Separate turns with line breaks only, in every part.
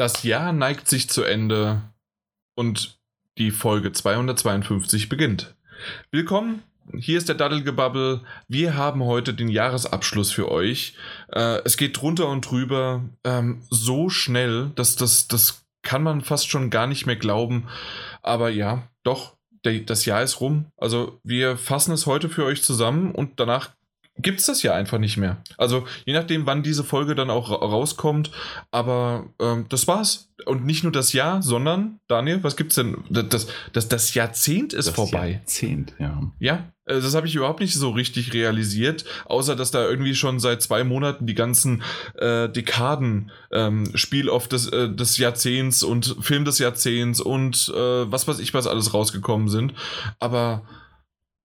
Das Jahr neigt sich zu Ende und die Folge 252 beginnt. Willkommen, hier ist der Daddelgebabbel. Wir haben heute den Jahresabschluss für euch. Äh, es geht drunter und drüber ähm, so schnell, dass das, das kann man fast schon gar nicht mehr glauben. Aber ja, doch, der, das Jahr ist rum. Also wir fassen es heute für euch zusammen und danach gibt es das ja einfach nicht mehr. Also je nachdem, wann diese Folge dann auch rauskommt. Aber ähm, das war's. Und nicht nur das Jahr, sondern, Daniel, was gibt's denn? Das, das, das Jahrzehnt ist
das
vorbei.
Jahrzehnt, ja.
Ja, äh, das habe ich überhaupt nicht so richtig realisiert, außer dass da irgendwie schon seit zwei Monaten die ganzen äh, Dekaden ähm, Spiel-Off des, äh, des Jahrzehnts und Film des Jahrzehnts und äh, was weiß ich was alles rausgekommen sind. Aber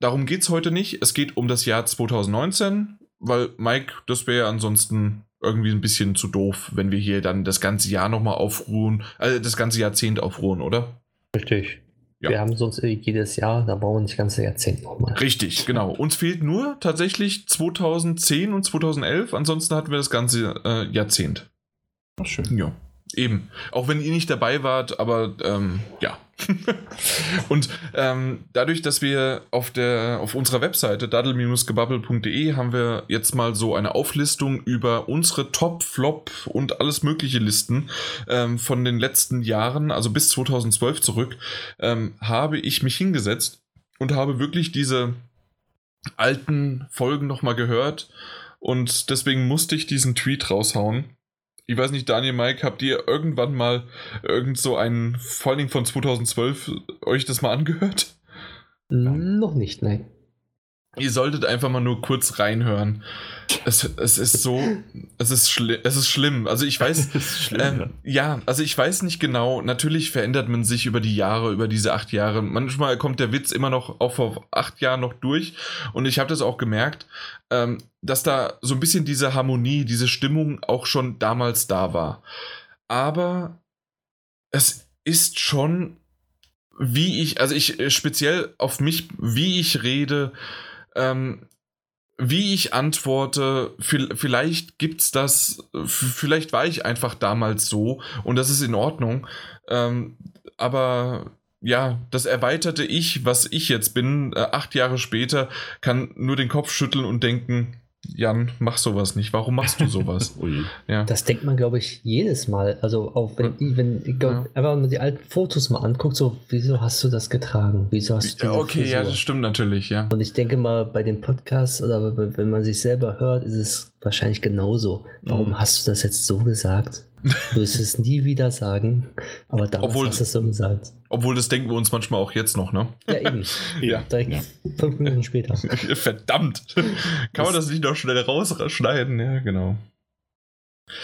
darum geht es heute nicht. Es geht um das Jahr 2019, weil Mike, das wäre ansonsten irgendwie ein bisschen zu doof, wenn wir hier dann das ganze Jahr nochmal aufruhen, also das ganze Jahrzehnt aufruhen, oder?
Richtig. Ja. Wir haben sonst jedes Jahr, da brauchen wir nicht das ganze Jahrzehnt nochmal.
Richtig, genau. Uns fehlt nur tatsächlich 2010 und 2011, ansonsten hatten wir das ganze äh, Jahrzehnt.
Ach, schön.
Ja, eben. Auch wenn ihr nicht dabei wart, aber ähm, ja, und ähm, dadurch, dass wir auf, der, auf unserer Webseite daddle-gebabbel.de haben wir jetzt mal so eine Auflistung über unsere Top, Flop und alles mögliche Listen ähm, von den letzten Jahren, also bis 2012 zurück, ähm, habe ich mich hingesetzt und habe wirklich diese alten Folgen nochmal gehört. Und deswegen musste ich diesen Tweet raushauen ich weiß nicht, Daniel, Mike, habt ihr irgendwann mal irgend so einen, vor allem von 2012, euch das mal angehört?
Noch nicht, nein.
Ihr solltet einfach mal nur kurz reinhören. Es, es ist so, es ist, schli es ist schlimm. Also ich weiß, schlimm, äh, ja, also ich weiß nicht genau. Natürlich verändert man sich über die Jahre, über diese acht Jahre. Manchmal kommt der Witz immer noch auch vor acht Jahren noch durch. Und ich habe das auch gemerkt, ähm, dass da so ein bisschen diese Harmonie, diese Stimmung auch schon damals da war. Aber es ist schon, wie ich, also ich äh, speziell auf mich, wie ich rede, ähm, wie ich antworte, vielleicht gibt's das, vielleicht war ich einfach damals so und das ist in Ordnung. Ähm, aber ja, das erweiterte Ich, was ich jetzt bin, äh, acht Jahre später, kann nur den Kopf schütteln und denken, Jan, mach sowas nicht. Warum machst du sowas?
ja. Das denkt man, glaube ich, jedes Mal. Also auch wenn, wenn ich glaub, ja. einfach mal die alten Fotos mal anguckt, so, wieso hast du das getragen? Wieso hast du
ja, Okay, Frisur? ja, das stimmt natürlich, ja.
Und ich denke mal, bei den Podcasts oder wenn man sich selber hört, ist es wahrscheinlich genauso. Warum mhm. hast du das jetzt so gesagt? Du wirst es nie wieder sagen, aber damals
obwohl,
hast du es so gesagt.
Obwohl, das denken wir uns manchmal auch jetzt noch, ne?
Ja, eben. ja. Direkt ja. fünf Minuten später.
Verdammt. Kann man das nicht noch schnell rausschneiden? Ja, genau.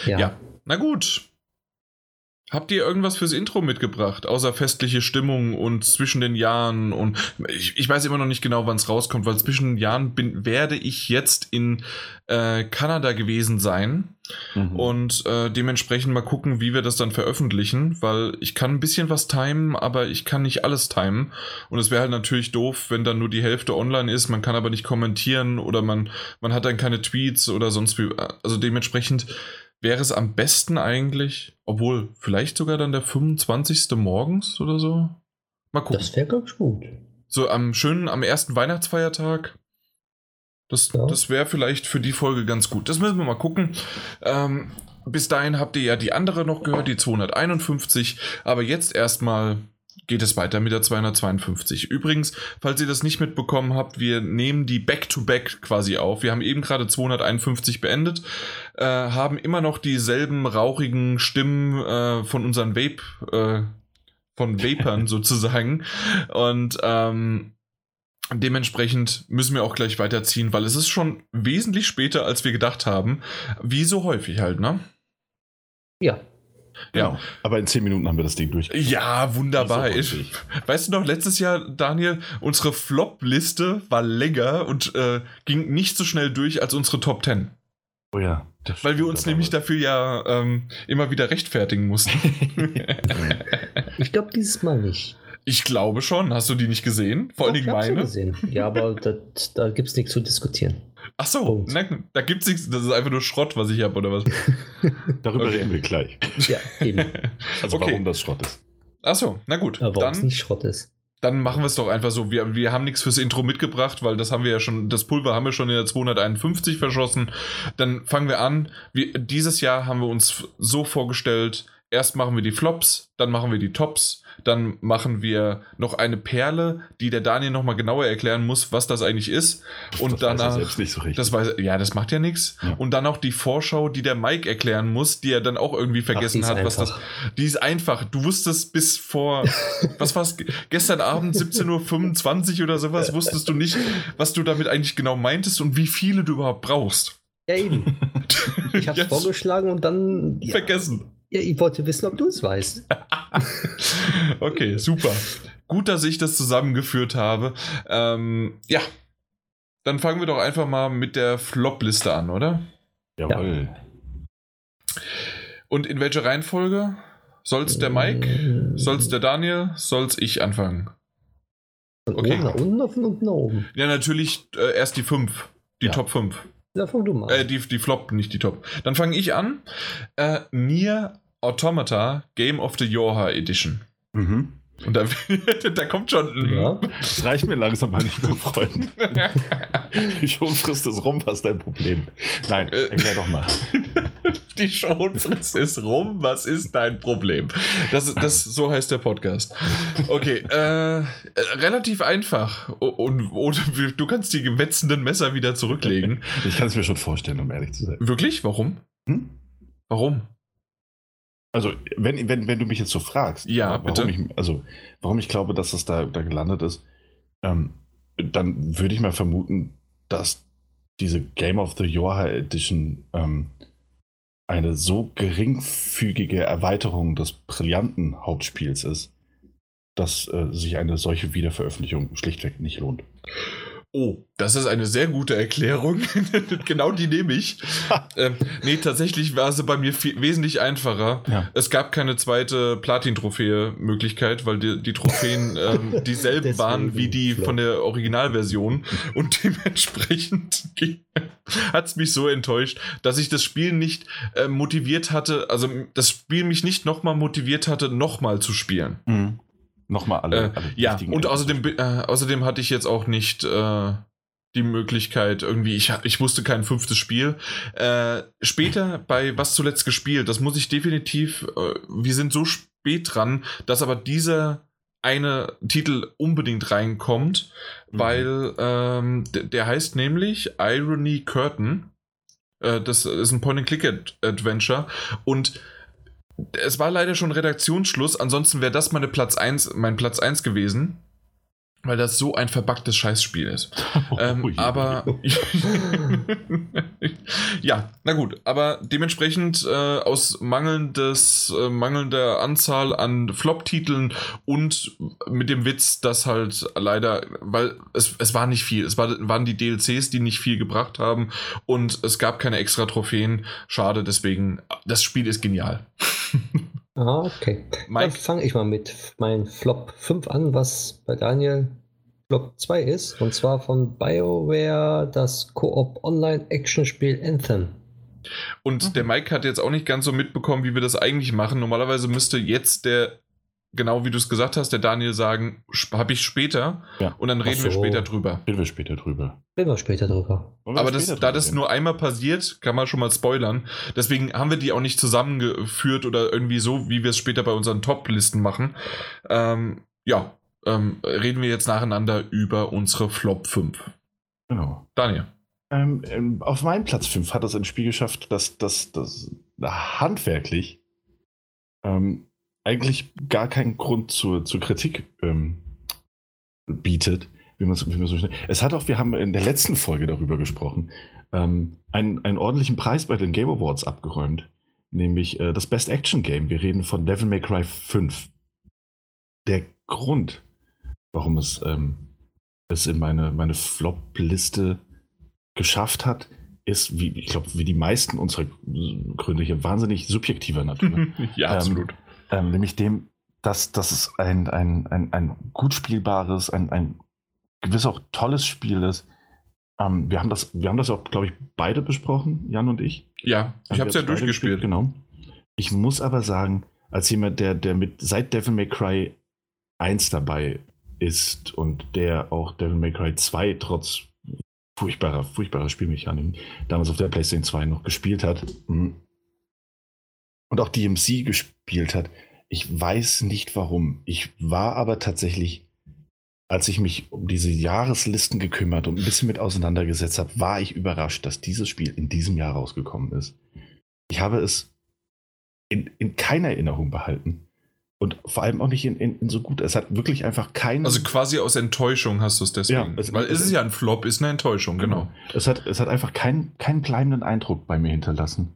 Ja. ja. Na gut. Habt ihr irgendwas fürs Intro mitgebracht, außer festliche Stimmung und zwischen den Jahren? Und ich, ich weiß immer noch nicht genau, wann es rauskommt, weil zwischen den Jahren bin, werde ich jetzt in äh, Kanada gewesen sein mhm. und äh, dementsprechend mal gucken, wie wir das dann veröffentlichen, weil ich kann ein bisschen was timen, aber ich kann nicht alles timen. Und es wäre halt natürlich doof, wenn dann nur die Hälfte online ist, man kann aber nicht kommentieren oder man, man hat dann keine Tweets oder sonst wie. Also dementsprechend wäre es am besten eigentlich, obwohl vielleicht sogar dann der 25. morgens oder so.
Mal gucken. Das wäre ganz gut.
So am schönen, am ersten Weihnachtsfeiertag. Das, ja. das wäre vielleicht für die Folge ganz gut. Das müssen wir mal gucken. Ähm, bis dahin habt ihr ja die andere noch gehört, die 251. Aber jetzt erstmal geht es weiter mit der 252. Übrigens, falls ihr das nicht mitbekommen habt, wir nehmen die Back-to-Back -back quasi auf. Wir haben eben gerade 251 beendet, äh, haben immer noch dieselben rauchigen Stimmen äh, von unseren Vape, äh, von Vapern sozusagen. Und ähm, dementsprechend müssen wir auch gleich weiterziehen, weil es ist schon wesentlich später, als wir gedacht haben. Wie so häufig halt, ne?
Ja,
ja. Genau. Aber in zehn Minuten haben wir das Ding durch.
Ja, wunderbar. weißt du noch, letztes Jahr, Daniel, unsere Flop-Liste war länger und äh, ging nicht so schnell durch als unsere Top 10.
Oh ja.
Weil wir uns nämlich dafür ja ähm, immer wieder rechtfertigen mussten.
ich glaube dieses Mal nicht.
Ich glaube schon. Hast du die nicht gesehen? Vor allem meine.
Gesehen. Ja, aber das, da gibt es nichts zu diskutieren.
Ach so, ne, da gibt es nichts, das ist einfach nur Schrott, was ich habe, oder was?
Darüber okay. reden wir gleich.
Ja, eben.
Also
Okay.
warum das Schrott ist.
Achso, na gut.
Aber warum es
Dann,
nicht Schrott ist.
dann machen wir es doch einfach so. Wir, wir haben nichts fürs Intro mitgebracht, weil das haben wir ja schon, das Pulver haben wir schon in der 251 verschossen. Dann fangen wir an. Wir, dieses Jahr haben wir uns so vorgestellt, erst machen wir die Flops, dann machen wir die Tops, dann machen wir noch eine Perle, die der Daniel nochmal genauer erklären muss, was das eigentlich ist. Und
das weiß er
danach.
selbst nicht so richtig.
Das weiß, ja, das macht ja nichts.
Ja.
Und dann auch die Vorschau, die der Mike erklären muss, die er dann auch irgendwie vergessen
ist
hat, was das. Die ist einfach. Du wusstest bis vor, was war's, ge- gestern Abend 17.25 Uhr oder sowas, wusstest du nicht, was du damit eigentlich genau meintest und wie viele du überhaupt brauchst.
Ja, eben. Ich habe es
Jetzt
vorgeschlagen und dann. Ja,
Vergessen.
Ja, ich wollte wissen, ob du es weißt.
Okay, super. Gut, dass ich das zusammengeführt habe. Ähm, ja. Dann fangen wir doch einfach mal mit der Flop-Liste an, oder?
Jawohl.
Und in welcher Reihenfolge? Soll's der Mike? Soll's der Daniel? Soll's ich anfangen?
Von
okay.
oben nach unten oder von unten nach oben?
Ja, natürlich äh, erst die 5. Die
Ja.
Top 5.
Ja, fang du mal.
Äh, die, die Flop, nicht die Top. Dann fange ich an. Äh, Nier Automata Game of the Year Edition.
Mhm.
Und da, da kommt schon.
ja.
Das reicht mir langsam mal nicht mehr, Freund. Die Schonfrist ist rum, was ist dein Problem? Nein,
Äh.
erklär doch mal.
Die Schonfrist ist rum. Was ist dein Problem? Das, das, so heißt der Podcast. Okay, äh, äh, relativ einfach. Und, und du kannst die gewetzenden Messer wieder zurücklegen.
Ich kann es mir schon vorstellen, um ehrlich zu sein.
Wirklich? Warum?
Hm?
Warum?
Also, wenn, wenn, wenn du mich jetzt so fragst,
Ja,
warum
bitte.
Ich, also, warum ich glaube, dass es da, da gelandet ist, ähm, dann würde ich mal vermuten, dass diese Game of the Year Edition ähm, eine so geringfügige Erweiterung des brillanten Hauptspiels ist, dass äh, sich eine solche Wiederveröffentlichung schlichtweg nicht lohnt.
Oh, das ist eine sehr gute Erklärung. genau die nehme ich. ähm, nee, tatsächlich war sie bei mir viel, wesentlich einfacher.
Ja.
Es gab keine zweite Platin-Trophäe-Möglichkeit, weil die, die Trophäen ähm, dieselben
Deswegen
waren wie die von der Originalversion. Und dementsprechend hat es mich so enttäuscht, dass ich das Spiel nicht äh, motiviert hatte, also das Spiel mich nicht nochmal motiviert hatte, nochmal zu spielen.
Mhm. Nochmal alle.
Äh,
alle
ja, und außerdem, äh, außerdem hatte ich jetzt auch nicht äh, die Möglichkeit, irgendwie, ich, ich wusste kein fünftes Spiel. Äh, später bei Was zuletzt gespielt, das muss ich definitiv, äh, wir sind so spät dran, dass aber dieser eine Titel unbedingt reinkommt,
Mhm.
weil ähm, der heißt nämlich Irony Curtain. Äh, das ist ein Point-and-Click-Adventure und es war leider schon Redaktionsschluss, ansonsten wäre das meine Platz 1, mein Platz 1 gewesen, weil das so ein verbacktes Scheißspiel ist. ähm,
Ui.
aber ja, na gut, aber dementsprechend äh, aus mangelndes, äh, mangelnder Anzahl an Flop-Titeln und mit dem Witz, dass halt leider, weil es, es war nicht viel, es war, waren die DLCs, die nicht viel gebracht haben und es gab keine extra Trophäen. Schade, deswegen, das Spiel ist genial.
Ah, okay.
Mike?
Dann fange ich mal mit meinem Flop 5 an, was bei Daniel Flop 2 ist. Und zwar von BioWare das Koop Online Action Spiel Anthem.
Und
Mhm.
der Mike hat jetzt auch nicht ganz so mitbekommen, wie wir das eigentlich machen. Normalerweise müsste jetzt der, genau wie du es gesagt hast, der Daniel sagen, habe ich später
Ja.
und dann reden wir
so.
später drüber.
Reden wir später drüber.
Reden wir später drüber.
Wir
Aber das,
später
da
drüber
das
reden?
nur einmal passiert, kann man schon mal spoilern. Deswegen haben wir die auch nicht zusammengeführt oder irgendwie so, wie wir es später bei unseren Top-Listen machen. Ähm, ja, ähm, reden wir jetzt nacheinander über unsere Flop 5.
Genau.
Daniel.
Ähm, ähm, auf meinem Platz 5 hat es ein Spiel geschafft, das, das, das handwerklich ähm, eigentlich gar keinen Grund zur, zur Kritik ähm, bietet. Wie man's, wie man so. Es hat auch, wir haben in der letzten Folge darüber gesprochen, ähm, einen, einen ordentlichen Preis bei den Game Awards abgeräumt, nämlich äh, das Best Action Game. Wir reden von Devil May Cry 5. Der Grund, warum es, ähm, es in meine, meine Flop-Liste geschafft hat, ist, wie ich glaube, wie die meisten unserer Gründe hier wahnsinnig subjektiver Natur.
ja,
Ähm,
absolut.
ähm, nämlich dem, dass, dass es ein, ein, ein, ein gut spielbares, ein, ein gewiss auch tolles Spiel ist. Ähm, wir, haben das, wir haben das auch, glaube ich, beide besprochen, Jan und ich.
Ja, ich
Haben
habe es ja durchgespielt.
Genau. Ich muss aber sagen, als jemand, der, der mit seit Devil May Cry 1 dabei ist und der auch Devil May Cry 2 trotz furchtbarer, furchtbarer Spielmechaniken damals auf der PlayStation 2 noch gespielt hat mhm. Und auch DMC gespielt hat. Ich weiß nicht warum. Ich war aber tatsächlich, als ich mich um diese Jahreslisten gekümmert und ein bisschen mit auseinandergesetzt habe, war ich überrascht, dass dieses Spiel in diesem Jahr rausgekommen ist. Ich habe es in, in keiner Erinnerung behalten. Und vor allem auch nicht in, in, in, so gut. Es hat wirklich einfach keinen.
Also quasi aus Enttäuschung hast du es deswegen. Ja, es, Weil es, ist ja ein Flop, ist eine Enttäuschung, genau. genau.
Es hat, es hat einfach keinen, keinen bleibenden Eindruck bei mir hinterlassen.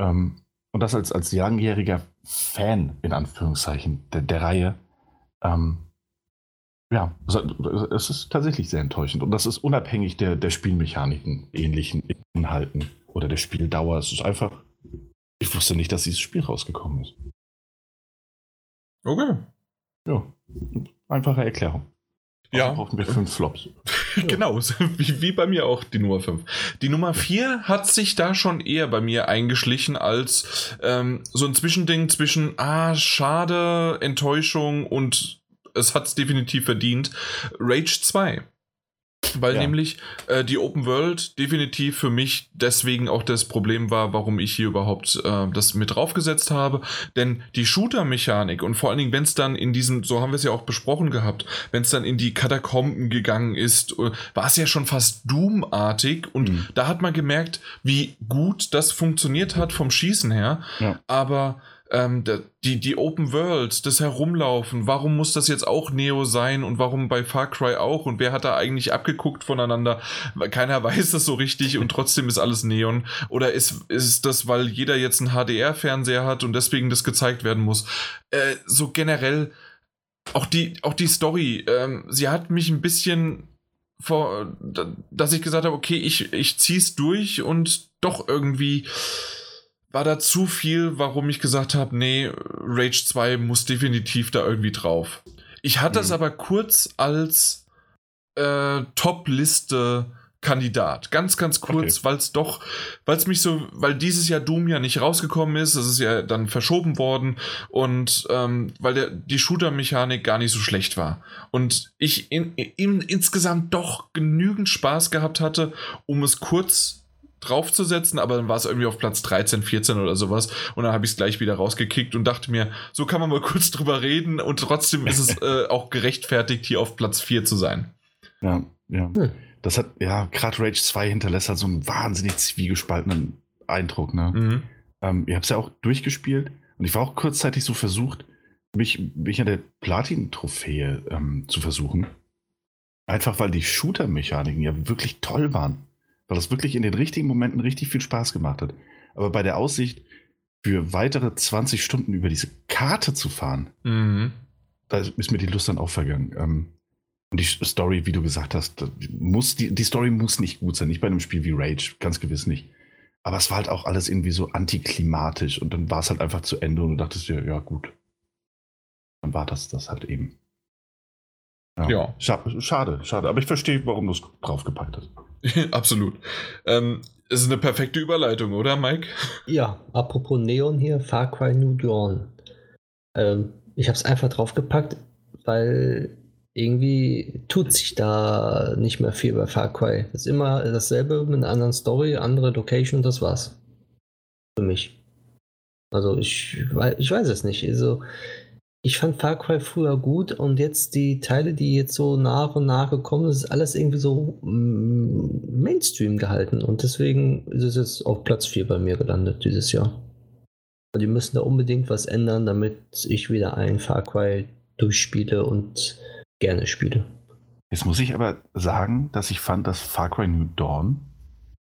Ähm, und das als, als langjähriger Fan, in Anführungszeichen, der, der Reihe. Ähm, ja, es ist tatsächlich sehr enttäuschend. Und das ist unabhängig der, der Spielmechaniken, ähnlichen Inhalten oder der Spieldauer. Es ist einfach ich wusste nicht, dass dieses Spiel rausgekommen ist.
Okay.
Ja, einfache Erklärung.
Ja.
brauchten wir fünf Flops.
genau, wie, wie, bei mir auch die Nummer 5. Die Nummer 4 hat sich da schon eher bei mir eingeschlichen als ähm, so ein Zwischending zwischen, ah, schade, Enttäuschung und es hat es definitiv verdient. Rage 2. Weil ja. nämlich äh, die Open World definitiv für mich deswegen auch das Problem war, warum ich hier überhaupt äh, das mit draufgesetzt habe. Denn die Shooter-Mechanik und vor allen Dingen, wenn es dann in diesen, so haben wir es ja auch besprochen gehabt, wenn es dann in die Katakomben gegangen ist, äh, war es ja schon fast Doom-artig und mhm. da hat man gemerkt, wie gut das funktioniert hat vom Schießen her. Ja. Aber ähm, die, die Open World, das Herumlaufen, warum muss das jetzt auch Neo sein und warum bei Far Cry auch und wer hat da eigentlich abgeguckt voneinander? Keiner weiß das so richtig und trotzdem ist alles Neon. Oder ist, ist das, weil jeder jetzt einen HDR-Fernseher hat und deswegen das gezeigt werden muss? Äh, so generell, auch die, auch die Story, ähm, sie hat mich ein bisschen vor, dass ich gesagt habe, okay, ich, ich zieh's durch und doch irgendwie war da zu viel, warum ich gesagt habe, nee, Rage 2 muss definitiv da irgendwie drauf. Ich hatte es mhm. aber kurz als äh, Top-Liste Kandidat. Ganz, ganz kurz, okay. weil es doch, weil es mich so, weil dieses Jahr Doom ja nicht rausgekommen ist, es ist ja dann verschoben worden und ähm, weil der, die Shooter-Mechanik gar nicht so schlecht war. Und ich in, in, insgesamt doch genügend Spaß gehabt hatte, um es kurz draufzusetzen, aber dann war es irgendwie auf Platz 13, 14 oder sowas und dann habe ich es gleich wieder rausgekickt und dachte mir, so kann man mal kurz drüber reden und trotzdem ist es äh, auch gerechtfertigt, hier auf Platz 4 zu sein.
Ja, ja. Hm. Das hat, ja, gerade Rage 2 hinterlässt halt so einen wahnsinnig zwiegespaltenen Eindruck, ne? Mhm. Ähm, ihr habt es ja auch durchgespielt und ich war auch kurzzeitig so versucht, mich, mich an der Platin-Trophäe ähm, zu versuchen. Einfach weil die Shooter-Mechaniken ja wirklich toll waren weil das wirklich in den richtigen Momenten richtig viel Spaß gemacht hat. Aber bei der Aussicht, für weitere 20 Stunden über diese Karte zu fahren, mhm. da ist mir die Lust dann auch vergangen. Ähm, und die Story, wie du gesagt hast, muss, die, die Story muss nicht gut sein. Nicht bei einem Spiel wie Rage, ganz gewiss nicht. Aber es war halt auch alles irgendwie so antiklimatisch und dann war es halt einfach zu Ende und du dachtest dir, ja, gut. Dann war das das halt eben. Ja. ja. Schade, schade. Aber ich verstehe, warum du es draufgepackt hast.
Absolut. Ähm, es ist eine perfekte Überleitung, oder, Mike?
Ja, apropos Neon hier, Far Cry New Dawn. Ähm, ich habe es einfach draufgepackt, weil irgendwie tut sich da nicht mehr viel bei Far Cry. Es ist immer dasselbe mit einer anderen Story, andere Location, das war's. Für mich. Also ich, ich weiß es nicht. Also ich fand Far Cry früher gut und jetzt die Teile, die jetzt so nach und nach gekommen sind, ist alles irgendwie so mm, Mainstream gehalten und deswegen ist es jetzt auf Platz 4 bei mir gelandet dieses Jahr. Die müssen da unbedingt was ändern, damit ich wieder ein Far Cry durchspiele und gerne spiele.
Jetzt muss ich aber sagen, dass ich fand, dass Far Cry New Dawn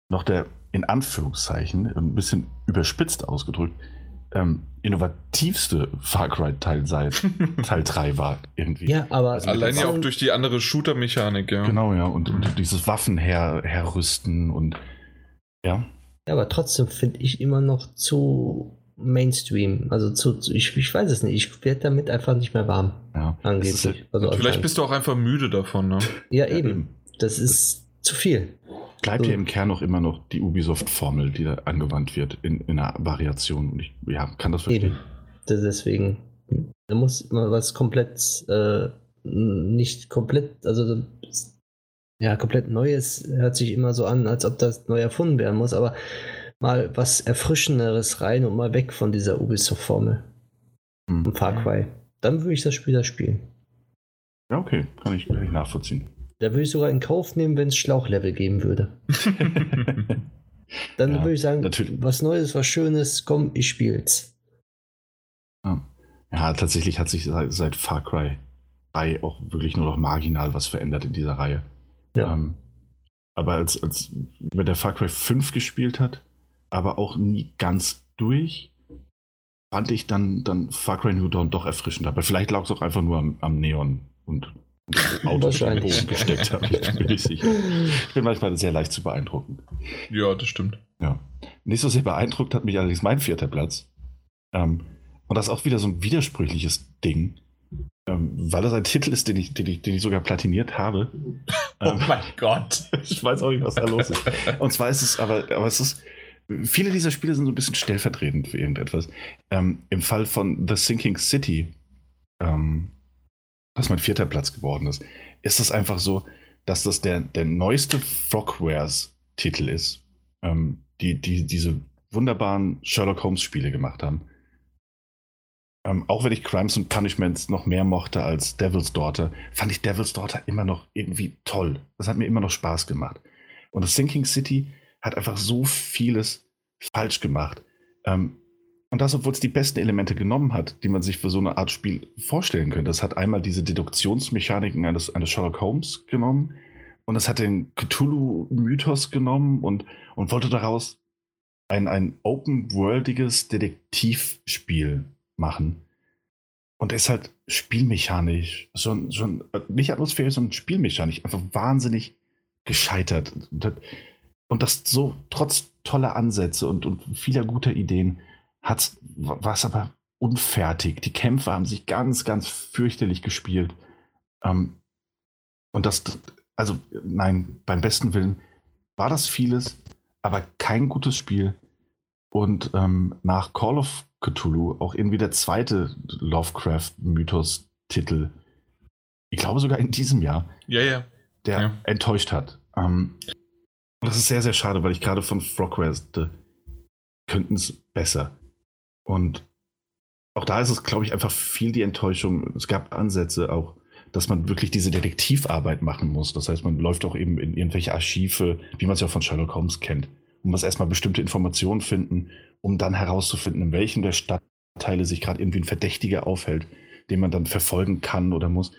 noch der in Anführungszeichen ein bisschen überspitzt ausgedrückt ähm, innovativste Far Cry Teil seit Teil 3 war irgendwie.
Ja, aber
also allein ja auch durch die andere Shooter-Mechanik, ja.
Genau, ja, und, und dieses Waffen her, herrüsten und ja.
Ja, aber trotzdem finde ich immer noch zu Mainstream. Also zu, zu ich, ich weiß es nicht. Ich werde damit einfach nicht mehr warm.
Ja.
Angeblich.
Also vielleicht bist du auch einfach müde davon, ne?
Ja, eben. Das ist das zu viel
bleibt so. ja im Kern auch immer noch die Ubisoft-Formel, die da angewandt wird in, in einer Variation. Und ich ja, kann das verstehen. Eben.
deswegen. Da muss man was komplett, äh, nicht komplett, also ja, komplett Neues hört sich immer so an, als ob das neu erfunden werden muss, aber mal was Erfrischenderes rein und mal weg von dieser Ubisoft-Formel. Mhm. Far Cry. Dann würde ich das Spiel da spielen.
Ja, okay, kann ich, kann ich nachvollziehen.
Da würde ich sogar in Kauf nehmen, wenn es Schlauchlevel geben würde. Dann ja, würde ich sagen, natürlich. was Neues, was Schönes, komm, ich spiel's.
Ja, ja tatsächlich hat sich seit, seit, Far Cry 3 auch wirklich nur noch marginal was verändert in dieser Reihe. Ja. Ähm, aber als, als wer der Far Cry 5 gespielt hat, aber auch nie ganz durch, fand ich dann, dann Far Cry New Dawn doch erfrischend. Aber vielleicht lag es auch einfach nur am, am Neon und Autos in den Boden gesteckt habe. Ich bin nicht sicher. Ich bin manchmal sehr leicht zu beeindrucken.
Ja, das stimmt.
Ja. Nicht so sehr beeindruckt hat mich allerdings mein vierter Platz. Ähm, und das ist auch wieder so ein widersprüchliches Ding, ähm, weil das ein Titel ist, den ich, den ich, den ich sogar platiniert habe.
Oh ähm, mein Gott.
ich weiß auch nicht, was da los ist. Und zwar ist es aber, aber es ist, viele dieser Spiele sind so ein bisschen stellvertretend für irgendetwas. Ähm, Im Fall von The Sinking City, ähm, was mein vierter Platz geworden ist, ist es einfach so, dass das der, der neueste Frogwares-Titel ist, ähm, die, die diese wunderbaren Sherlock Holmes-Spiele gemacht haben. Ähm, auch wenn ich Crimes and Punishments noch mehr mochte als Devil's Daughter, fand ich Devil's Daughter immer noch irgendwie toll. Das hat mir immer noch Spaß gemacht. Und das Sinking City hat einfach so vieles falsch gemacht. Ähm, und das, obwohl es die besten Elemente genommen hat, die man sich für so eine Art Spiel vorstellen könnte. Es hat einmal diese Deduktionsmechaniken eines, eines Sherlock Holmes genommen und es hat den Cthulhu-Mythos genommen und, und wollte daraus ein, ein open-worldiges Detektivspiel machen. Und ist halt spielmechanisch, schon, schon nicht atmosphärisch, sondern spielmechanisch, einfach wahnsinnig gescheitert. Und das so trotz toller Ansätze und, und vieler guter Ideen hat was aber unfertig. Die Kämpfe haben sich ganz, ganz fürchterlich gespielt. Ähm, und das, also nein, beim besten Willen war das vieles, aber kein gutes Spiel. Und ähm, nach Call of Cthulhu auch irgendwie der zweite Lovecraft-Mythos-Titel. Ich glaube sogar in diesem Jahr.
Ja, ja.
Der
ja.
enttäuscht hat. Ähm, und das ist sehr, sehr schade, weil ich gerade von Frogware könnten es besser. Und auch da ist es, glaube ich, einfach viel die Enttäuschung. Es gab Ansätze auch, dass man wirklich diese Detektivarbeit machen muss. Das heißt, man läuft auch eben in irgendwelche Archive, wie man es ja von Sherlock Holmes kennt. Man muss erstmal bestimmte Informationen finden, um dann herauszufinden, in welchem der Stadtteile sich gerade irgendwie ein Verdächtiger aufhält, den man dann verfolgen kann oder muss.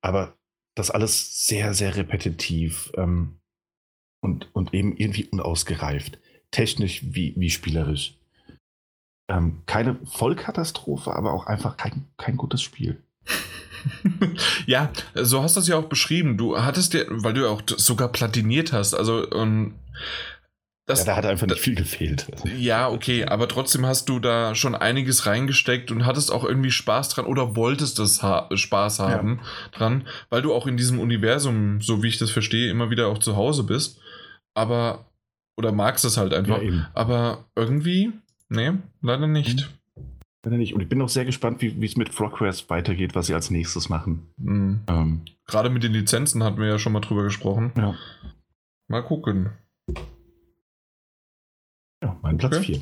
Aber das alles sehr, sehr repetitiv ähm, und, und eben irgendwie unausgereift. Technisch wie, wie spielerisch ähm, keine Vollkatastrophe, aber auch einfach kein, kein gutes Spiel.
ja, so hast du es ja auch beschrieben. Du hattest dir, weil du ja auch sogar platiniert hast, also ähm,
das, ja, da hat einfach nicht viel gefehlt.
Ja, okay, aber trotzdem hast du da schon einiges reingesteckt und hattest auch irgendwie Spaß dran oder wolltest das ha Spaß haben ja. dran, weil du auch in diesem Universum, so wie ich das verstehe, immer wieder auch zu Hause bist. Aber, oder magst es halt einfach. Ja, aber irgendwie Nee, leider nicht.
Mhm. Leider nicht. Und ich bin auch sehr gespannt, wie es mit Frogquest weitergeht, was sie als nächstes machen.
Mhm. Ähm. Gerade mit den Lizenzen hatten wir ja schon mal drüber gesprochen.
Ja.
Mal gucken.
Ja, mein Platz 4.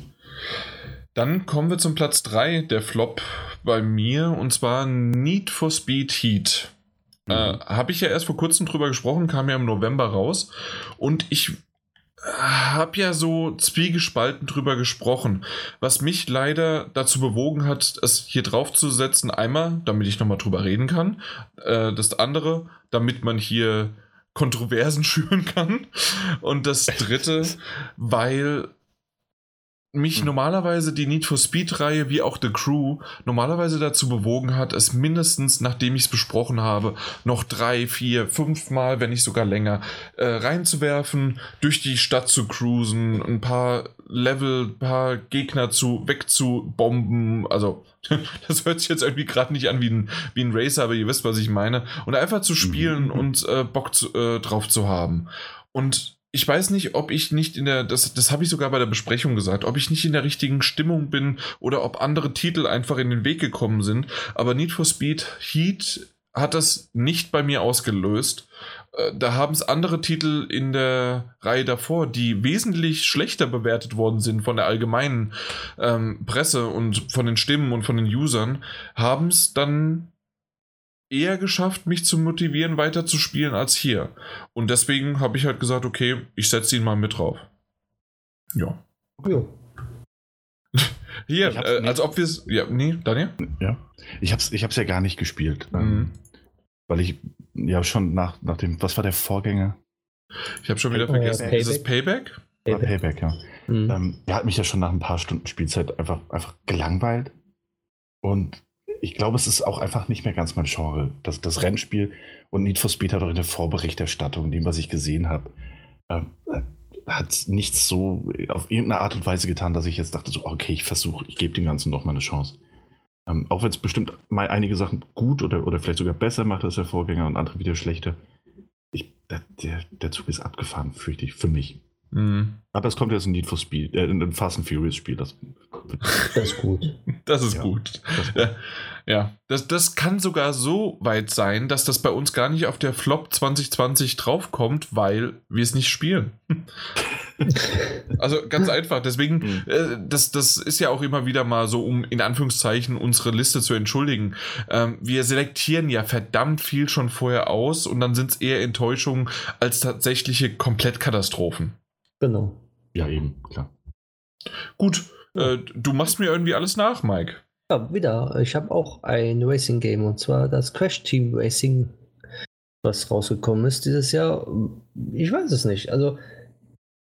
Dann kommen wir zum Platz 3, der Flop bei mir, und zwar Need for Speed Heat. Mhm. Äh, Habe ich ja erst vor kurzem drüber gesprochen, kam ja im November raus. Und ich habe ja so zwiegespalten drüber gesprochen, was mich leider dazu bewogen hat, es hier drauf zu setzen. Einmal, damit ich nochmal drüber reden kann. Äh, das andere, damit man hier Kontroversen schüren kann. Und das dritte, weil mich hm. normalerweise die Need for Speed-Reihe wie auch The Crew normalerweise dazu bewogen hat, es mindestens, nachdem ich es besprochen habe, noch drei, vier, fünf Mal, wenn nicht sogar länger, äh, reinzuwerfen, durch die Stadt zu cruisen, ein paar Level, ein paar Gegner zu wegzubomben. Also, das hört sich jetzt irgendwie gerade nicht an wie ein, wie ein Racer, aber ihr wisst, was ich meine. Und einfach zu spielen mhm. und äh, Bock zu, äh, drauf zu haben. Und ich weiß nicht, ob ich nicht in der, das, das habe ich sogar bei der Besprechung gesagt, ob ich nicht in der richtigen Stimmung bin oder ob andere Titel einfach in den Weg gekommen sind. Aber Need for Speed Heat hat das nicht bei mir ausgelöst. Äh, da haben es andere Titel in der Reihe davor, die wesentlich schlechter bewertet worden sind von der allgemeinen ähm, Presse und von den Stimmen und von den Usern, haben es dann eher geschafft, mich zu motivieren, weiter zu spielen als hier. Und deswegen habe ich halt gesagt, okay, ich setze ihn mal mit drauf. Ja. Jo. Hier, äh, als ob wir es. Ja, nee, Daniel?
Ja. Ich habe es ich hab's ja gar nicht gespielt. Mhm. weil ich ja schon nach, nach dem. Was war der Vorgänger?
Ich habe schon wieder vergessen. Payback. Ist es Payback?
Payback, Payback ja. Mhm. Ähm, der hat mich ja schon nach ein paar Stunden Spielzeit einfach, einfach gelangweilt. Und ich glaube, es ist auch einfach nicht mehr ganz mein Genre. Das, das Rennspiel und Need for Speed hat auch in der Vorberichterstattung, dem, was ich gesehen habe, äh, hat nichts so auf irgendeine Art und Weise getan, dass ich jetzt dachte, so, okay, ich versuche, ich gebe dem Ganzen noch mal eine Chance. Ähm, auch wenn es bestimmt mal einige Sachen gut oder, oder vielleicht sogar besser macht als der Vorgänger und andere wieder schlechter. Ich, der, der Zug ist abgefahren, fürchte ich, für mich. Mhm. Aber es kommt jetzt ein Need for Speed, äh, ein Fast and Furious Spiel. Das,
das ist gut.
Das ist ja, gut. Das ja, ja. Das, das kann sogar so weit sein, dass das bei uns gar nicht auf der Flop 2020 draufkommt, weil wir es nicht spielen. also ganz einfach. Deswegen, mhm. äh, das, das ist ja auch immer wieder mal so, um in Anführungszeichen unsere Liste zu entschuldigen. Ähm, wir selektieren ja verdammt viel schon vorher aus und dann sind es eher Enttäuschungen als tatsächliche Komplettkatastrophen.
Genau.
Ja, eben, klar.
Gut, äh, du machst mir irgendwie alles nach, Mike.
Ja, wieder. Ich habe auch ein Racing-Game und zwar das Crash Team Racing, was rausgekommen ist dieses Jahr. Ich weiß es nicht. Also,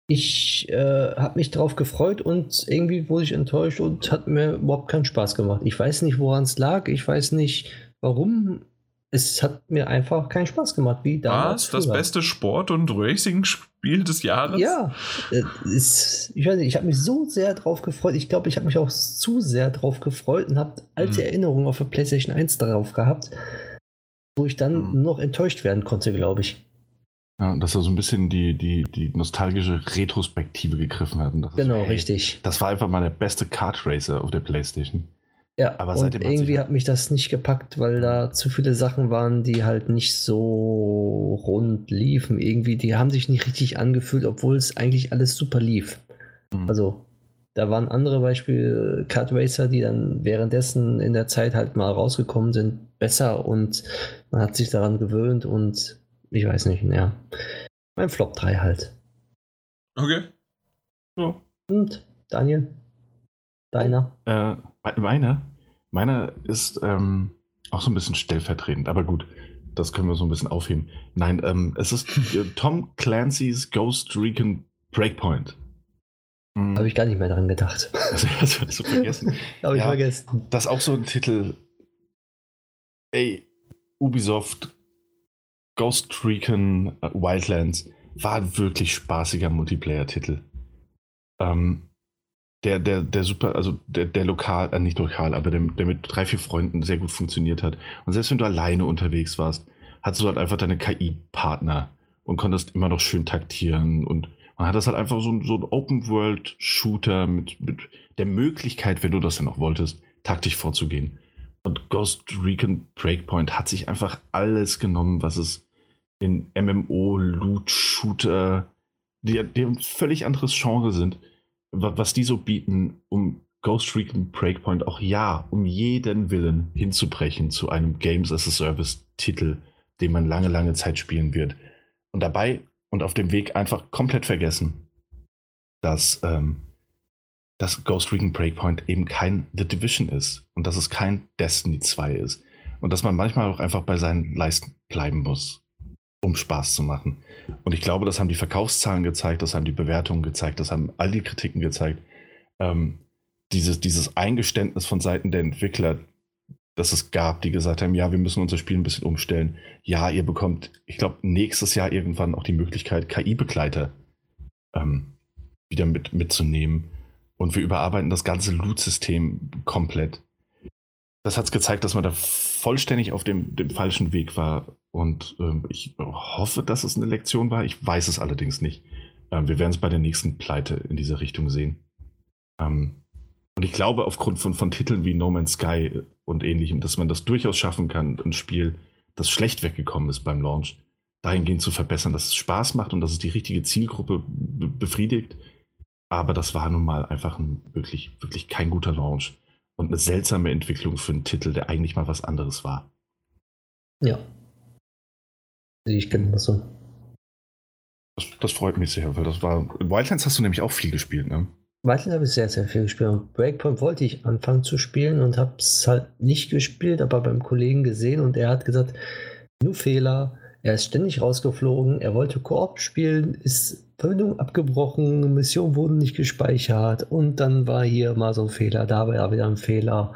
ich äh, habe mich darauf gefreut und irgendwie wurde ich enttäuscht und hat mir überhaupt keinen Spaß gemacht. Ich weiß nicht, woran es lag. Ich weiß nicht, warum es hat mir einfach keinen Spaß gemacht, wie
damals. Was? Das beste Sport- und Racing-Spiel des Jahres?
Ja, äh, ist, ich weiß nicht, ich habe mich so sehr drauf gefreut. Ich glaube, ich habe mich auch zu sehr drauf gefreut und habe alte hm. Erinnerungen auf der PlayStation 1 darauf gehabt, wo ich dann hm. noch enttäuscht werden konnte, glaube ich.
Ja, dass er so ein bisschen die, die, die nostalgische Retrospektive gegriffen hat.
genau, ist, richtig.
Das war einfach mal der beste Kart Racer auf der PlayStation.
Ja, aber und irgendwie hat mich das nicht gepackt, weil da zu viele Sachen waren, die halt nicht so rund liefen. Irgendwie, die haben sich nicht richtig angefühlt, obwohl es eigentlich alles super lief. Mhm. Also, da waren andere Beispiele, Kart Racer, die dann währenddessen in der Zeit halt mal rausgekommen sind, besser und man hat sich daran gewöhnt und ich weiß nicht, ja. Mein Flop 3 halt.
Okay.
Ja. Und Daniel? Deiner?
Äh, meiner? Meiner ist ähm, auch so ein bisschen stellvertretend, aber gut, das können wir so ein bisschen aufheben. Nein, ähm, es ist äh, Tom Clancy's Ghost Recon Breakpoint.
Mhm. Habe ich gar nicht mehr dran gedacht.
Also, das hast du vergessen.
Habe ich vergessen.
Das ist auch so ein Titel. Ey, Ubisoft Ghost Recon äh, Wildlands war ein wirklich spaßiger Multiplayer-Titel. Ähm, der, der, der super, also der, der lokal, äh, nicht lokal, aber der, der mit drei, vier Freunden sehr gut funktioniert hat. Und selbst wenn du alleine unterwegs warst, hattest du halt einfach deine KI-Partner und konntest immer noch schön taktieren. Und man hat das halt einfach so, so ein Open-World-Shooter mit, mit der Möglichkeit, wenn du das denn noch wolltest, taktisch vorzugehen. Und Ghost Recon Breakpoint hat sich einfach alles genommen, was es in MMO, Loot, Shooter, die, die ein völlig anderes Genre sind was die so bieten, um Ghost Recon Breakpoint auch ja, um jeden Willen hinzubrechen zu einem Games as a Service Titel, den man lange, lange Zeit spielen wird. Und dabei und auf dem Weg einfach komplett vergessen, dass, ähm, dass Ghost Recon Breakpoint eben kein The Division ist und dass es kein Destiny 2 ist. Und dass man manchmal auch einfach bei seinen Leisten bleiben muss um Spaß zu machen. Und ich glaube, das haben die Verkaufszahlen gezeigt, das haben die Bewertungen gezeigt, das haben all die Kritiken gezeigt. Ähm, dieses, dieses Eingeständnis von Seiten der Entwickler, dass es gab, die gesagt haben, ja, wir müssen unser Spiel ein bisschen umstellen. Ja, ihr bekommt, ich glaube, nächstes Jahr irgendwann auch die Möglichkeit, KI-Begleiter ähm, wieder mit, mitzunehmen. Und wir überarbeiten das ganze Loot-System komplett. Das hat es gezeigt, dass man da vollständig auf dem, dem falschen Weg war und ähm, ich hoffe, dass es eine Lektion war. Ich weiß es allerdings nicht. Ähm, wir werden es bei der nächsten Pleite in diese Richtung sehen. Ähm, und ich glaube, aufgrund von, von Titeln wie No Man's Sky und ähnlichem, dass man das durchaus schaffen kann, ein Spiel, das schlecht weggekommen ist beim Launch, dahingehend zu verbessern, dass es Spaß macht und dass es die richtige Zielgruppe befriedigt. Aber das war nun mal einfach ein wirklich, wirklich kein guter Launch und eine seltsame Entwicklung für einen Titel, der eigentlich mal was anderes war.
Ja. Ich genauso.
Das, das freut mich sehr, weil das war. Wildlands hast du nämlich auch viel gespielt, ne?
Wildlands habe ich sehr, sehr viel gespielt. Breakpoint wollte ich anfangen zu spielen und habe es halt nicht gespielt, aber beim Kollegen gesehen und er hat gesagt, nur Fehler, er ist ständig rausgeflogen, er wollte Koop spielen, ist Verbindung abgebrochen, Mission wurden nicht gespeichert und dann war hier mal so ein Fehler, da war wieder ein Fehler.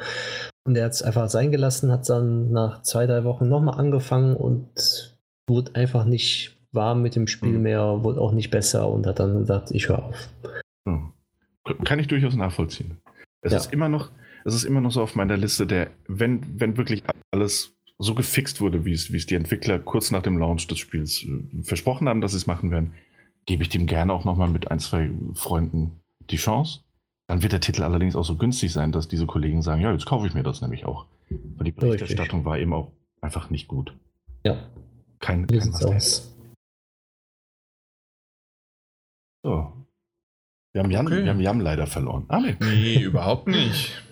Und er hat es einfach sein gelassen, hat dann nach zwei, drei Wochen nochmal angefangen und wurde einfach nicht warm mit dem Spiel mhm. mehr, wurde auch nicht besser und hat dann gesagt, ich höre auf.
Mhm. Kann ich durchaus nachvollziehen. Es ja. ist immer noch, es ist immer noch so auf meiner Liste, der, wenn, wenn wirklich alles so gefixt wurde, wie es, wie es die Entwickler kurz nach dem Launch des Spiels äh, versprochen haben, dass sie es machen werden, gebe ich dem gerne auch nochmal mit ein, zwei Freunden die Chance. Dann wird der Titel allerdings auch so günstig sein, dass diese Kollegen sagen, ja, jetzt kaufe ich mir das nämlich auch. Weil die Berichterstattung Richtig. war eben auch einfach nicht gut.
Ja.
Kein, kein aus. So. Wir haben, Jan, okay. wir haben Jan leider verloren.
Ah, nee. nee, überhaupt nicht.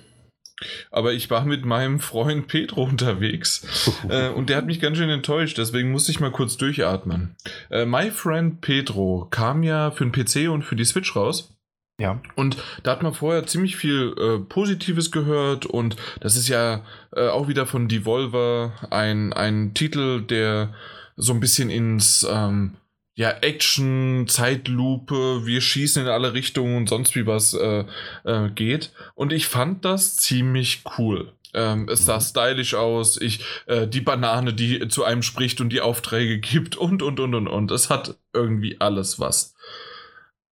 Aber ich war mit meinem Freund Pedro unterwegs äh, und der hat mich ganz schön enttäuscht, deswegen musste ich mal kurz durchatmen. Äh, My Friend Pedro kam ja für den PC und für die Switch raus.
Ja.
Und da hat man vorher ziemlich viel äh, Positives gehört und das ist ja äh, auch wieder von Devolver ein, ein Titel, der so ein bisschen ins ähm, ja, Action, Zeitlupe, wir schießen in alle Richtungen und sonst wie was äh, äh, geht. Und ich fand das ziemlich cool. Ähm, es sah mhm. stylisch aus, ich, äh, die Banane, die zu einem spricht und die Aufträge gibt und, und, und, und, und. Es hat irgendwie alles was.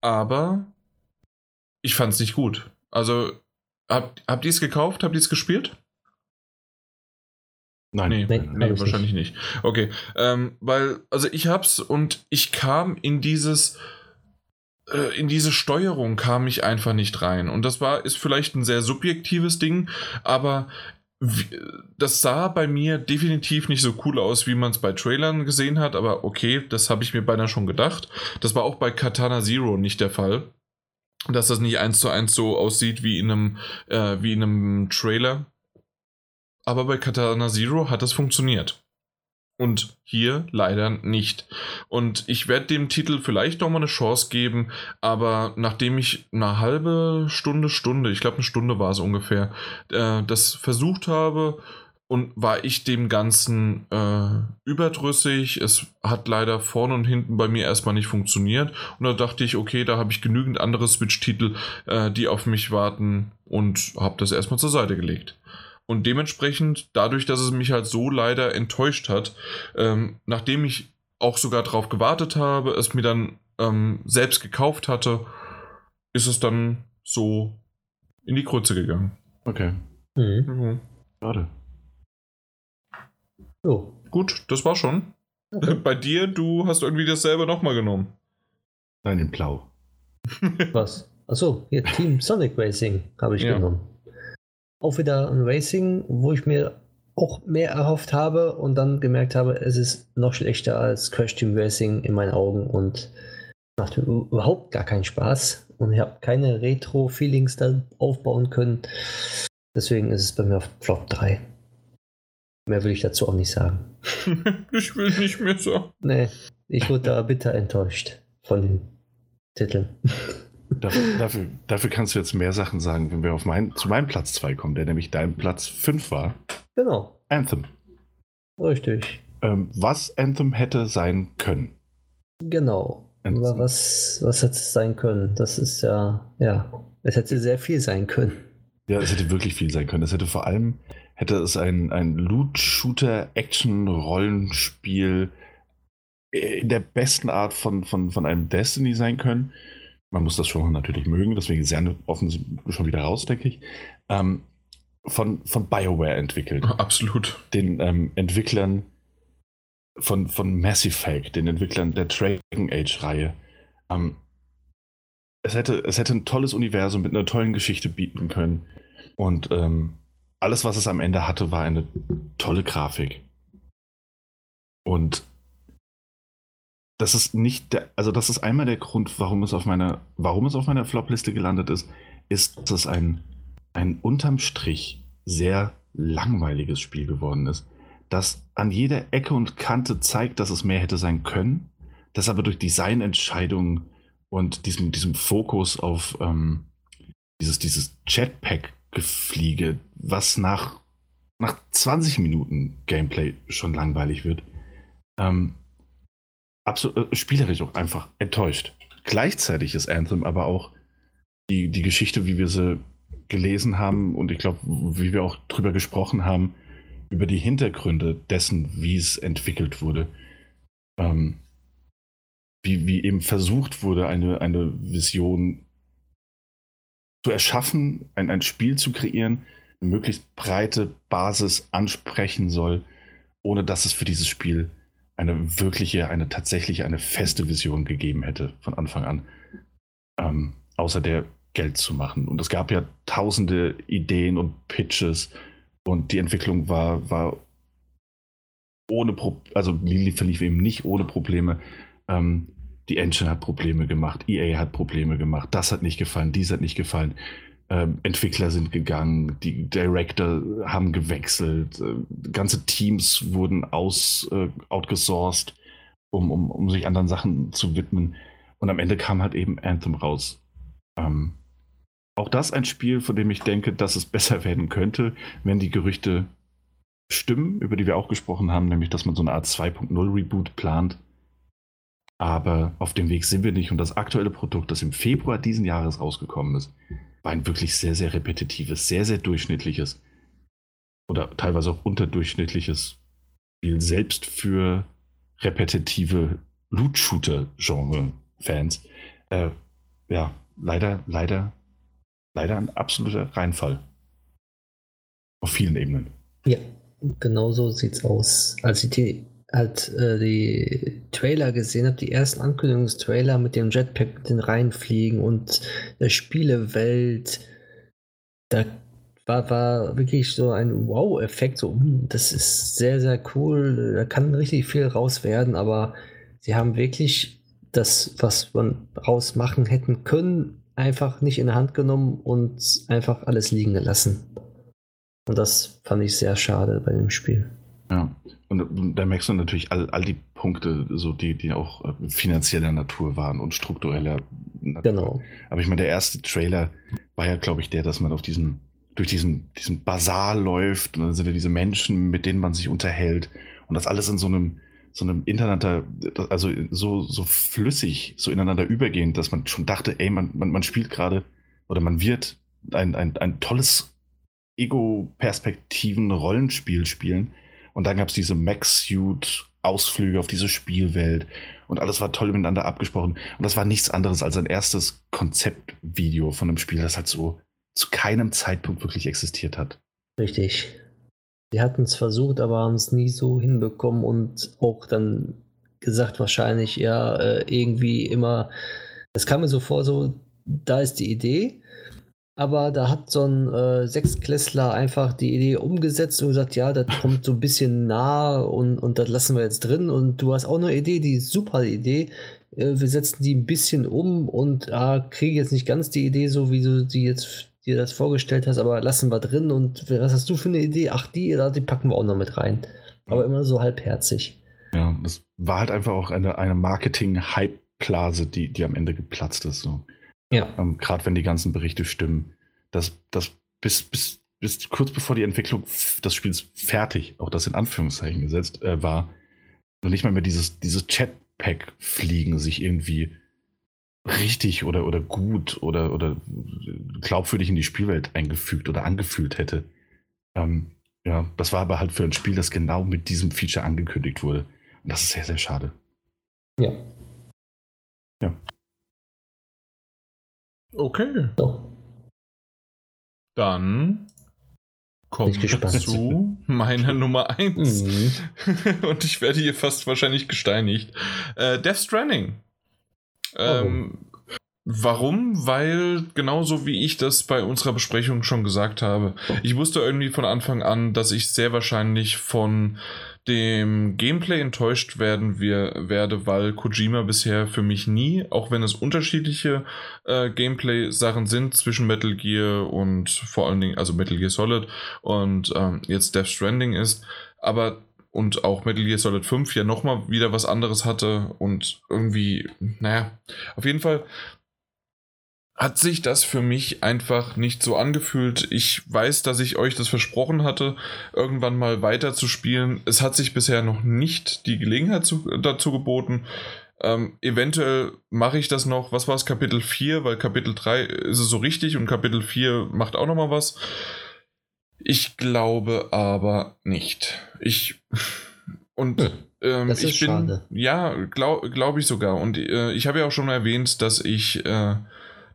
Aber ich fand es nicht gut. Also, habt, habt ihr es gekauft? Habt ihr es gespielt? Nein, nee, nee, nee wahrscheinlich nicht. nicht. Okay, ähm, weil, also ich hab's und ich kam in dieses, äh, in diese Steuerung kam ich einfach nicht rein. Und das war, ist vielleicht ein sehr subjektives Ding, aber das sah bei mir definitiv nicht so cool aus, wie man es bei Trailern gesehen hat, aber okay, das habe ich mir beinahe schon gedacht. Das war auch bei Katana Zero nicht der Fall, dass das nicht eins zu eins so aussieht wie in einem, äh, wie in einem Trailer aber bei Katana Zero hat das funktioniert. Und hier leider nicht. Und ich werde dem Titel vielleicht noch mal eine Chance geben, aber nachdem ich eine halbe Stunde, Stunde, ich glaube eine Stunde war es ungefähr, äh, das versucht habe und war ich dem Ganzen äh, überdrüssig. Es hat leider vorne und hinten bei mir erstmal nicht funktioniert. Und da dachte ich, okay, da habe ich genügend andere Switch-Titel, äh, die auf mich warten und habe das erstmal zur Seite gelegt. Und dementsprechend, dadurch, dass es mich halt so leider enttäuscht hat, ähm, nachdem ich auch sogar darauf gewartet habe, es mir dann ähm, selbst gekauft hatte, ist es dann so in die Krütze gegangen.
Okay. Mhm. Mhm. Schade.
So. Gut, das war schon. Okay. Bei dir, du hast irgendwie dasselbe nochmal genommen.
Nein, in Blau.
Was? Achso, hier Team Sonic Racing habe ich ja. genommen auch wieder ein Racing, wo ich mir auch mehr erhofft habe und dann gemerkt habe, es ist noch schlechter als Crash Team Racing in meinen Augen und macht mir überhaupt gar keinen Spaß und ich habe keine Retro-Feelings da aufbauen können. Deswegen ist es bei mir auf Flop 3. Mehr will ich dazu auch nicht sagen.
ich will nicht mehr sagen.
Nee, ich wurde da bitter enttäuscht von den Titeln.
Dafür, dafür, dafür, kannst du jetzt mehr Sachen sagen, wenn wir auf mein, zu meinem Platz 2 kommen, der nämlich dein Platz 5 war.
Genau.
Anthem.
Richtig.
Ähm, was Anthem hätte sein können.
Genau. Aber was, was hätte es sein können? Das ist ja, ja, es hätte sehr viel sein können.
Ja, es hätte wirklich viel sein können. Es hätte vor allem, hätte es ein, ein Loot-Shooter-Action-Rollenspiel in der besten Art von, von, von einem Destiny sein können man muss das schon natürlich mögen, deswegen sehr offen schon wieder raus, denke ich. Ähm, von, von BioWare entwickelt.
Absolut.
Den ähm, Entwicklern von, von Mass Effect, den Entwicklern der Dragon Age-Reihe. Ähm, es hätte, es hätte ein tolles Universum mit einer tollen Geschichte bieten können. Und ähm, alles, was es am Ende hatte, war eine tolle Grafik. Und das ist nicht der, also das ist einmal der Grund, warum es auf meiner, warum es auf meiner Flop-Liste gelandet ist, ist, dass es ein, ein unterm Strich sehr langweiliges Spiel geworden ist. Das an jeder Ecke und Kante zeigt, dass es mehr hätte sein können, das aber durch Designentscheidungen und diesem, diesem Fokus auf ähm, dieses, dieses Jetpack-Gefliege, was nach, nach 20 Minuten Gameplay schon langweilig wird, ähm, absolut, äh, spielerisch auch einfach enttäuscht. Gleichzeitig ist Anthem aber auch die, die Geschichte, wie wir sie gelesen haben und ich glaube, wie wir auch drüber gesprochen haben, über die Hintergründe dessen, wie es entwickelt wurde. Ähm, wie, wie eben versucht wurde, eine, eine Vision zu erschaffen, ein, ein Spiel zu kreieren, eine möglichst breite Basis ansprechen soll, ohne dass es für dieses Spiel eine wirkliche, eine tatsächliche, eine feste Vision gegeben hätte von Anfang an. Ähm, außer der Geld zu machen. Und es gab ja tausende Ideen und Pitches und die Entwicklung war, war ohne Pro also Lili verlief eben nicht ohne Probleme. Ähm, die Engine hat Probleme gemacht, EA hat Probleme gemacht, das hat nicht gefallen, dies hat nicht gefallen. Ähm, Entwickler sind gegangen, die Director haben gewechselt, äh, ganze Teams wurden aus, äh, outgesourced, um, um, um sich anderen Sachen zu widmen. Und am Ende kam halt eben Anthem raus. Ähm, auch das ein Spiel, von dem ich denke, dass es besser werden könnte, wenn die Gerüchte stimmen, über die wir auch gesprochen haben, nämlich dass man so eine Art 2.0 Reboot plant. Aber auf dem Weg sind wir nicht. Und das aktuelle Produkt, das im Februar diesen Jahres rausgekommen ist, war ein wirklich sehr, sehr repetitives, sehr, sehr durchschnittliches oder teilweise auch unterdurchschnittliches Spiel, selbst für repetitive Loot-Shooter-Genre-Fans. Äh, ja, leider, leider, leider ein absoluter Reinfall. Auf vielen Ebenen.
Ja, genau so sieht's aus. Als ich die halt äh, die Trailer gesehen habe, die ersten Ankündigungstrailer mit dem Jetpack den reinfliegen und der Spielewelt, da war, war wirklich so ein Wow-Effekt. So, hm, das ist sehr, sehr cool. Da kann richtig viel raus werden, aber sie haben wirklich das, was man rausmachen hätten können, einfach nicht in der Hand genommen und einfach alles liegen gelassen. Und das fand ich sehr schade bei dem Spiel.
Ja, und da merkst du natürlich all, all die Punkte, so die, die auch äh, finanzieller Natur waren und struktureller Natur.
Genau.
Aber ich meine, der erste Trailer war ja, glaube ich, der, dass man auf diesen, durch diesen, diesen Basar läuft und dann sind ja diese Menschen, mit denen man sich unterhält und das alles in so einem, so einem ineinander, also so, so flüssig, so ineinander übergehend, dass man schon dachte, ey, man, man, man spielt gerade oder man wird ein, ein, ein tolles Ego-Perspektiven-Rollenspiel spielen und dann gab es diese Max-Suit-Ausflüge auf diese Spielwelt und alles war toll miteinander abgesprochen. Und das war nichts anderes als ein erstes Konzeptvideo von einem Spiel, das halt so zu keinem Zeitpunkt wirklich existiert hat.
Richtig. Sie hatten es versucht, aber haben es nie so hinbekommen und auch dann gesagt, wahrscheinlich, ja, äh, irgendwie immer. Es kam mir so vor, so, da ist die Idee, aber da hat so ein äh, Sechsklässler einfach die Idee umgesetzt und gesagt, ja, das kommt so ein bisschen nah und, und das lassen wir jetzt drin. Und du hast auch eine Idee, die super Idee. Äh, wir setzen die ein bisschen um und äh, kriege jetzt nicht ganz die Idee, so wie du die jetzt dir das vorgestellt hast, aber lassen wir drin. Und was hast du für eine Idee? Ach, die, die packen wir auch noch mit rein. Aber immer so halbherzig.
Ja, das war halt einfach auch eine, eine Marketing-Hype-Blase, die, die am Ende geplatzt ist. So. Ja. Ähm, Gerade wenn die ganzen Berichte stimmen, dass, dass bis, bis, bis kurz bevor die Entwicklung des Spiels fertig, auch das in Anführungszeichen gesetzt, äh, war, noch nicht mal mehr dieses, dieses Chatpack-Fliegen sich irgendwie richtig oder, oder gut oder, oder glaubwürdig in die Spielwelt eingefügt oder angefühlt hätte. Ähm, ja, das war aber halt für ein Spiel, das genau mit diesem Feature angekündigt wurde. Und das ist sehr, sehr schade.
Ja.
Ja.
Okay. So. Dann kommen wir zu meiner Nummer 1. Mhm. Und ich werde hier fast wahrscheinlich gesteinigt. Äh, Death Stranding. Ähm, Warum? Weil genauso wie ich das bei unserer Besprechung schon gesagt habe, ich wusste irgendwie von Anfang an, dass ich sehr wahrscheinlich von dem Gameplay enttäuscht werden wir, werde, weil Kojima bisher für mich nie, auch wenn es unterschiedliche äh, Gameplay-Sachen sind zwischen Metal Gear und vor allen Dingen, also Metal Gear Solid und ähm, jetzt Death Stranding ist, aber und auch Metal Gear Solid 5 ja nochmal wieder was anderes hatte und irgendwie, naja, auf jeden Fall hat sich das für mich einfach nicht so angefühlt. Ich weiß, dass ich euch das versprochen hatte, irgendwann mal weiter zu spielen. Es hat sich bisher noch nicht die Gelegenheit zu, dazu geboten. Ähm, eventuell mache ich das noch. Was war es? Kapitel 4, weil Kapitel 3 ist es so richtig und Kapitel 4 macht auch nochmal was. Ich glaube aber nicht. Ich und hm, ähm, ich bin schade. ja glaube glaub ich sogar und äh, ich habe ja auch schon erwähnt, dass ich äh,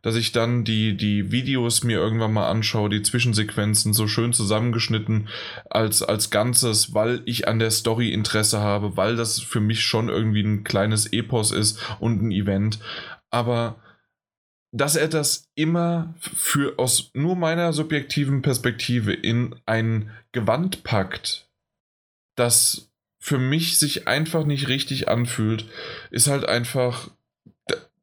dass ich dann die, die Videos mir irgendwann mal anschaue, die Zwischensequenzen so schön zusammengeschnitten als, als Ganzes, weil ich an der Story Interesse habe, weil das für mich schon irgendwie ein kleines Epos ist und ein Event. Aber dass er das immer für aus nur meiner subjektiven Perspektive in ein Gewand packt, das für mich sich einfach nicht richtig anfühlt, ist halt einfach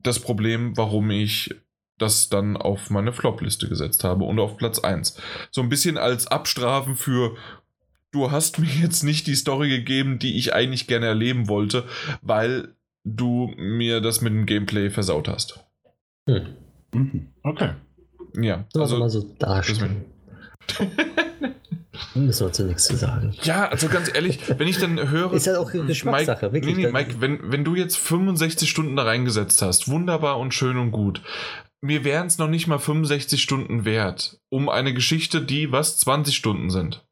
das Problem, warum ich das dann auf meine Flop-Liste gesetzt habe und auf Platz 1. So ein bisschen als Abstrafen für, du hast mir jetzt nicht die Story gegeben, die ich eigentlich gerne erleben wollte, weil du mir das mit dem Gameplay versaut hast.
Hm. Mhm. Okay.
Ja.
So, also mal so darstellen. Müssen wir zu nichts zu sagen.
Ja, also ganz ehrlich, wenn ich dann höre.
Ist ja auch Geschmackssache,
Mike, wirklich. Nee, nee, Mike, wenn, wenn du jetzt 65 Stunden da reingesetzt hast, wunderbar und schön und gut mir wären es noch nicht mal 65 Stunden wert, um eine Geschichte, die was 20 Stunden sind.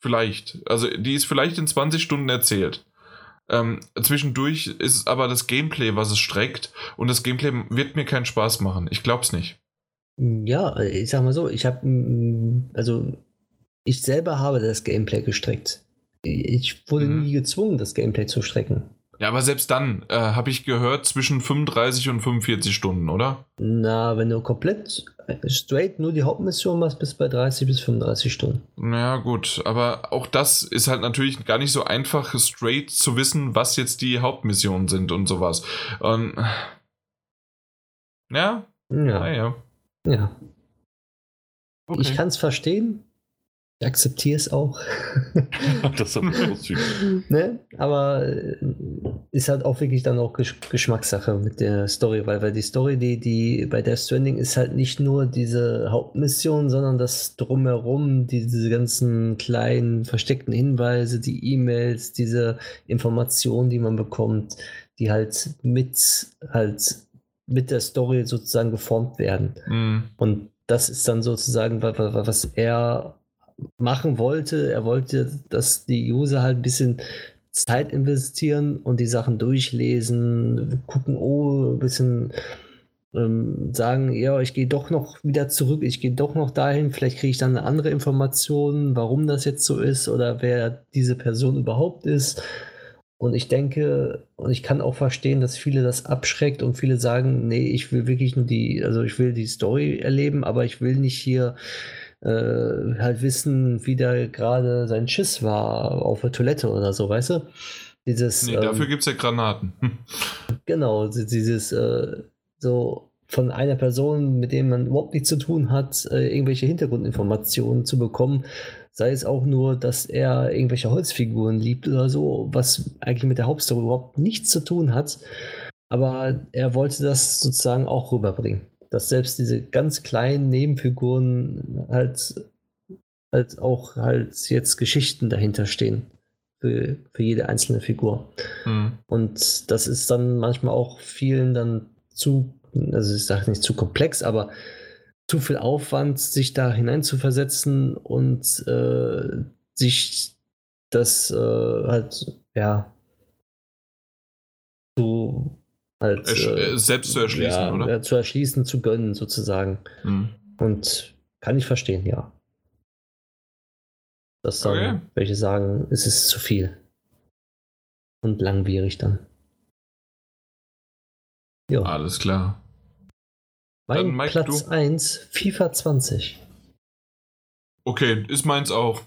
Vielleicht. Also die ist vielleicht in 20 Stunden erzählt. Ähm, zwischendurch ist es aber das Gameplay, was es streckt. Und das Gameplay wird mir keinen Spaß machen. Ich glaub's nicht.
Ja, ich sag mal so, ich habe, also ich selber habe das Gameplay gestreckt. Ich wurde mhm. nie gezwungen, das Gameplay zu strecken.
Ja, aber selbst dann äh, habe ich gehört zwischen 35 und 45 Stunden, oder?
Na, wenn du komplett äh, straight nur die Hauptmission machst, bis bei 30 bis 35 Stunden.
Ja, gut, aber auch das ist halt natürlich gar nicht so einfach, straight zu wissen, was jetzt die Hauptmissionen sind und sowas. Und, ja?
Ja. Ah, ja. ja. Okay. Ich kann es verstehen, ich akzeptiere es auch. das ist ne? Aber äh, ist halt auch wirklich dann auch Geschmackssache mit der Story, weil, weil die Story, die, die bei Death Stranding ist halt nicht nur diese Hauptmission, sondern das drumherum, diese ganzen kleinen versteckten Hinweise, die E-Mails, diese Informationen, die man bekommt, die halt mit halt mit der Story sozusagen geformt werden. Mhm. Und das ist dann sozusagen, was er machen wollte. Er wollte, dass die User halt ein bisschen Zeit investieren und die Sachen durchlesen, gucken, oh, ein bisschen ähm, sagen, ja, ich gehe doch noch wieder zurück, ich gehe doch noch dahin, vielleicht kriege ich dann eine andere Information, warum das jetzt so ist oder wer diese Person überhaupt ist. Und ich denke, und ich kann auch verstehen, dass viele das abschreckt und viele sagen, nee, ich will wirklich nur die, also ich will die Story erleben, aber ich will nicht hier äh, halt wissen, wie der gerade sein Schiss war auf der Toilette oder so, weißt du?
Dieses, nee, dafür ähm, gibt es ja Granaten.
genau, dieses äh, so von einer Person, mit dem man überhaupt nichts zu tun hat, äh, irgendwelche Hintergrundinformationen zu bekommen, sei es auch nur, dass er irgendwelche Holzfiguren liebt oder so, was eigentlich mit der Hauptstory überhaupt nichts zu tun hat. Aber er wollte das sozusagen auch rüberbringen dass selbst diese ganz kleinen Nebenfiguren halt, halt auch halt jetzt Geschichten dahinter stehen. Für, für jede einzelne Figur. Mhm. Und das ist dann manchmal auch vielen dann zu, also ich sage nicht zu komplex, aber zu viel Aufwand, sich da hineinzuversetzen und äh, sich das äh, halt, ja, zu halt,
äh, selbst zu erschließen, ja, oder?
Zu erschließen, zu gönnen, sozusagen. Mhm. Und kann ich verstehen, ja. Dass dann okay. welche sagen, es ist zu viel. Und langwierig dann.
Ja. Alles klar.
Mein Mike, Platz du? 1, FIFA 20.
Okay, ist meins auch.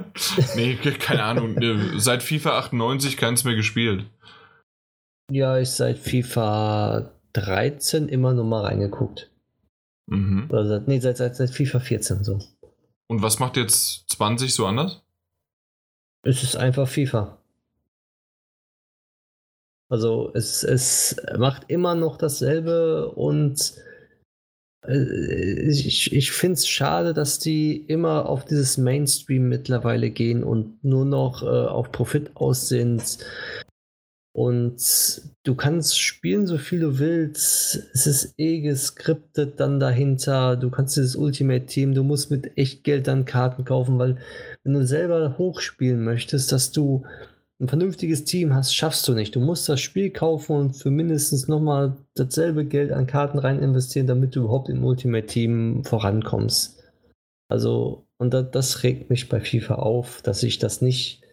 nee, keine Ahnung. Seit FIFA 98 keins mehr gespielt.
Ja, ich seit FIFA 13 immer nur mal reingeguckt. Mhm. Oder seit, nee, seit, seit, seit FIFA 14 so.
Und was macht jetzt 20 so anders?
Es ist einfach FIFA. Also es, es macht immer noch dasselbe und äh, ich, ich finde es schade, dass die immer auf dieses Mainstream mittlerweile gehen und nur noch äh, auf Profit aus sind. Und du kannst spielen, so viel du willst. Es ist eh geskriptet dann dahinter. Du kannst dieses Ultimate Team, du musst mit echt Geld dann Karten kaufen, weil wenn du selber hochspielen möchtest, dass du ein vernünftiges Team hast, schaffst du nicht. Du musst das Spiel kaufen und für mindestens nochmal dasselbe Geld an Karten rein investieren, damit du überhaupt im Ultimate Team vorankommst. Also, und das, das regt mich bei FIFA auf, dass ich das nicht,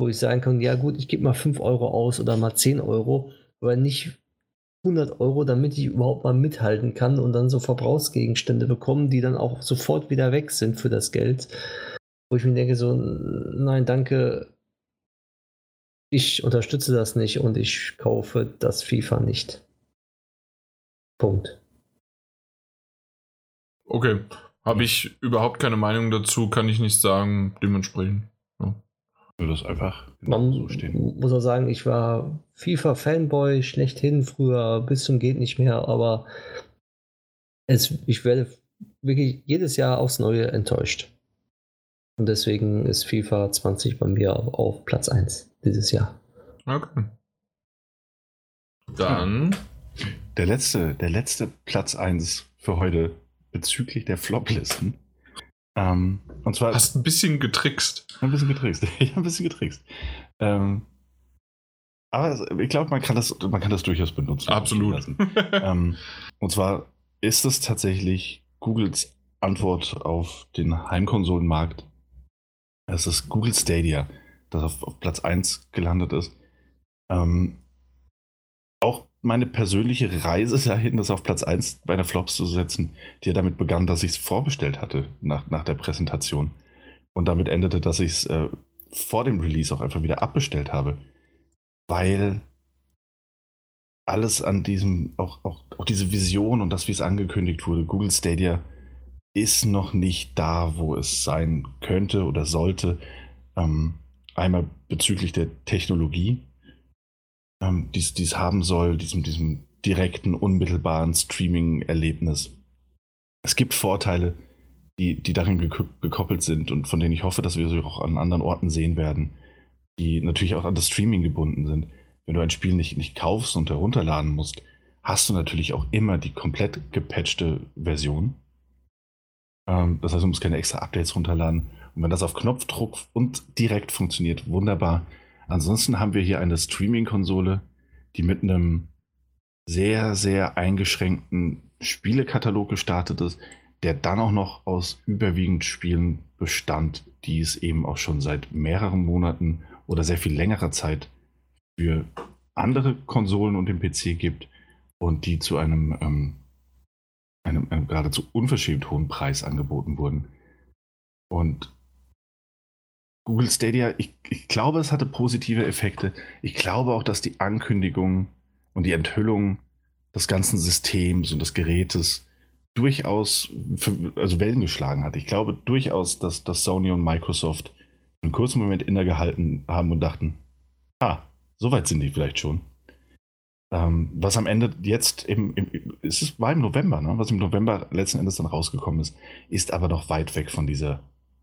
wo ich sagen kann, ja gut, ich gebe mal 5 Euro aus oder mal 10 Euro, aber nicht 100 Euro, damit ich überhaupt mal mithalten kann und dann so Verbrauchsgegenstände bekommen, die dann auch sofort wieder weg sind für das Geld. Wo ich mir denke, so, nein, danke, ich unterstütze das nicht und ich kaufe das FIFA nicht. Punkt.
Okay. Habe ich überhaupt keine Meinung dazu, kann ich nicht sagen, dementsprechend.
Würde das einfach
Man so stehen. Muss auch sagen, ich war FIFA-Fanboy schlechthin früher bis zum geht nicht mehr, aber es, ich werde wirklich jedes Jahr aufs Neue enttäuscht. Und deswegen ist FIFA 20 bei mir auf Platz 1 dieses Jahr.
Okay. Dann.
Der letzte, der letzte Platz 1 für heute bezüglich der Floplisten. Ähm, und zwar.
Hast ein bisschen getrickst.
Ein bisschen getrickst. ich habe ein bisschen getrickst. Ähm, aber ich glaube, man, kann das, man kann das durchaus benutzen.
Absolut.
ähm, und zwar ist es tatsächlich Googles Antwort auf den Heimkonsolenmarkt. Es ist Google Stadia das auf, auf Platz 1 gelandet ist. Ähm, auch meine persönliche Reise dahin, das auf Platz 1 bei der Flops zu setzen, die ja damit begann, dass ich es vorbestellt hatte nach, nach der Präsentation. Und damit endete, dass ich es äh, vor dem Release auch einfach wieder abbestellt habe. Weil alles an diesem, auch, auch, auch diese Vision und das, wie es angekündigt wurde, Google Stadia ist noch nicht da, wo es sein könnte oder sollte. Ähm, Einmal bezüglich der Technologie, ähm, die es haben soll, diesem, diesem direkten, unmittelbaren Streaming-Erlebnis. Es gibt Vorteile, die, die darin gekoppelt sind und von denen ich hoffe, dass wir sie auch an anderen Orten sehen werden, die natürlich auch an das Streaming gebunden sind. Wenn du ein Spiel nicht, nicht kaufst und herunterladen musst, hast du natürlich auch immer die komplett gepatchte Version. Ähm, das heißt, du musst keine extra Updates runterladen. Und wenn das auf Knopfdruck und direkt funktioniert, wunderbar. Ansonsten haben wir hier eine Streaming-Konsole, die mit einem sehr, sehr eingeschränkten Spielekatalog gestartet ist, der dann auch noch aus überwiegend Spielen bestand, die es eben auch schon seit mehreren Monaten oder sehr viel längerer Zeit für andere Konsolen und den PC gibt und die zu einem, ähm, einem, einem geradezu unverschämt hohen Preis angeboten wurden. Und Google Stadia, ich, ich glaube, es hatte positive Effekte. Ich glaube auch, dass die Ankündigung und die Enthüllung des ganzen Systems und des Gerätes durchaus für, also Wellen geschlagen hat. Ich glaube durchaus, dass, dass Sony und Microsoft einen kurzen Moment innegehalten haben und dachten, ah, so weit sind die vielleicht schon. Ähm, was am Ende jetzt im, im es war im November, ne? was im November letzten Endes dann rausgekommen ist, ist aber noch weit weg von dieser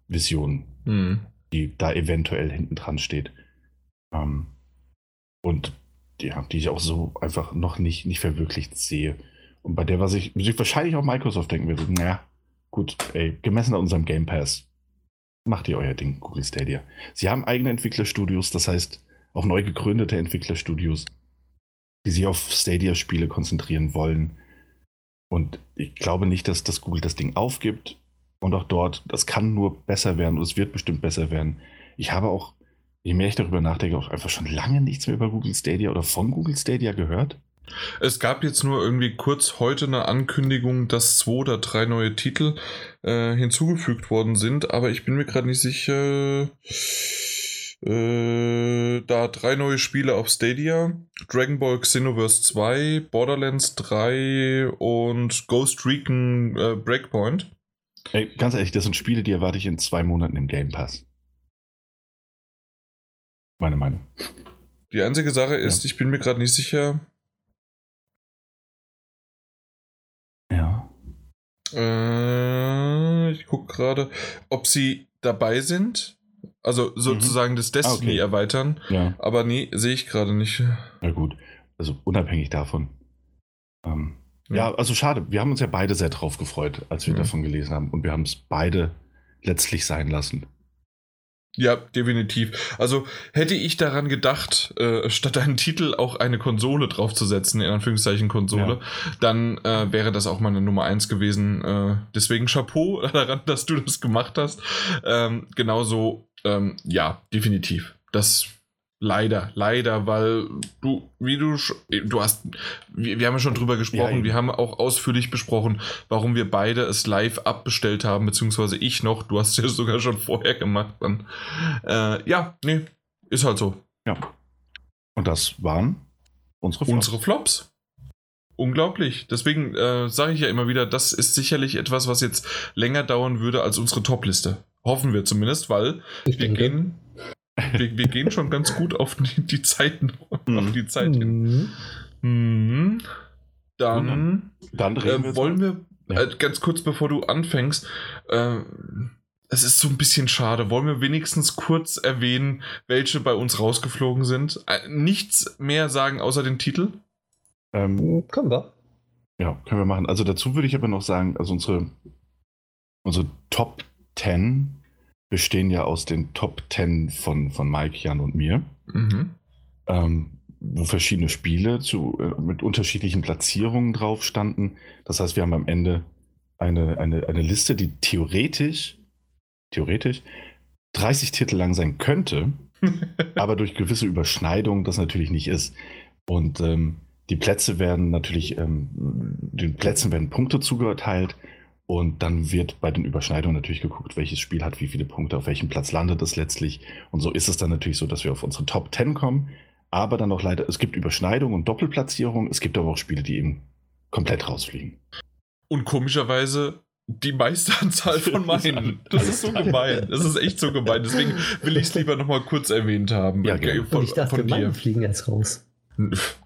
Vision. Mhm die da eventuell hinten dran steht. Ähm, und ja, die ich auch so einfach noch nicht, nicht verwirklicht sehe. Und bei der, was ich, sich wahrscheinlich auch Microsoft denken würde, naja, gut, ey, gemessen an unserem Game Pass, macht ihr euer Ding, Google Stadia. Sie haben eigene Entwicklerstudios, das heißt auch neu gegründete Entwicklerstudios, die sich auf Stadia-Spiele konzentrieren wollen. Und ich glaube nicht, dass das Google das Ding aufgibt. Und auch dort, das kann nur besser werden und es wird bestimmt besser werden. Ich habe auch, je mehr ich darüber nachdenke, auch einfach schon lange nichts mehr über Google Stadia oder von Google Stadia gehört.
Es gab jetzt nur irgendwie kurz heute eine Ankündigung, dass zwei oder drei neue Titel äh, hinzugefügt worden sind, aber ich bin mir gerade nicht sicher. Äh, da drei neue Spiele auf Stadia: Dragon Ball Xenoverse 2, Borderlands 3 und Ghost Recon äh, Breakpoint.
Ey, ganz ehrlich, das sind Spiele, die erwarte ich in zwei Monaten im Game Pass. Meine Meinung.
Die einzige Sache ist, ja. ich bin mir gerade nicht sicher.
Ja.
Äh, ich gucke gerade, ob sie dabei sind. Also sozusagen mhm. das Destiny ah, okay. erweitern.
Ja.
Aber nee, sehe ich gerade nicht.
Na gut. Also unabhängig davon. Ähm, ja. also schade. Wir haben uns ja beide sehr drauf gefreut, als wir ja. davon gelesen haben. Und wir haben es beide letztlich sein lassen.
Ja, definitiv. Also hätte ich daran gedacht, äh, statt einen Titel auch eine Konsole draufzusetzen, in Anführungszeichen Konsole, ja. dann äh, wäre das auch meine Nummer eins gewesen. Äh, deswegen Chapeau daran, dass du das gemacht hast. Ähm, genauso, ähm, ja, definitiv. Das Leider, leider, weil du, wie du, du hast, wir, wir haben ja schon drüber gesprochen, ja, wir haben auch ausführlich besprochen, warum wir beide es live abbestellt haben, beziehungsweise ich noch, du hast es ja sogar schon vorher gemacht dann. Äh, ja, nee, ist halt so.
Ja. Und das waren unsere
Flops. Unsere Flops. Unglaublich. Deswegen äh, sage ich ja immer wieder, das ist sicherlich etwas, was jetzt länger dauern würde als unsere Top-Liste. Hoffen wir zumindest, weil
ich wir denke.
gehen wir, wir, gehen schon ganz gut auf die, die Zeiten, auf die Zeit hin. Mhm. mhm. Dann,
dann
äh, wollen wir, ja. äh, ganz kurz bevor du anfängst, äh, es ist so ein bisschen schade. Wollen wir wenigstens kurz erwähnen, welche bei uns rausgeflogen sind? Äh, nichts mehr sagen außer den Titel?
Ähm, können wir.
Ja, können wir machen. Also dazu würde ich aber noch sagen, also unsere, unsere Top 10 bestehen ja aus den Top 10 von, von Mike, Jan und mir. Mhm. Ähm, wo verschiedene Spiele zu, äh, mit unterschiedlichen Platzierungen drauf standen. Das heißt, wir haben am Ende eine, eine, eine Liste, die theoretisch, theoretisch 30 Titel lang sein könnte, aber durch gewisse Überschneidungen das natürlich nicht ist. Und ähm, die Plätze werden natürlich, ähm, den Plätzen werden Punkte zugeteilt und dann wird bei den Überschneidungen natürlich geguckt, welches Spiel hat wie viele Punkte, auf welchem Platz landet es letztlich. Und so ist es dann natürlich so, dass wir auf unsere Top 10 kommen. Aber dann auch leider, es gibt Überschneidungen und Doppelplatzierungen. Es gibt aber auch Spiele, die eben komplett rausfliegen.
Und komischerweise die meiste Anzahl von meinen. Das ist so gemein. Das ist echt so gemein. Deswegen will ich es lieber nochmal kurz erwähnt haben.
Ja, okay, von, ich dachte, von dir. fliegen jetzt raus.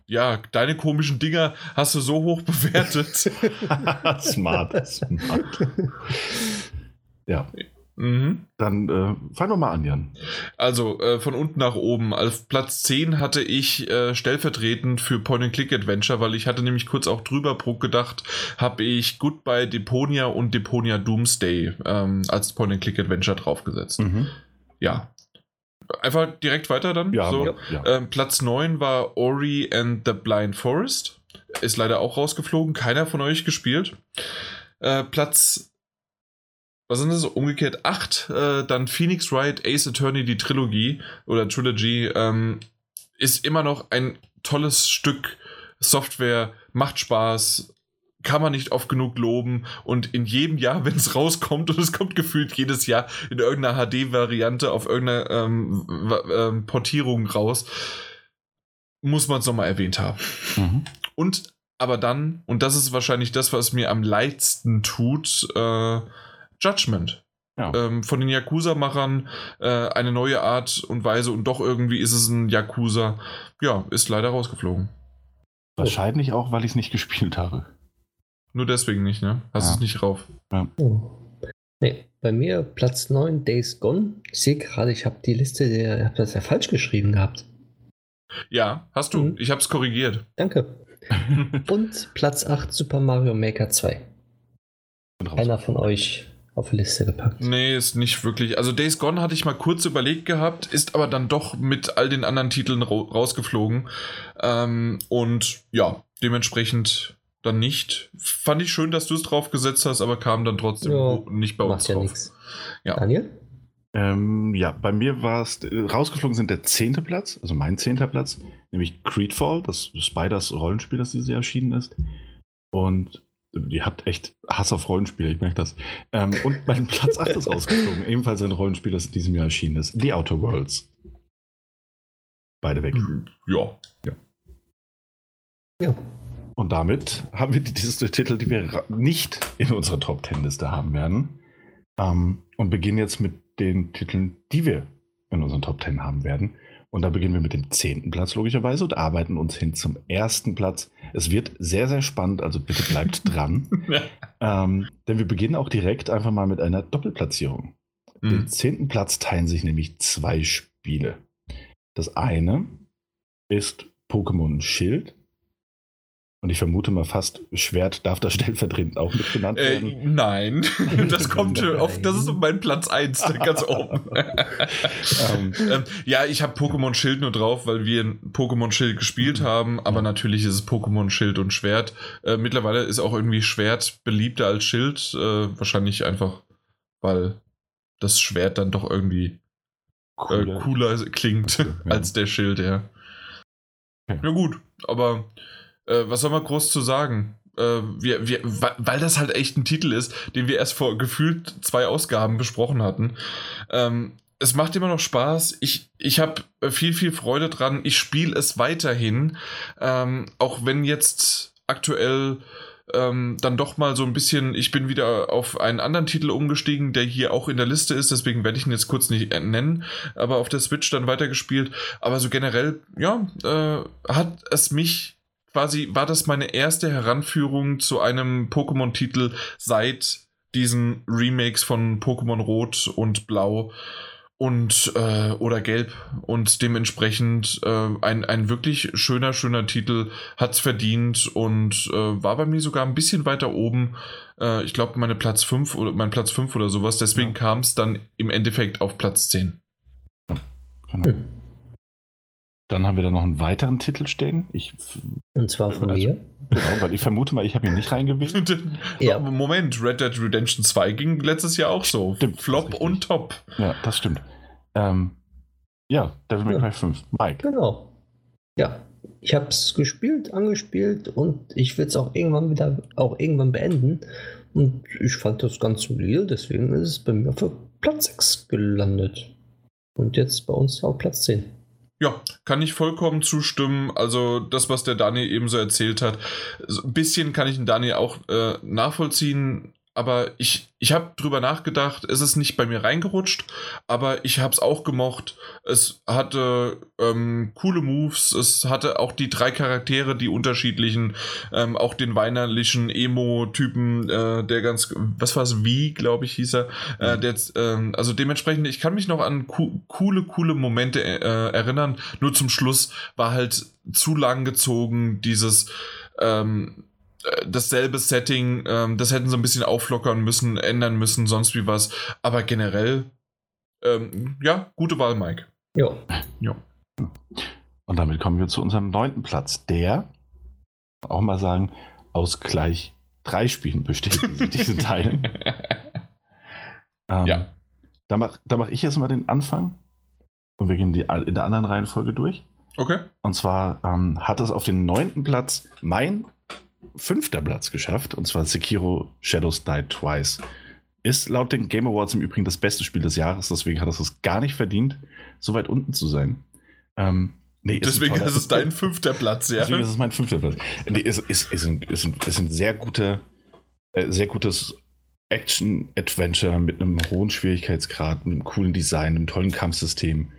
Ja, deine komischen Dinger hast du so hoch bewertet.
smart, smart. Ja. Mhm. Dann äh, fang doch mal an, Jan.
Also äh, von unten nach oben. Auf Platz 10 hatte ich äh, stellvertretend für Point-and-Click-Adventure, weil ich hatte nämlich kurz auch drüber gedacht, habe ich Goodbye Deponia und Deponia Doomsday ähm, als Point-and-Click-Adventure draufgesetzt. Mhm. Ja, einfach direkt weiter dann.
Ja,
so.
ja.
Ähm, Platz 9 war Ori and the Blind Forest. Ist leider auch rausgeflogen. Keiner von euch gespielt. Äh, Platz, was sind das? Umgekehrt 8. Äh, dann Phoenix Wright Ace Attorney, die Trilogie oder Trilogy. Ähm, ist immer noch ein tolles Stück Software. Macht Spaß kann man nicht oft genug loben und in jedem Jahr, wenn es rauskommt, und es kommt gefühlt jedes Jahr in irgendeiner HD-Variante auf irgendeiner ähm, ähm, Portierung raus, muss man es nochmal erwähnt haben. Mhm. Und aber dann, und das ist wahrscheinlich das, was mir am leidsten tut, äh, Judgment. Ja. Ähm, von den Yakuza-Machern äh, eine neue Art und Weise und doch irgendwie ist es ein Yakuza. Ja, ist leider rausgeflogen.
Wahrscheinlich auch, weil ich es nicht gespielt habe.
Nur deswegen nicht, ne? Hast ja. es nicht rauf.
Ja. Oh. Nee, bei mir Platz 9, Days Gone. Ich sehe gerade, ich habe die Liste, ich habe das ja falsch geschrieben gehabt.
Ja, hast du. Mhm. Ich habe es korrigiert.
Danke. Und Platz 8, Super Mario Maker 2. Einer von euch auf die Liste gepackt.
Nee, ist nicht wirklich. Also Days Gone hatte ich mal kurz überlegt gehabt, ist aber dann doch mit all den anderen Titeln rausgeflogen. Ähm, und ja, dementsprechend dann nicht. Fand ich schön, dass du es drauf gesetzt hast, aber kam dann trotzdem ja, nicht bei uns
ja
drauf.
Nix. Ja. Daniel?
Ähm, ja, bei mir war es, rausgeflogen sind der zehnte Platz, also mein zehnter Platz, nämlich Creedfall, das Spiders Rollenspiel, das dieses Jahr erschienen ist. Und die hat echt Hass auf Rollenspiele, ich merke das. Ähm, und mein Platz 8 ist rausgeflogen, ebenfalls ein Rollenspiel, das in diesem Jahr erschienen ist. The Outer Worlds. Beide weg.
Ja.
Ja. Ja. Und damit haben wir diese Titel, die wir nicht in unserer Top Ten Liste haben werden. Ähm, und beginnen jetzt mit den Titeln, die wir in unseren Top Ten haben werden. Und da beginnen wir mit dem zehnten Platz logischerweise und arbeiten uns hin zum ersten Platz. Es wird sehr, sehr spannend, also bitte bleibt dran. ähm, denn wir beginnen auch direkt einfach mal mit einer Doppelplatzierung. Mhm. Den zehnten Platz teilen sich nämlich zwei Spiele. Das eine ist Pokémon Schild und ich vermute mal fast, Schwert darf da stellvertretend auch mit genannt äh, werden.
Äh, nein, das kommt auf, das ist mein Platz 1, ganz oben. ähm, ähm, ja, ich habe Pokémon Schild nur drauf, weil wir Pokémon Schild gespielt mhm. haben, aber natürlich ist es Pokémon Schild und Schwert. Äh, mittlerweile ist auch irgendwie Schwert beliebter als Schild, äh, wahrscheinlich einfach, weil das Schwert dann doch irgendwie äh, cooler, cooler klingt okay, ja. als der Schild, ja. Ja, ja gut, aber äh, was soll man groß zu sagen? Äh, wir, wir, weil das halt echt ein Titel ist, den wir erst vor gefühlt zwei Ausgaben besprochen hatten. Ähm, es macht immer noch Spaß. Ich, ich habe viel, viel Freude dran. Ich spiele es weiterhin. Ähm, auch wenn jetzt aktuell ähm, dann doch mal so ein bisschen, ich bin wieder auf einen anderen Titel umgestiegen, der hier auch in der Liste ist, deswegen werde ich ihn jetzt kurz nicht nennen, aber auf der Switch dann weitergespielt. Aber so generell, ja, äh, hat es mich quasi war das meine erste Heranführung zu einem Pokémon-Titel seit diesen Remakes von Pokémon Rot und Blau und äh, oder Gelb und dementsprechend äh, ein, ein wirklich schöner, schöner Titel hat's verdient und äh, war bei mir sogar ein bisschen weiter oben. Äh, ich glaube, meine Platz 5 oder mein Platz 5 oder sowas, deswegen ja. kam es dann im Endeffekt auf Platz 10.
Genau. Dann haben wir da noch einen weiteren Titel stehen. Ich,
Und zwar von also, mir.
Genau, weil ich vermute mal, ich habe ihn nicht reingewählt.
ja. Moment, Red Dead Redemption 2 ging letztes Jahr auch so. Stimmt, Flop und Top.
Ja, das stimmt. Ähm, ja, Devil May Cry 5. Mike.
Genau. Ja, ich habe es gespielt, angespielt und ich will es auch irgendwann wieder, auch irgendwann beenden. Und ich fand das ganz solide, deswegen ist es bei mir für Platz 6 gelandet. Und jetzt bei uns auf Platz 10.
Ja, kann ich vollkommen zustimmen. Also das, was der Dani eben so erzählt hat, ein bisschen kann ich den Dani auch äh, nachvollziehen aber ich, ich habe drüber nachgedacht, es ist nicht bei mir reingerutscht, aber ich habe es auch gemocht. Es hatte ähm, coole Moves, es hatte auch die drei Charaktere, die unterschiedlichen, ähm, auch den weinerlichen Emo-Typen, äh, der ganz, was war es, wie, glaube ich, hieß er. Äh, mhm. der, ähm, also dementsprechend, ich kann mich noch an co coole, coole Momente äh, erinnern. Nur zum Schluss war halt zu lang gezogen, dieses ähm, äh, dasselbe Setting, ähm, das hätten sie ein bisschen auflockern müssen, ändern müssen, sonst wie was. Aber generell, ähm, ja, gute Wahl, Mike.
Ja.
ja.
Und damit kommen wir zu unserem neunten Platz, der, auch mal sagen, aus gleich drei Spielen besteht, diese, diese Teile. ähm, ja. Da mache da mach ich jetzt mal den Anfang und wir gehen die, in der anderen Reihenfolge durch.
Okay.
Und zwar ähm, hat es auf den neunten Platz mein fünfter Platz geschafft, und zwar Sekiro Shadows Die Twice. Ist laut den Game Awards im Übrigen das beste Spiel des Jahres, deswegen hat es es gar nicht verdient, so weit unten zu sein. Ähm,
nee, deswegen ist es dein fünfter Platz, ja.
Deswegen ist es mein fünfter Platz. Nee, es ist, ist, ist, ist, ist ein sehr, gute, äh, sehr gutes Action-Adventure mit einem hohen Schwierigkeitsgrad, einem coolen Design, einem tollen Kampfsystem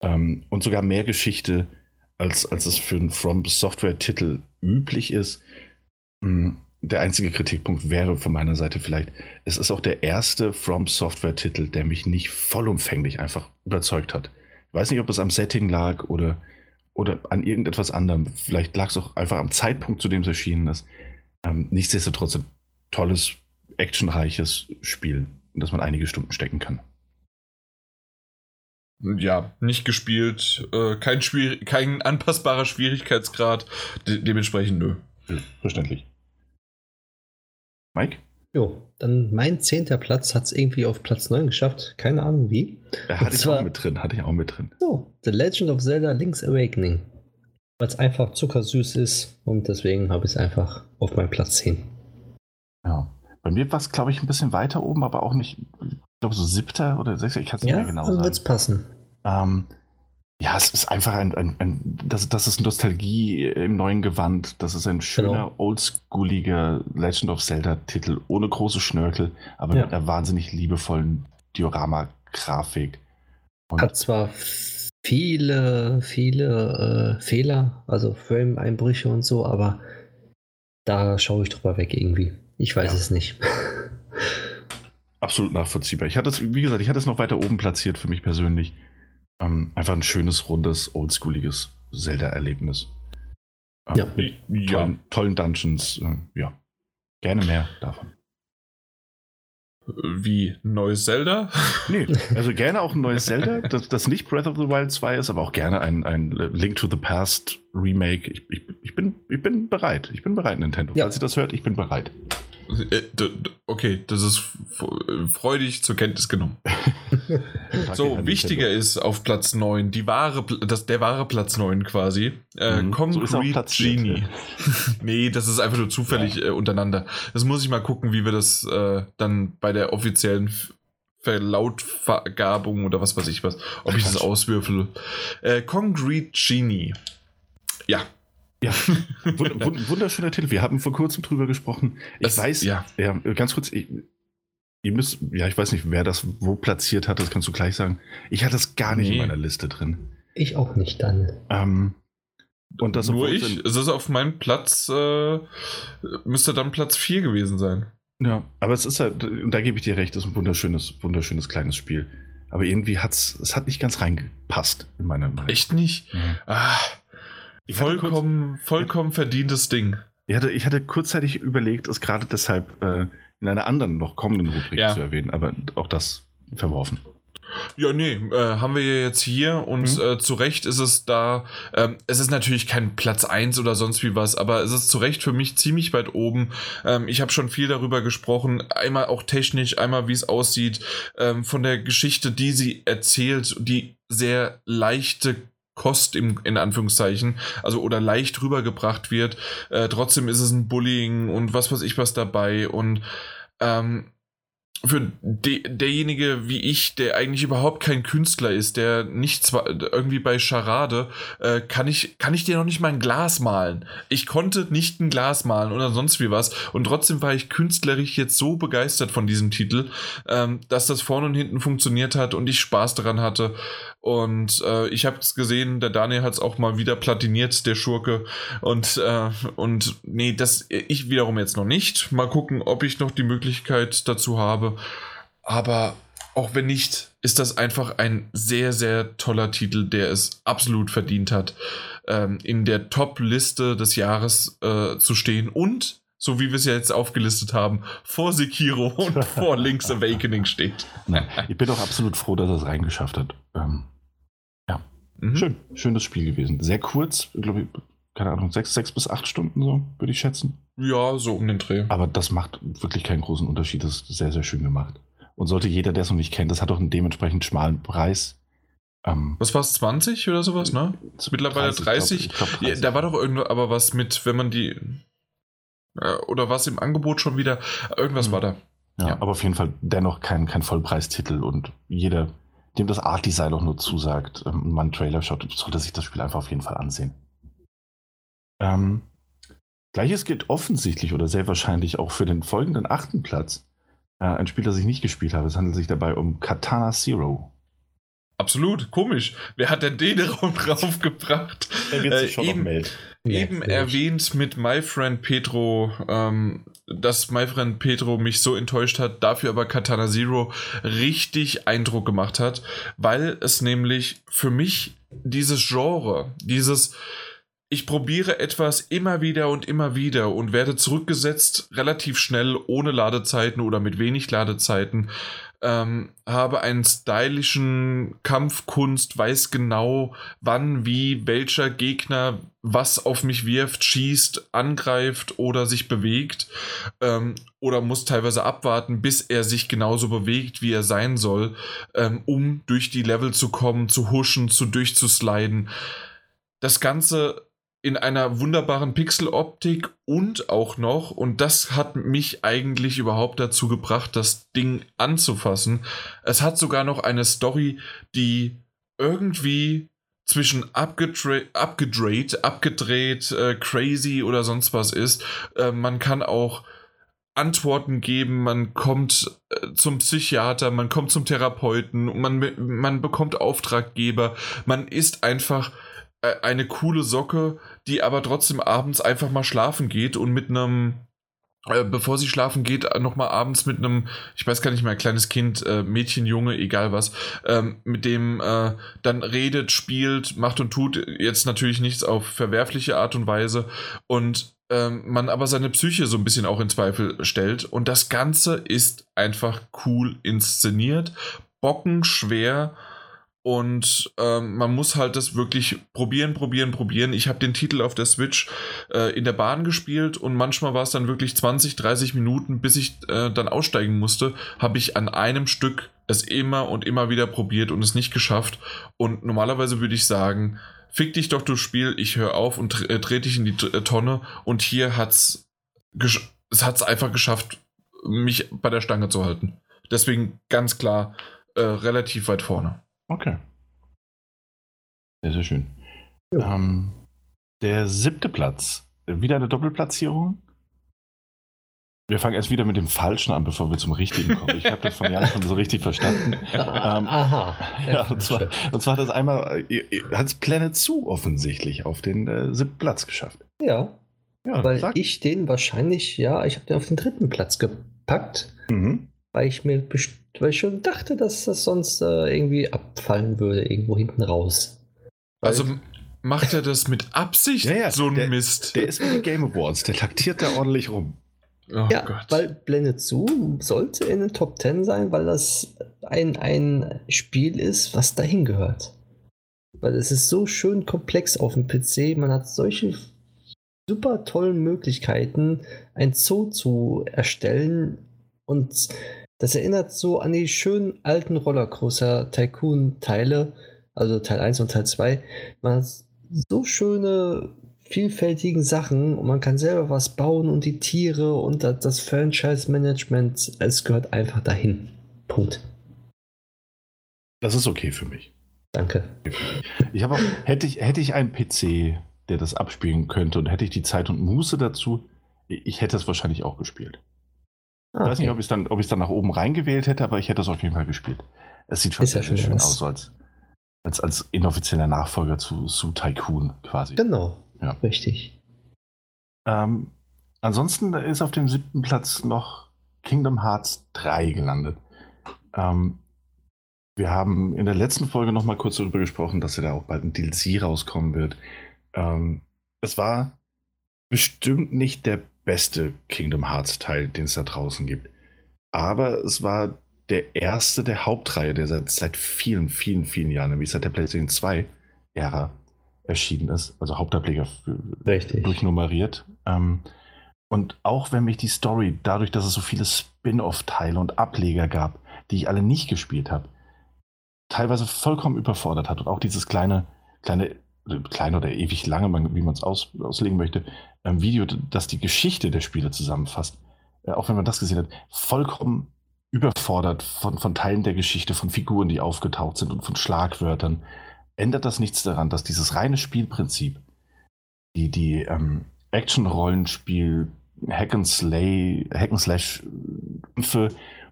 ähm, und sogar mehr Geschichte, als, als es für einen From Software-Titel üblich ist. Hm, der einzige Kritikpunkt wäre von meiner Seite vielleicht, es ist auch der erste From Software-Titel, der mich nicht vollumfänglich einfach überzeugt hat. Ich weiß nicht, ob es am Setting lag oder, oder an irgendetwas anderem. Vielleicht lag es auch einfach am Zeitpunkt, zu dem es erschienen ist. Ähm, nichtsdestotrotz ein tolles, actionreiches Spiel, in das man einige Stunden stecken kann.
Ja, nicht gespielt, äh, kein, kein anpassbarer Schwierigkeitsgrad, de dementsprechend nö.
Verständlich. Mike?
Jo, dann mein zehnter Platz hat es irgendwie auf Platz 9 geschafft. Keine Ahnung wie.
Ja, hatte ich auch mit drin, hatte ich auch mit drin.
So, The Legend of Zelda Link's Awakening. Weil es einfach zuckersüß ist und deswegen habe ich es einfach auf meinen Platz 10.
Ja. Bei mir war es, glaube ich, ein bisschen weiter oben, aber auch nicht, ich glaube, so siebter oder sechster, ich kann es nicht
Ja,
mehr genau
dann
sagen.
wird es passen.
Ähm, ja, es ist einfach ein, ein, ein das, das ist Nostalgie im neuen Gewand. Das ist ein schöner,
Genau.
oldschooliger Legend of Zelda-Titel ohne große Schnörkel, aber
Ja.
mit einer wahnsinnig liebevollen Diorama-Grafik.
Hat zwar viele, viele äh, Fehler, also Frame-Einbrüche und so, aber da schaue ich drüber weg irgendwie. Ich weiß
Ja.
es nicht.
absolut nachvollziehbar. Ich hatte es, wie gesagt, ich hatte es noch weiter oben platziert für mich persönlich. Ähm, einfach ein schönes, rundes, oldschooliges Zelda-Erlebnis. Ähm,
Ja.
Mit
Ja.
tollen, tollen Dungeons. Äh, ja. Gerne mehr davon.
Wie neues Zelda?
Nee, also gerne auch ein neues Zelda, das, das nicht Breath of the Wild 2 ist, aber auch gerne ein, ein Link to the Past Remake. Ich, ich, ich, bin, ich bin bereit. Ich bin bereit, Nintendo.
Ja.
Falls ihr das hört, ich bin bereit.
Äh, Okay, das ist freudig zur Kenntnis genommen. So, wichtiger ist auf Platz 9, die wahre, das, der wahre Platz 9 quasi. Äh,
Mhm, so
Concrete Genie.
ja.
nee, das ist einfach nur zufällig äh, untereinander. Das muss ich mal gucken, wie wir das äh, dann bei der offiziellen Verlautvergabung oder was weiß ich was, ob ich das auswürfel. Äh, Concrete Genie. Ja,
Ja, wund- wund- wunderschöner Titel. Wir haben vor kurzem drüber gesprochen. Ich
Es-
weiß,
ja.
ja, ganz kurz, ich, ihr müsst, ja, ich weiß nicht, wer das wo platziert hat, das kannst du gleich sagen. Ich hatte es gar nicht
Nee.
in meiner Liste drin.
Ich auch nicht dann.
Ähm, und das
nur
es
ich. Es ist auf meinem Platz, äh, müsste dann Platz 4 gewesen sein.
Ja, aber es ist halt, und da gebe ich dir recht, es ist ein wunderschönes, wunderschönes kleines Spiel. Aber irgendwie hat's, es hat nicht ganz reingepasst in meiner Meinung.
Echt nicht?
Ja.
Ah,
Hatte kurz-
vollkommen, vollkommen verdientes Ding.
Ich hatte, ich hatte kurzzeitig überlegt, es gerade deshalb äh, in einer anderen noch kommenden Rubrik
Ja.
zu erwähnen, aber auch das verworfen.
Ja, nee, äh, haben wir ja jetzt hier und
Mhm.
äh, zu Recht ist es da, ähm, es ist natürlich kein Platz 1 oder sonst wie was, aber es ist zu Recht für mich ziemlich weit oben. Ähm, ich habe schon viel darüber gesprochen, einmal auch technisch, einmal wie es aussieht, ähm, von der Geschichte, die sie erzählt, die sehr leichte Kost im, in Anführungszeichen, also oder leicht rübergebracht wird. Äh, trotzdem ist es ein Bullying und was weiß ich was dabei und ähm, für de derjenige wie ich, der eigentlich überhaupt kein Künstler ist, der nicht zwar irgendwie bei Charade, äh, kann ich kann ich dir noch nicht mal ein Glas malen. Ich konnte nicht ein Glas malen oder sonst wie was und trotzdem war ich künstlerisch jetzt so begeistert von diesem Titel, ähm, dass das vorne und hinten funktioniert hat und ich Spaß daran hatte und äh, ich habe es gesehen, der Daniel hat es auch mal wieder platiniert, der Schurke und äh, und nee, das ich wiederum jetzt noch nicht. Mal gucken, ob ich noch die Möglichkeit dazu habe. Aber auch wenn nicht, ist das einfach ein sehr, sehr toller Titel, der es absolut verdient hat, ähm, in der Top-Liste des Jahres äh, zu stehen und, so wie wir es ja jetzt aufgelistet haben, vor Sekiro und vor Link's Awakening steht.
Nein, ich bin auch absolut froh, dass er es reingeschafft hat. Ähm,
Mhm.
Schön, schönes Spiel gewesen. Sehr kurz, glaube ich, keine Ahnung, sechs, sechs bis acht Stunden so, würde ich schätzen.
Ja, so um den Dreh.
Aber das macht wirklich keinen großen Unterschied. Das ist sehr, sehr schön gemacht. Und sollte jeder, der es noch nicht kennt, das hat auch einen dementsprechend schmalen Preis. Ähm,
Was war es, 20 oder sowas, ne? Mittlerweile 30.
Ich glaub, ich glaub
Ja, da war doch irgendwo aber was mit, wenn man die. Äh, oder was im Angebot schon wieder. Irgendwas
Mhm.
war da.
Ja,
Ja.
aber auf jeden Fall dennoch kein, kein Vollpreistitel und jeder, dem das Art-Design auch nur zusagt, ähm, und mal einen Trailer schaut, sollte sich das Spiel einfach auf jeden Fall ansehen. Ähm, Gleiches gilt offensichtlich oder sehr wahrscheinlich auch für den folgenden achten Platz. Äh, ein Spiel, das ich nicht gespielt habe. Es handelt sich dabei um Katana Zero.
Absolut, komisch. Wer hat denn den Raum draufgebracht? Äh, eben, eben
Merkwürdig.
erwähnt mit My Friend Pedro, ähm, dass My Friend Pedro mich so enttäuscht hat, dafür aber Katana Zero richtig Eindruck gemacht hat, weil es nämlich für mich dieses Genre, dieses ich probiere etwas immer wieder und immer wieder und werde zurückgesetzt relativ schnell ohne Ladezeiten oder mit wenig Ladezeiten ähm, habe einen stylischen Kampfkunst, weiß genau, wann, wie, welcher Gegner was auf mich wirft, schießt, angreift oder sich bewegt ähm, oder muss teilweise abwarten, bis er sich genauso bewegt, wie er sein soll, ähm, um durch die Level zu kommen, zu huschen, zu durchzusliden. Das Ganze in einer wunderbaren Pixeloptik und auch noch, und das hat mich eigentlich überhaupt dazu gebracht, das Ding anzufassen. Es hat sogar noch eine Story, die irgendwie zwischen abgedreht, abgedreht, äh, crazy oder sonst was ist. Äh, man kann auch Antworten geben, man kommt äh, zum Psychiater, man kommt zum Therapeuten, man, man bekommt Auftraggeber, man ist einfach eine coole Socke, die aber trotzdem abends einfach mal schlafen geht und mit einem äh, bevor sie schlafen geht, äh, nochmal abends mit einem, ich weiß gar nicht mehr, kleines Kind, äh, Mädchen, Junge, egal was, ähm, mit dem äh, dann redet, spielt, macht und tut, jetzt natürlich nichts auf verwerfliche Art und Weise und ähm, man aber seine Psyche so ein bisschen auch in Zweifel stellt und das Ganze ist einfach cool inszeniert, bockenschwer, und ähm, man muss halt das wirklich probieren, probieren, probieren. Ich habe den Titel auf der Switch äh, in der Bahn gespielt und manchmal war es dann wirklich 20, 30 Minuten, bis ich äh, dann aussteigen musste, habe ich an einem Stück es immer und immer wieder probiert und es nicht geschafft. Und normalerweise würde ich sagen, fick dich doch, du Spiel, ich höre auf und äh, trete dich in die äh, Tonne. Und hier hat's es hat's einfach geschafft, mich bei der Stange zu halten. Deswegen ganz klar äh, relativ weit vorne.
Okay. Sehr, sehr schön. Ja. Ähm, der siebte Platz. Wieder eine Doppelplatzierung. Wir fangen erst wieder mit dem Falschen an, bevor wir zum Richtigen kommen. Ich habe das von Jan schon so richtig verstanden. ähm, Aha. Ja, und, zwar, und zwar hat das einmal, äh, hat es Planet Zoo offensichtlich auf den äh, siebten Platz geschafft.
Ja. ja weil sag. ich den wahrscheinlich, ja, ich habe den auf den dritten Platz gepackt, mhm. weil ich mir bestimmt weil ich schon dachte, dass das sonst äh, irgendwie abfallen würde, irgendwo hinten raus.
Also macht er das mit Absicht, ja, ja, so ein
der,
Mist?
Der ist mit den Game Awards, der taktiert da ordentlich rum.
Oh ja, Gott. weil Blended Zoo sollte in den Top 10 sein, weil das ein, ein Spiel ist, was dahin gehört. Weil es ist so schön komplex auf dem PC, man hat solche super tollen Möglichkeiten, ein Zoo zu erstellen und das erinnert so an die schönen alten Rollercoaster Tycoon Teile, also Teil 1 und Teil 2. Man hat so schöne, vielfältigen Sachen und man kann selber was bauen und die Tiere und das Franchise-Management, es gehört einfach dahin. Punkt.
Das ist okay für mich.
Danke.
Ich habe hätte ich, hätte ich einen PC, der das abspielen könnte und hätte ich die Zeit und Muße dazu, ich hätte es wahrscheinlich auch gespielt. Ah, ich weiß nicht, ob ich es dann, dann nach oben reingewählt hätte, aber ich hätte es auf jeden Fall gespielt. Es sieht schon sehr ja schön aus, als, als, als inoffizieller Nachfolger zu, zu Tycoon quasi.
Genau. Ja. Richtig.
Ähm, ansonsten ist auf dem siebten Platz noch Kingdom Hearts 3 gelandet. Ähm, wir haben in der letzten Folge noch mal kurz darüber gesprochen, dass ja da auch bald ein DLC rauskommen wird. Ähm, es war bestimmt nicht der beste Kingdom Hearts Teil, den es da draußen gibt. Aber es war der erste der Hauptreihe, der seit, seit vielen, vielen, vielen Jahren, nämlich seit der PlayStation 2 Ära erschienen ist. Also Hauptableger
Richtig.
durchnummeriert. Ähm, und auch wenn mich die Story, dadurch, dass es so viele Spin-off-Teile und Ableger gab, die ich alle nicht gespielt habe, teilweise vollkommen überfordert hat und auch dieses kleine, kleine, klein oder ewig lange, wie man es aus, auslegen möchte, ähm, Video, das die Geschichte der Spiele zusammenfasst, äh, auch wenn man das gesehen hat, vollkommen überfordert von, von Teilen der Geschichte, von Figuren, die aufgetaucht sind und von Schlagwörtern, ändert das nichts daran, dass dieses reine Spielprinzip, die, die ähm, Action-Rollenspiel, Hack and Slash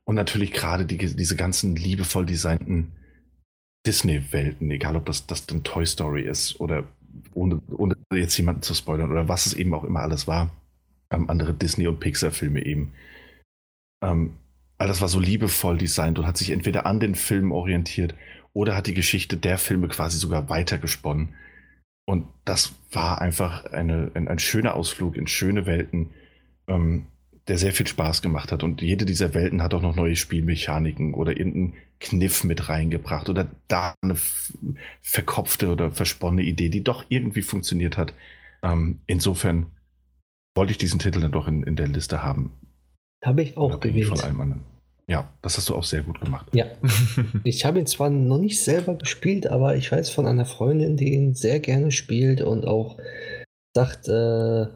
und natürlich gerade die, diese ganzen liebevoll designten Disney-Welten, egal ob das, das dann Toy Story ist oder ohne, ohne jetzt jemanden zu spoilern oder was es eben auch immer alles war, ähm, andere Disney- und Pixar-Filme eben. Ähm, alles war so liebevoll designt und hat sich entweder an den Filmen orientiert oder hat die Geschichte der Filme quasi sogar weitergesponnen. Und das war einfach eine, ein, ein schöner Ausflug in schöne Welten. Ähm, der sehr viel Spaß gemacht hat. Und jede dieser Welten hat auch noch neue Spielmechaniken oder irgendeinen Kniff mit reingebracht oder da eine verkopfte oder versponnene Idee, die doch irgendwie funktioniert hat. Ähm, insofern wollte ich diesen Titel dann doch in, in der Liste haben.
Habe ich auch gewählt.
Von allem anderen. Ja, das hast du auch sehr gut gemacht.
Ja. ich habe ihn zwar noch nicht selber gespielt, aber ich weiß von einer Freundin, die ihn sehr gerne spielt und auch sagt, äh,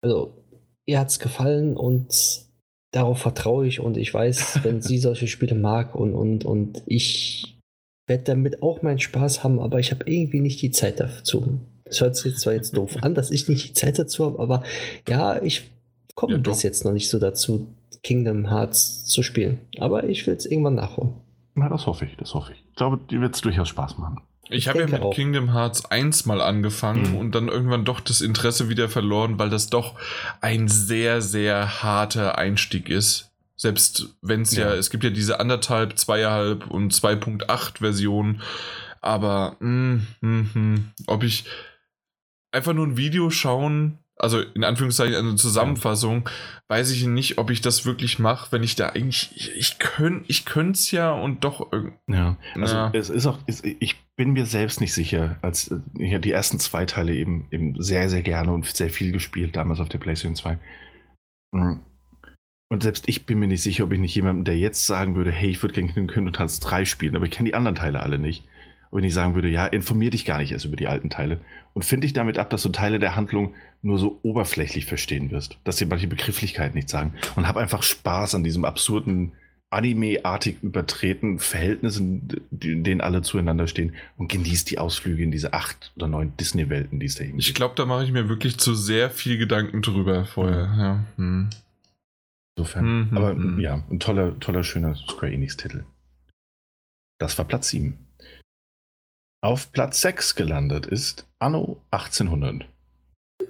also ihr hat es gefallen und darauf vertraue ich und ich weiß, wenn sie solche Spiele mag und, und, und ich werde damit auch meinen Spaß haben, aber ich habe irgendwie nicht die Zeit dazu. Das hört sich zwar jetzt doof an, dass ich nicht die Zeit dazu habe, aber ja, ich komme ja, bis jetzt noch nicht so dazu, Kingdom Hearts zu spielen. Aber ich will es irgendwann nachholen.
Na, das hoffe ich, das hoffe ich. Ich glaube, dir wird es durchaus Spaß machen.
Ich, ich habe ja mit auch. Kingdom Hearts 1 mal angefangen mhm. und dann irgendwann doch das Interesse wieder verloren, weil das doch ein sehr, sehr harter Einstieg ist. Selbst wenn es ja. ja, es gibt ja diese anderthalb, zweieinhalb und 2.8 Versionen. Aber mh, mh, mh, ob ich einfach nur ein Video schauen also in Anführungszeichen eine Zusammenfassung, weiß ich nicht, ob ich das wirklich mache, wenn ich da eigentlich, ich, ich könnte ich es ja und doch
Ja, also ja. es ist auch, es, ich bin mir selbst nicht sicher, als ich die ersten zwei Teile eben, eben sehr, sehr gerne und sehr viel gespielt, damals auf der PlayStation 2. Mhm. Und selbst ich bin mir nicht sicher, ob ich nicht jemandem, der jetzt sagen würde, hey, ich würde gerne Kingdom Hearts 3 spielen, aber ich kenne die anderen Teile alle nicht. Und wenn ich sagen würde, ja, informier dich gar nicht erst über die alten Teile und finde dich damit ab, dass du Teile der Handlung nur so oberflächlich verstehen wirst, dass dir manche Begrifflichkeiten nicht sagen und hab einfach Spaß an diesem absurden Anime-artig übertreten Verhältnissen, in denen alle zueinander stehen und genießt die Ausflüge in diese acht oder neun Disney-Welten, die es da
gibt. Ich glaube, da mache ich mir wirklich zu sehr viel Gedanken drüber vorher. Ja. Hm.
Insofern. Mhm, Aber mhm. ja, ein toller, toller, schöner Square Enix-Titel. Das war Platz 7. Auf Platz 6 gelandet ist Anno 1800.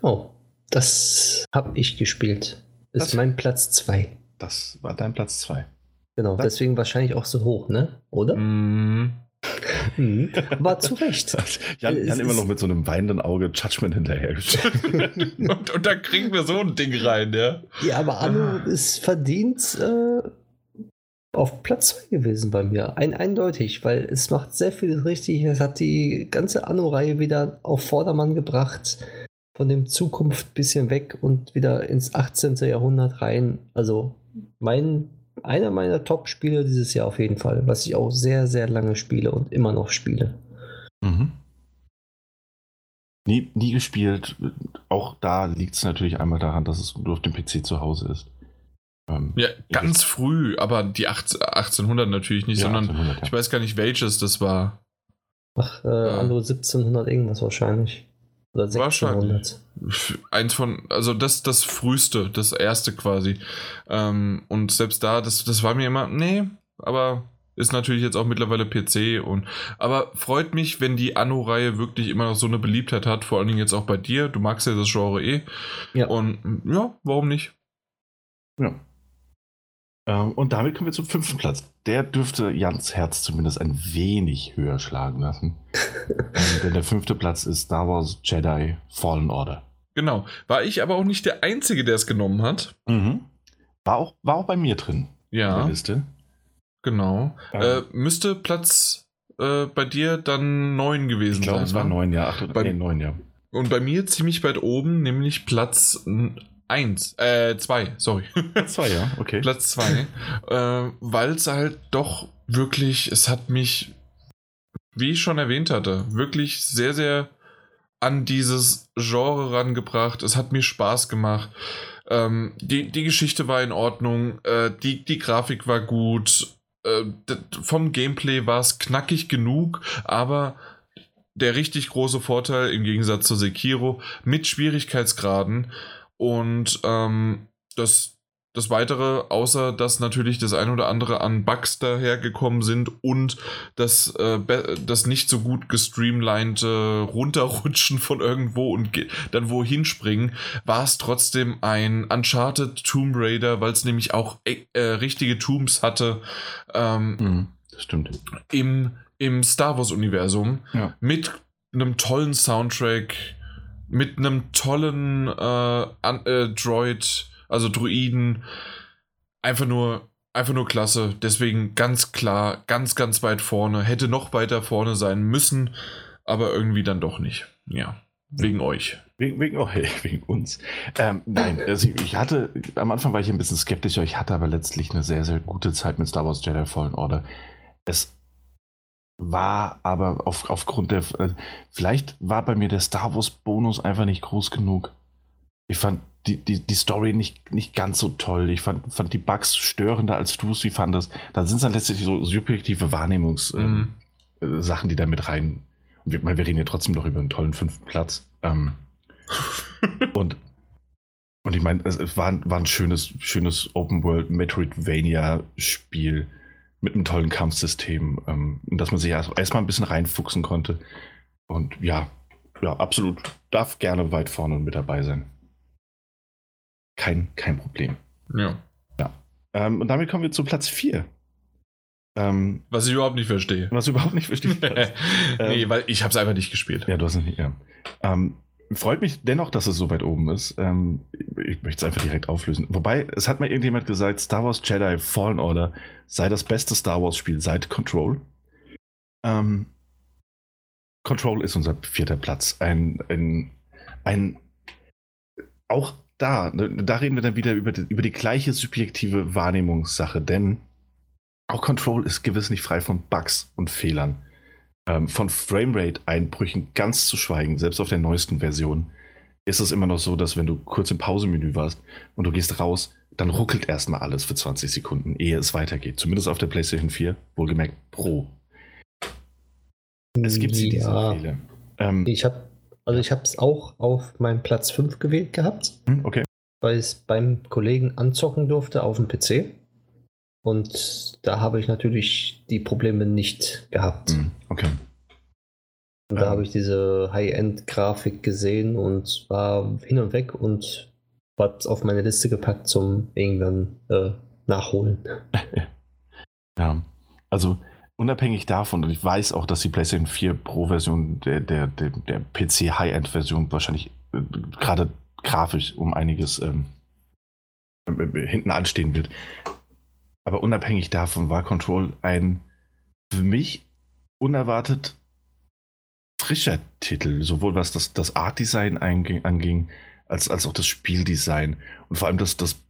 Oh, das habe ich gespielt. Das ist mein Platz 2.
Das war dein Platz 2.
Genau, das deswegen wahrscheinlich auch so hoch, ne? Oder? Mm. War zu Recht.
Jan, Jan immer noch mit so einem weinenden Auge Judgment hinterher.
und, und da kriegen wir so ein Ding rein, ja.
Ja, aber Anno ist verdient äh, auf Platz 2 gewesen bei mir. Ein, eindeutig, weil es macht sehr vieles richtig. Es hat die ganze Anno-Reihe wieder auf Vordermann gebracht. Von dem Zukunft bisschen weg und wieder ins 18. Jahrhundert rein. Also mein, einer meiner Top-Spiele dieses Jahr auf jeden Fall, was ich auch sehr, sehr lange spiele und immer noch spiele. Mhm.
Nie, nie gespielt. Auch da liegt es natürlich einmal daran, dass es nur auf dem PC zu Hause ist.
Ähm, ja, ganz früh, aber die 1800 natürlich nicht, ja, sondern 1800, ja. ich weiß gar nicht, welches das war.
Ach, äh, Anno 1700 irgendwas wahrscheinlich. Oder 1600.
Eins von, also das, das früheste, das erste quasi. Ähm, und selbst da, das, das war mir immer, nee, aber ist natürlich jetzt auch mittlerweile PC und aber freut mich, wenn die Anno-Reihe wirklich immer noch so eine Beliebtheit hat, vor allen Dingen jetzt auch bei dir. Du magst ja das Genre eh. Ja. Und ja, warum nicht?
Ja. Ähm, und damit kommen wir zum fünften Platz. Der dürfte Jans Herz zumindest ein wenig höher schlagen lassen. ähm, denn der fünfte Platz ist Star Wars Jedi Fallen Order.
Genau. War ich aber auch nicht der Einzige, der es genommen hat.
Mhm. War, auch, war auch bei mir drin.
Ja. In der Liste. Genau. Ähm. Äh, müsste Platz äh, bei dir dann neun gewesen
ich glaub, sein. Ich glaube, es war ne? neun, ja. Acht, bei, nee, neun, ja.
Und bei mir ziemlich weit oben, nämlich Platz Eins, äh, zwei, sorry.
Zwei, ja, okay.
Platz zwei. äh, Weil es halt doch wirklich, es hat mich, wie ich schon erwähnt hatte, wirklich sehr, sehr an dieses Genre rangebracht. Es hat mir Spaß gemacht. Ähm, die, die Geschichte war in Ordnung. Äh, die, die Grafik war gut. Äh, vom Gameplay war es knackig genug, aber der richtig große Vorteil im Gegensatz zu Sekiro mit Schwierigkeitsgraden und ähm, das, das Weitere, außer dass natürlich das ein oder andere an Bugs dahergekommen sind und das, äh, das nicht so gut gestreamlinete Runterrutschen von irgendwo und dann wohin springen, war es trotzdem ein Uncharted Tomb Raider, weil es nämlich auch äh, äh, richtige Tombs hatte. Ähm,
mhm, das stimmt.
Im, im Star Wars-Universum ja. mit einem tollen Soundtrack mit einem tollen äh, äh, Droid, Also Druiden, einfach nur, einfach nur klasse. Deswegen ganz klar, ganz, ganz weit vorne. Hätte noch weiter vorne sein müssen, aber irgendwie dann doch nicht. Ja, wegen euch.
Wegen, wegen, oh, wegen uns. Ähm, nein, also ich hatte, am Anfang war ich ein bisschen skeptischer, ich hatte aber letztlich eine sehr, sehr gute Zeit mit Star Wars Jedi Fallen Order. Es war aber auf, aufgrund der, äh, vielleicht war bei mir der Star Wars Bonus einfach nicht groß genug. Ich fand die, die, die Story nicht, nicht ganz so toll. Ich fand, fand die Bugs störender, als du es wie fandest. Da sind es dann letztlich so subjektive Wahrnehmungssachen, mhm. äh, die da mit rein. Und wir, wir reden ja trotzdem doch über einen tollen fünften Platz. Ähm, und, und ich meine, es, es war, war ein schönes, schönes Open World Metroidvania-Spiel mit einem tollen Kampfsystem, ähm, dass man sich erstmal ein bisschen reinfuchsen konnte. Und ja, ja, absolut. Darf gerne weit vorne mit dabei sein. Kein, kein Problem.
Ja.
Ja. Ähm, und damit kommen wir zu Platz 4.
Ähm, was ich überhaupt nicht verstehe.
Was ich überhaupt nicht verstehe.
nee, weil ich habe es einfach nicht gespielt.
Ja, du hast es nicht, ja. Ähm, freut mich dennoch, dass es so weit oben ist. Ähm, ich möchte es einfach direkt auflösen. Wobei, es hat mal irgendjemand gesagt, Star Wars Jedi Fallen Order sei das beste Star Wars Spiel seit Control. Ähm, Control ist unser vierter Platz. Ein, ein, ein auch da, ne, da reden wir dann wieder über die, über die gleiche subjektive Wahrnehmungssache, denn auch Control ist gewiss nicht frei von Bugs und Fehlern ähm, von Framerate-Einbrüchen ganz zu schweigen, selbst auf der neuesten Version, ist es immer noch so, dass wenn du kurz im Pausemenü warst und du gehst raus, dann ruckelt erstmal alles für 20 Sekunden, ehe es weitergeht. Zumindest auf der PlayStation 4, wohlgemerkt Pro.
Es gibt ja. diese Fehler. Ähm, ich habe also ich habe es auch auf meinem Platz 5 gewählt gehabt.
Hm, okay.
Weil ich es beim Kollegen anzocken durfte auf dem PC. Und da habe ich natürlich die Probleme nicht gehabt.
Hm, okay.
Und da ähm. habe ich diese High-End-Grafik gesehen und war hin und weg und es auf meine Liste gepackt zum irgendwann äh, nachholen.
ja, also unabhängig davon, und ich weiß auch, dass die PlayStation 4 Pro-Version der, der, der, der PC High-End-Version wahrscheinlich äh, gerade grafisch um einiges ähm, äh, hinten anstehen wird. Aber unabhängig davon war Control ein für mich unerwartet frischer Titel, sowohl was das, das Art-Design anging, als, als auch das Spieldesign. Und vor allem das, das,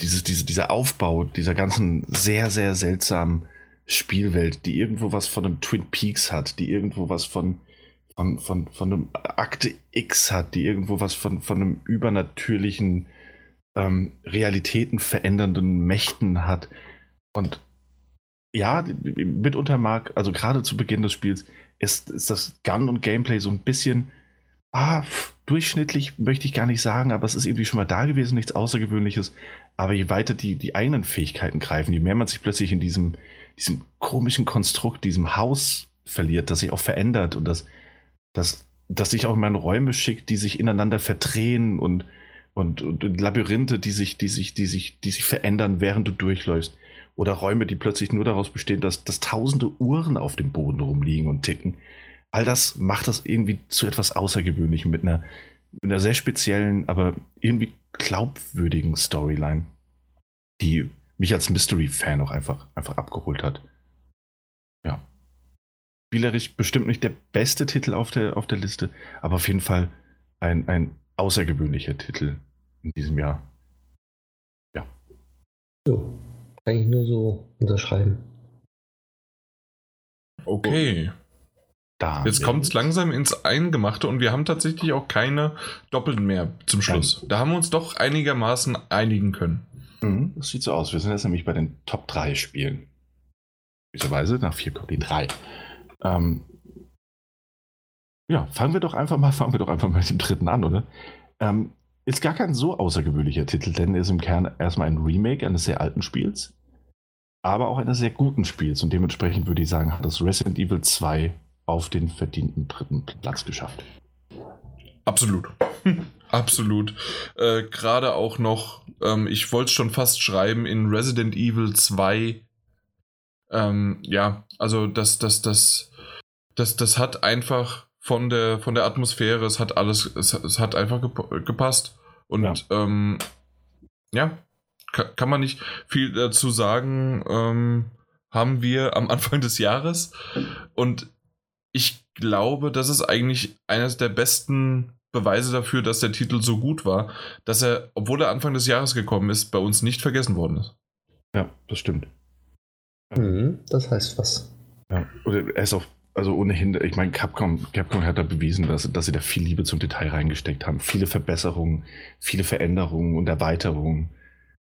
dieses, diese, dieser Aufbau dieser ganzen sehr, sehr seltsamen Spielwelt, die irgendwo was von einem Twin Peaks hat, die irgendwo was von, von, von, von einem Akte X hat, die irgendwo was von, von einem übernatürlichen ähm, Realitäten verändernden Mächten hat. Und ja, mitunter mag, also gerade zu Beginn des Spiels, ist, ist das Gun und Gameplay so ein bisschen ah, durchschnittlich, möchte ich gar nicht sagen, aber es ist irgendwie schon mal da gewesen, nichts Außergewöhnliches. Aber je weiter die, die eigenen Fähigkeiten greifen, je mehr man sich plötzlich in diesem, diesem komischen Konstrukt, diesem Haus verliert, das sich auch verändert und das, das, das sich auch in meine Räume schickt, die sich ineinander verdrehen und und, und, Labyrinthe, die sich, die sich, die sich, die sich verändern, während du durchläufst. Oder Räume, die plötzlich nur daraus bestehen, dass, dass tausende Uhren auf dem Boden rumliegen und ticken. All das macht das irgendwie zu etwas Außergewöhnlichem mit einer, mit einer sehr speziellen, aber irgendwie glaubwürdigen Storyline, die mich als Mystery-Fan auch einfach, einfach abgeholt hat. Ja. Spielerisch bestimmt nicht der beste Titel auf der, auf der Liste, aber auf jeden Fall ein, ein außergewöhnlicher Titel in diesem Jahr. Ja.
So, kann ich nur so unterschreiben.
Okay. Da Jetzt kommt es langsam ins Eingemachte und wir haben tatsächlich auch keine Doppelten mehr zum Schluss. Nein. Da haben wir uns doch einigermaßen einigen können.
Mhm, das sieht so aus. Wir sind jetzt nämlich bei den Top 3 Spielen. Weise nach 4 kommt die 3. Ähm, ja, fangen wir doch einfach mal, fangen wir doch einfach mal mit dem dritten an, oder? Ähm, ist gar kein so außergewöhnlicher Titel, denn er ist im Kern erstmal ein Remake eines sehr alten Spiels, aber auch eines sehr guten Spiels und dementsprechend würde ich sagen, hat das Resident Evil 2 auf den verdienten dritten Platz geschafft.
Absolut. Absolut. Äh, Gerade auch noch, ähm, ich wollte es schon fast schreiben, in Resident Evil 2. Ähm, ja, also das, das, das, das, das hat einfach von der, von der Atmosphäre, es hat alles, es, es hat einfach gepasst. Und ja. ähm, ja, kann, kann man nicht viel dazu sagen. Ähm, haben wir am Anfang des Jahres und ich glaube, das ist eigentlich eines der besten Beweise dafür, dass der Titel so gut war, dass er, obwohl er Anfang des Jahres gekommen ist, bei uns nicht vergessen worden ist.
Ja, das stimmt.
Mhm, das heißt was.
Ja, oder er ist auch, also ohnehin, ich meine, Capcom, Capcom hat da bewiesen, dass, dass sie da viel Liebe zum Detail reingesteckt haben. Viele Verbesserungen, viele Veränderungen und Erweiterungen.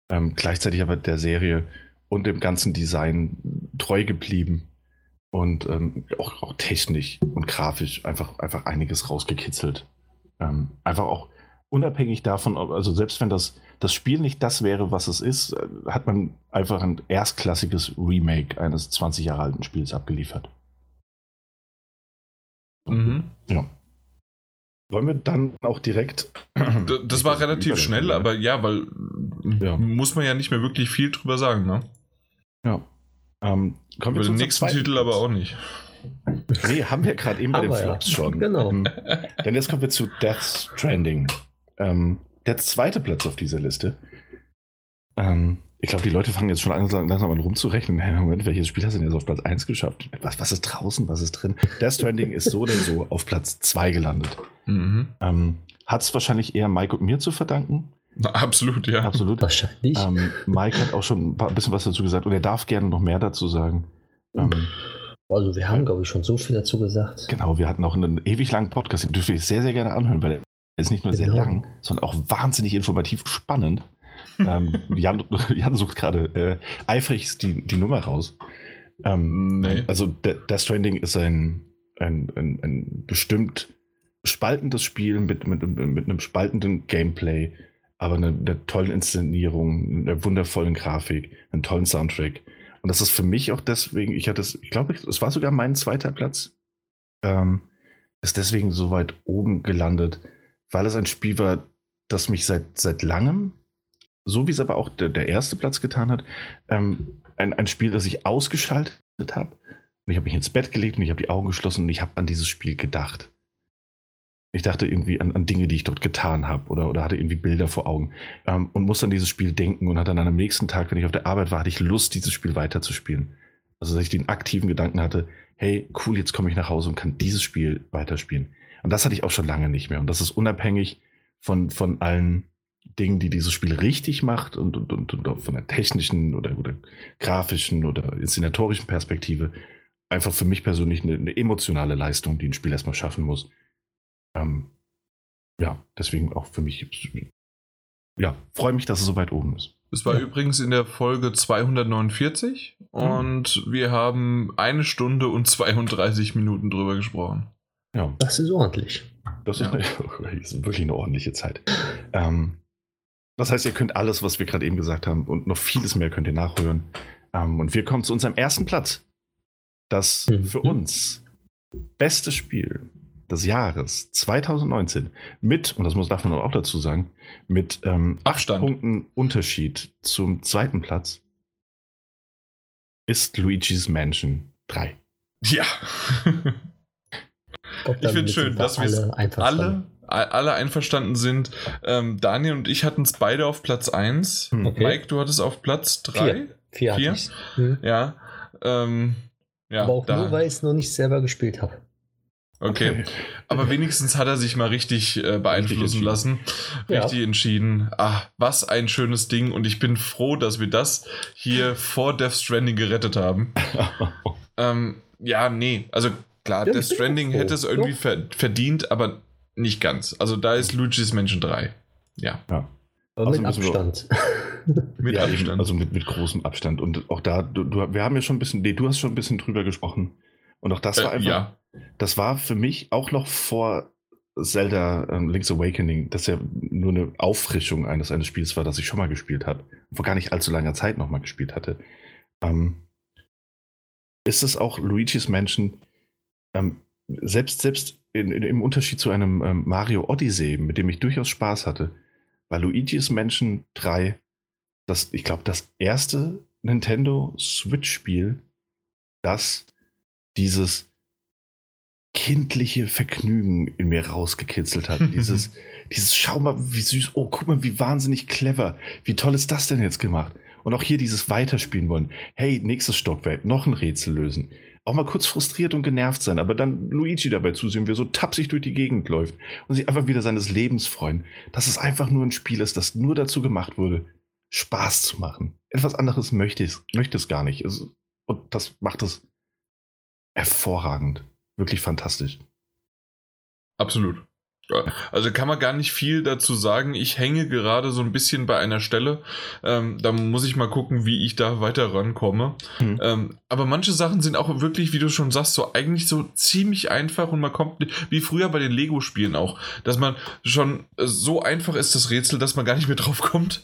Ähm, gleichzeitig aber der Serie und dem ganzen Design treu geblieben und ähm, auch, auch technisch und grafisch einfach, einfach einiges rausgekitzelt. Ähm, einfach auch unabhängig davon, also selbst wenn das, das Spiel nicht das wäre, was es ist, äh, hat man einfach ein erstklassiges Remake eines 20 Jahre alten Spiels abgeliefert.
Mhm.
Ja. Wollen wir dann auch direkt.
D- Das war relativ schnell, aber ja, weil
Ja.
muss man ja nicht mehr wirklich viel drüber sagen, ne?
Ja. Ähm, kommen
Über den
unserem
nächsten
zweiten
Titel
Platz.
aber auch nicht.
Nee, haben wir gerade eben bei den
Aber ja.
Flops schon.
Genau.
Ähm, denn jetzt kommen wir zu Death Stranding. Ähm, der zweite Platz auf dieser Liste. Ähm, ich glaube, die Leute fangen jetzt schon an, langsam langsam an rumzurechnen. Hey, Moment, welches Spiel hast du denn jetzt auf Platz 1 geschafft? Was, was ist draußen, was ist drin? Death Stranding ist so oder so auf Platz 2 gelandet.
Mhm.
Ähm, Hat es wahrscheinlich eher Mike und mir zu verdanken.
Na, absolut, ja.
Absolut.
Wahrscheinlich.
Ähm, Mike hat auch schon ein paar- bisschen was dazu gesagt und er darf gerne noch mehr dazu sagen. Ähm,
Also wir haben, glaube ich, schon so viel dazu gesagt.
genau, wir hatten auch einen ewig langen Podcast, den dürft ihr euch sehr, sehr gerne anhören, weil er ist nicht nur sehr
Genau.
lang, sondern auch wahnsinnig informativ spannend. Ähm, Jan, Jan sucht gerade äh, eifrig die, die Nummer raus. Ähm,
Nee.
Also De- Death Stranding ist ein, ein, ein, ein bestimmt spaltendes Spiel mit, mit, mit einem spaltenden Gameplay, aber einer, einer tollen Inszenierung, einer wundervollen Grafik, einem tollen Soundtrack. Und das ist für mich auch deswegen, ich hatte es, ich glaube, es war sogar mein zweiter Platz, ähm, ist deswegen so weit oben gelandet, weil es ein Spiel war, das mich seit, seit langem, so wie es aber auch der, der erste Platz getan hat, ähm, ein, ein Spiel, das ich ausgeschaltet habe. Und ich habe mich ins Bett gelegt und ich habe die Augen geschlossen und ich habe an dieses Spiel gedacht. Ich dachte irgendwie an, an Dinge, die ich dort getan habe oder, oder hatte irgendwie Bilder vor Augen ähm, und musste an dieses Spiel denken und hatte dann am nächsten Tag, wenn ich auf der Arbeit war, hatte ich Lust, dieses Spiel weiterzuspielen. Also, dass ich den aktiven Gedanken hatte, hey, cool, jetzt komme ich nach Hause und kann dieses Spiel weiterspielen. Und das hatte ich auch schon lange nicht mehr. Und das ist unabhängig von, von allen Dingen, die dieses Spiel richtig macht und, und, und, und auch von der technischen oder, oder grafischen oder inszenatorischen Perspektive einfach für mich persönlich eine, eine emotionale Leistung, die ein Spiel erstmal schaffen muss. Ähm, ja, deswegen auch für mich, ja, freue mich, dass es so weit oben ist.
Es war
Ja.
übrigens in der Folge 249 und wir haben eine Stunde und 32 Minuten drüber gesprochen.
Ja,
Das ist ordentlich.
das ist,
Ja.
eine, das ist wirklich eine ordentliche Zeit. Ähm, das heißt, ihr könnt alles, was wir gerade eben gesagt haben und noch vieles mehr könnt ihr nachhören. Ähm, und wir kommen zu unserem ersten Platz. Das
Mhm.
für uns beste Spiel des Jahres 2019 mit, und das muss darf man auch dazu sagen, mit ähm, acht
Abstand.
Punkten Unterschied zum zweiten Platz ist Luigi's Mansion 3.
Ja. Ich finde schön,
sind wir
dass wir es
alle
alle, alle einverstanden sind. Ähm, Daniel und ich hatten es beide auf Platz 1.
Hm.
Okay.
Mike, du hattest auf Platz 3.
Vier. Hm.
Ja. Ähm, ja,
Aber auch
da-
nur, weil ich es noch nicht selber gespielt habe.
Okay. Aber wenigstens hat er sich mal richtig äh, beeinflussen
entschieden.
lassen.
Ja.
Richtig entschieden. Ah, was ein schönes Ding. Und ich bin froh, dass wir das hier vor Death Stranding gerettet haben. Ähm, ja, nee. Also klar,
Ja,
Death Stranding hätte es irgendwie
Ja.
ver verdient, aber nicht ganz. Also da ist Luigi's Mansion 3. Ja,
ja.
Aber
Also
mit Abstand.
mit
ja, eben,
Abstand.
also mit, mit großem Abstand. Und auch da, du, du, wir haben ja schon ein bisschen, nee, du hast schon ein bisschen drüber gesprochen. Und auch das war
äh,
einfach,
ja,
das war für mich auch noch vor Zelda ähm, Link's Awakening, das ja nur eine Auffrischung eines, eines Spiels war, das ich schon mal gespielt habe. Vor gar nicht allzu langer Zeit nochmal gespielt hatte. Ähm, ist es auch Luigi's Mansion, ähm, selbst, selbst in, in, im Unterschied zu einem ähm, Mario Odyssey, mit dem ich durchaus Spaß hatte, war Luigi's Mansion 3 das, ich glaube, das erste Nintendo Switch-Spiel, das dieses kindliche Vergnügen in mir rausgekitzelt hat. dieses, dieses Schau mal, wie süß, oh, guck mal, wie wahnsinnig clever, wie toll ist das denn jetzt gemacht? Und auch hier dieses Weiterspielen wollen. Hey, nächstes Stockwerk, noch ein Rätsel lösen. Auch mal kurz frustriert und genervt sein, aber dann Luigi dabei zusehen, wie er so tapsig durch die Gegend läuft und sich einfach wieder seines Lebens freuen. Dass es einfach nur ein Spiel ist, das nur dazu gemacht wurde, Spaß zu machen. Etwas anderes möchte es, möchte es gar nicht. Es, und das macht es hervorragend. Wirklich fantastisch.
Absolut. Also kann man gar nicht viel dazu sagen. Ich hänge gerade so ein bisschen bei einer Stelle. Ähm, da muss ich mal gucken, wie ich da weiter rankomme. Hm. Ähm, aber manche Sachen sind auch wirklich, wie du schon sagst, so eigentlich so ziemlich einfach und man kommt, wie früher bei den Lego-Spielen auch, dass man schon äh, so einfach ist das Rätsel, dass man gar nicht mehr drauf kommt.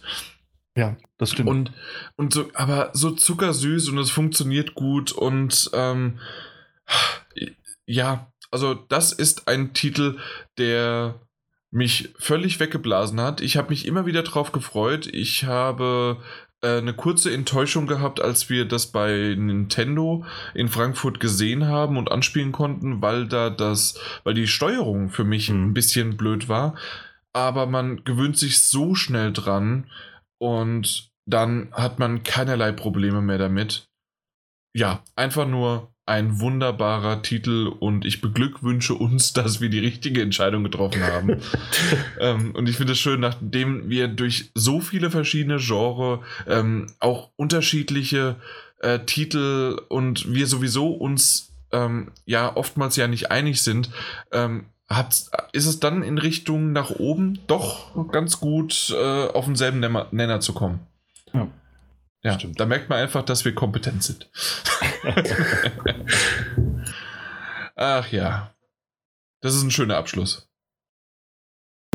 Ja, das stimmt.
Und, und so, aber so zuckersüß und es funktioniert gut und ähm, ja, also das ist ein Titel, der mich völlig weggeblasen hat. Ich habe mich immer wieder drauf gefreut. Ich habe äh, eine kurze Enttäuschung gehabt, als wir das bei Nintendo in Frankfurt gesehen haben und anspielen konnten, weil da das, weil die Steuerung für mich mhm. ein bisschen blöd war. Aber man gewöhnt sich so schnell dran und dann hat man keinerlei Probleme mehr damit. Ja, einfach nur ein wunderbarer Titel und ich beglückwünsche uns, dass wir die richtige Entscheidung getroffen haben. ähm, und ich finde es schön, nachdem wir durch so viele verschiedene Genres ähm, auch unterschiedliche äh, Titel und wir sowieso uns ähm, ja oftmals ja nicht einig sind, ähm, hat, ist es dann in Richtung nach oben doch ganz gut äh, auf denselben Nenner zu kommen. Ja. Stimmt. da merkt man einfach, dass wir kompetent sind. Ach ja. Das ist ein schöner Abschluss.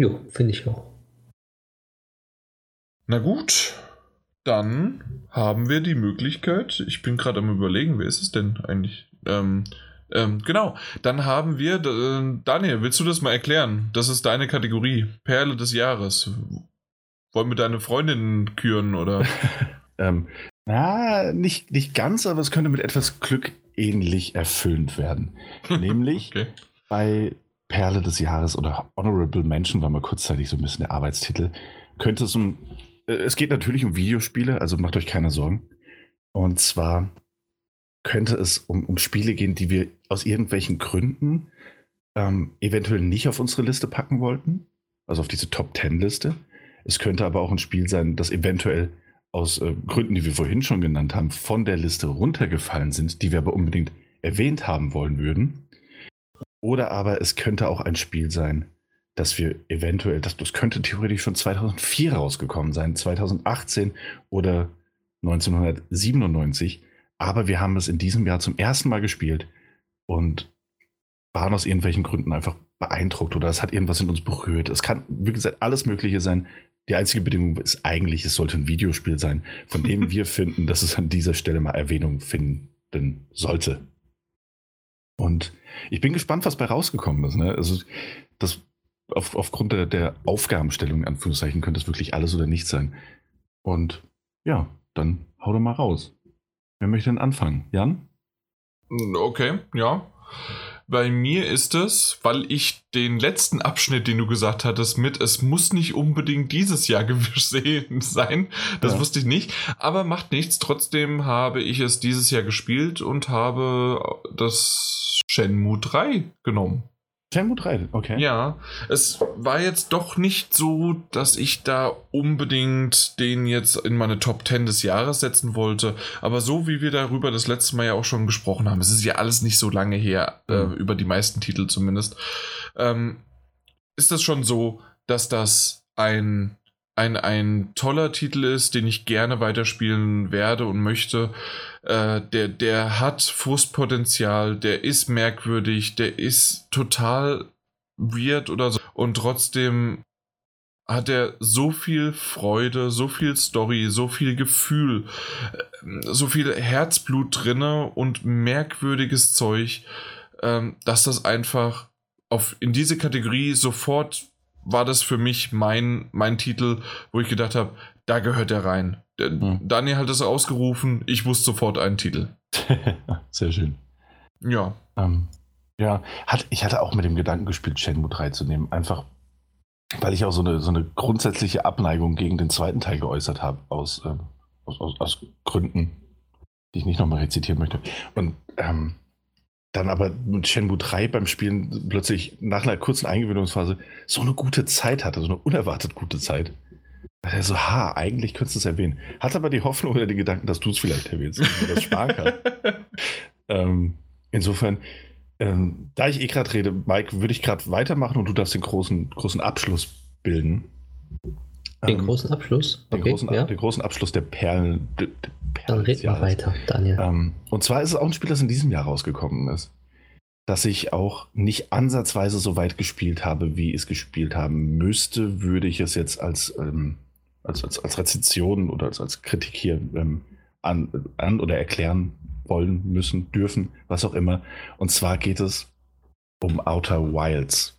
Jo, finde ich auch.
Na gut, dann haben wir die Möglichkeit. Ich bin gerade am Überlegen, wer ist es denn eigentlich? Ähm, ähm, genau, dann haben wir, äh, Daniel, willst du das mal erklären? Das ist deine Kategorie, Perle des Jahres. Wollen wir deine Freundin küren oder?
Ähm, na, nicht, nicht ganz, aber es könnte mit etwas Glück ähnlich erfüllend werden. Nämlich okay. bei Perle des Jahres oder Honorable Mention war mal kurzzeitig so ein bisschen der Arbeitstitel. Könnte es um, äh, es geht natürlich um Videospiele, also macht euch keine Sorgen. Und zwar könnte es um, um Spiele gehen, die wir aus irgendwelchen Gründen ähm, eventuell nicht auf unsere Liste packen wollten, also auf diese Top Ten Liste. Es könnte aber auch ein Spiel sein, das eventuell aus äh, Gründen, die wir vorhin schon genannt haben, von der Liste runtergefallen sind, die wir aber unbedingt erwähnt haben wollen würden. Oder aber es könnte auch ein Spiel sein, dass wir eventuell, das, das könnte theoretisch schon 2004 rausgekommen sein, 2018 oder 1997. Aber wir haben es in diesem Jahr zum ersten Mal gespielt und waren aus irgendwelchen Gründen einfach beeindruckt oder es hat irgendwas in uns berührt. Es kann, wie gesagt, alles Mögliche sein. Die einzige Bedingung ist eigentlich, es sollte ein Videospiel sein, von dem wir finden, dass es an dieser Stelle mal Erwähnung finden sollte. Und ich bin gespannt, was bei rausgekommen ist. Ne? Also das auf, aufgrund der, der Aufgabenstellung, in Anführungszeichen, könnte es wirklich alles oder nichts sein. Und ja, dann hau doch mal raus. Wer möchte denn anfangen? Jan?
Okay, ja. Bei mir ist es, weil ich den letzten Abschnitt, den du gesagt hattest, mit es muss nicht unbedingt dieses Jahr gesehen sein, das ja. wusste ich nicht, aber macht nichts. Trotzdem habe ich es dieses Jahr gespielt und habe das Shenmue 3 genommen.
Shenmue 3, okay.
Ja, es war jetzt doch nicht so, dass ich da unbedingt den jetzt in meine Top 10 des Jahres setzen wollte. Aber so wie wir darüber das letzte Mal ja auch schon gesprochen haben, es ist ja alles nicht so lange her, äh, mhm. äh, über die meisten Titel zumindest, ähm, ist das schon so, dass das ein ein, ein toller Titel ist, den ich gerne weiterspielen werde und möchte. Äh, der, der hat Frustpotenzial, der ist merkwürdig, der ist total weird oder so. Und trotzdem hat er so viel Freude, so viel Story, so viel Gefühl, äh, so viel Herzblut drinne und merkwürdiges Zeug, ähm, dass das einfach auf, in diese Kategorie sofort war das für mich mein, mein Titel, wo ich gedacht habe, da gehört er rein. Hm. Daniel hat es ausgerufen, ich wusste sofort einen Titel.
Sehr schön.
Ja.
Ähm, ja, hat, ich hatte auch mit dem Gedanken gespielt, Shenmue 3 zu nehmen. Einfach, weil ich auch so eine, so eine grundsätzliche Abneigung gegen den zweiten Teil geäußert habe, aus, äh, aus, aus, aus, Gründen, die ich nicht nochmal rezitieren möchte. Und ähm, dann aber mit Shenmue 3 beim Spielen plötzlich nach einer kurzen Eingewöhnungsphase so eine gute Zeit hatte, so eine unerwartet gute Zeit. Da er so, ha, eigentlich könntest du es erwähnen. Hat aber die Hoffnung oder den Gedanken, dass du es vielleicht erwähnst, wenn das sparen kann. ähm, insofern, ähm, da ich eh gerade rede, Mike, würde ich gerade weitermachen und du darfst den großen, großen Abschluss bilden.
Den ähm, großen Abschluss?
Okay, den, großen, ja. den großen Abschluss der Perlen. Der
Perlen Dann red mal weiter, Daniel.
Ähm, und zwar ist es auch ein Spiel, das in diesem Jahr rausgekommen ist. Dass ich auch nicht ansatzweise so weit gespielt habe, wie es gespielt haben müsste, würde ich es jetzt als, ähm, als, als, als Rezension oder als, als Kritik hier ähm, an, an oder erklären wollen, müssen, dürfen, was auch immer. Und zwar geht es um Outer Wilds.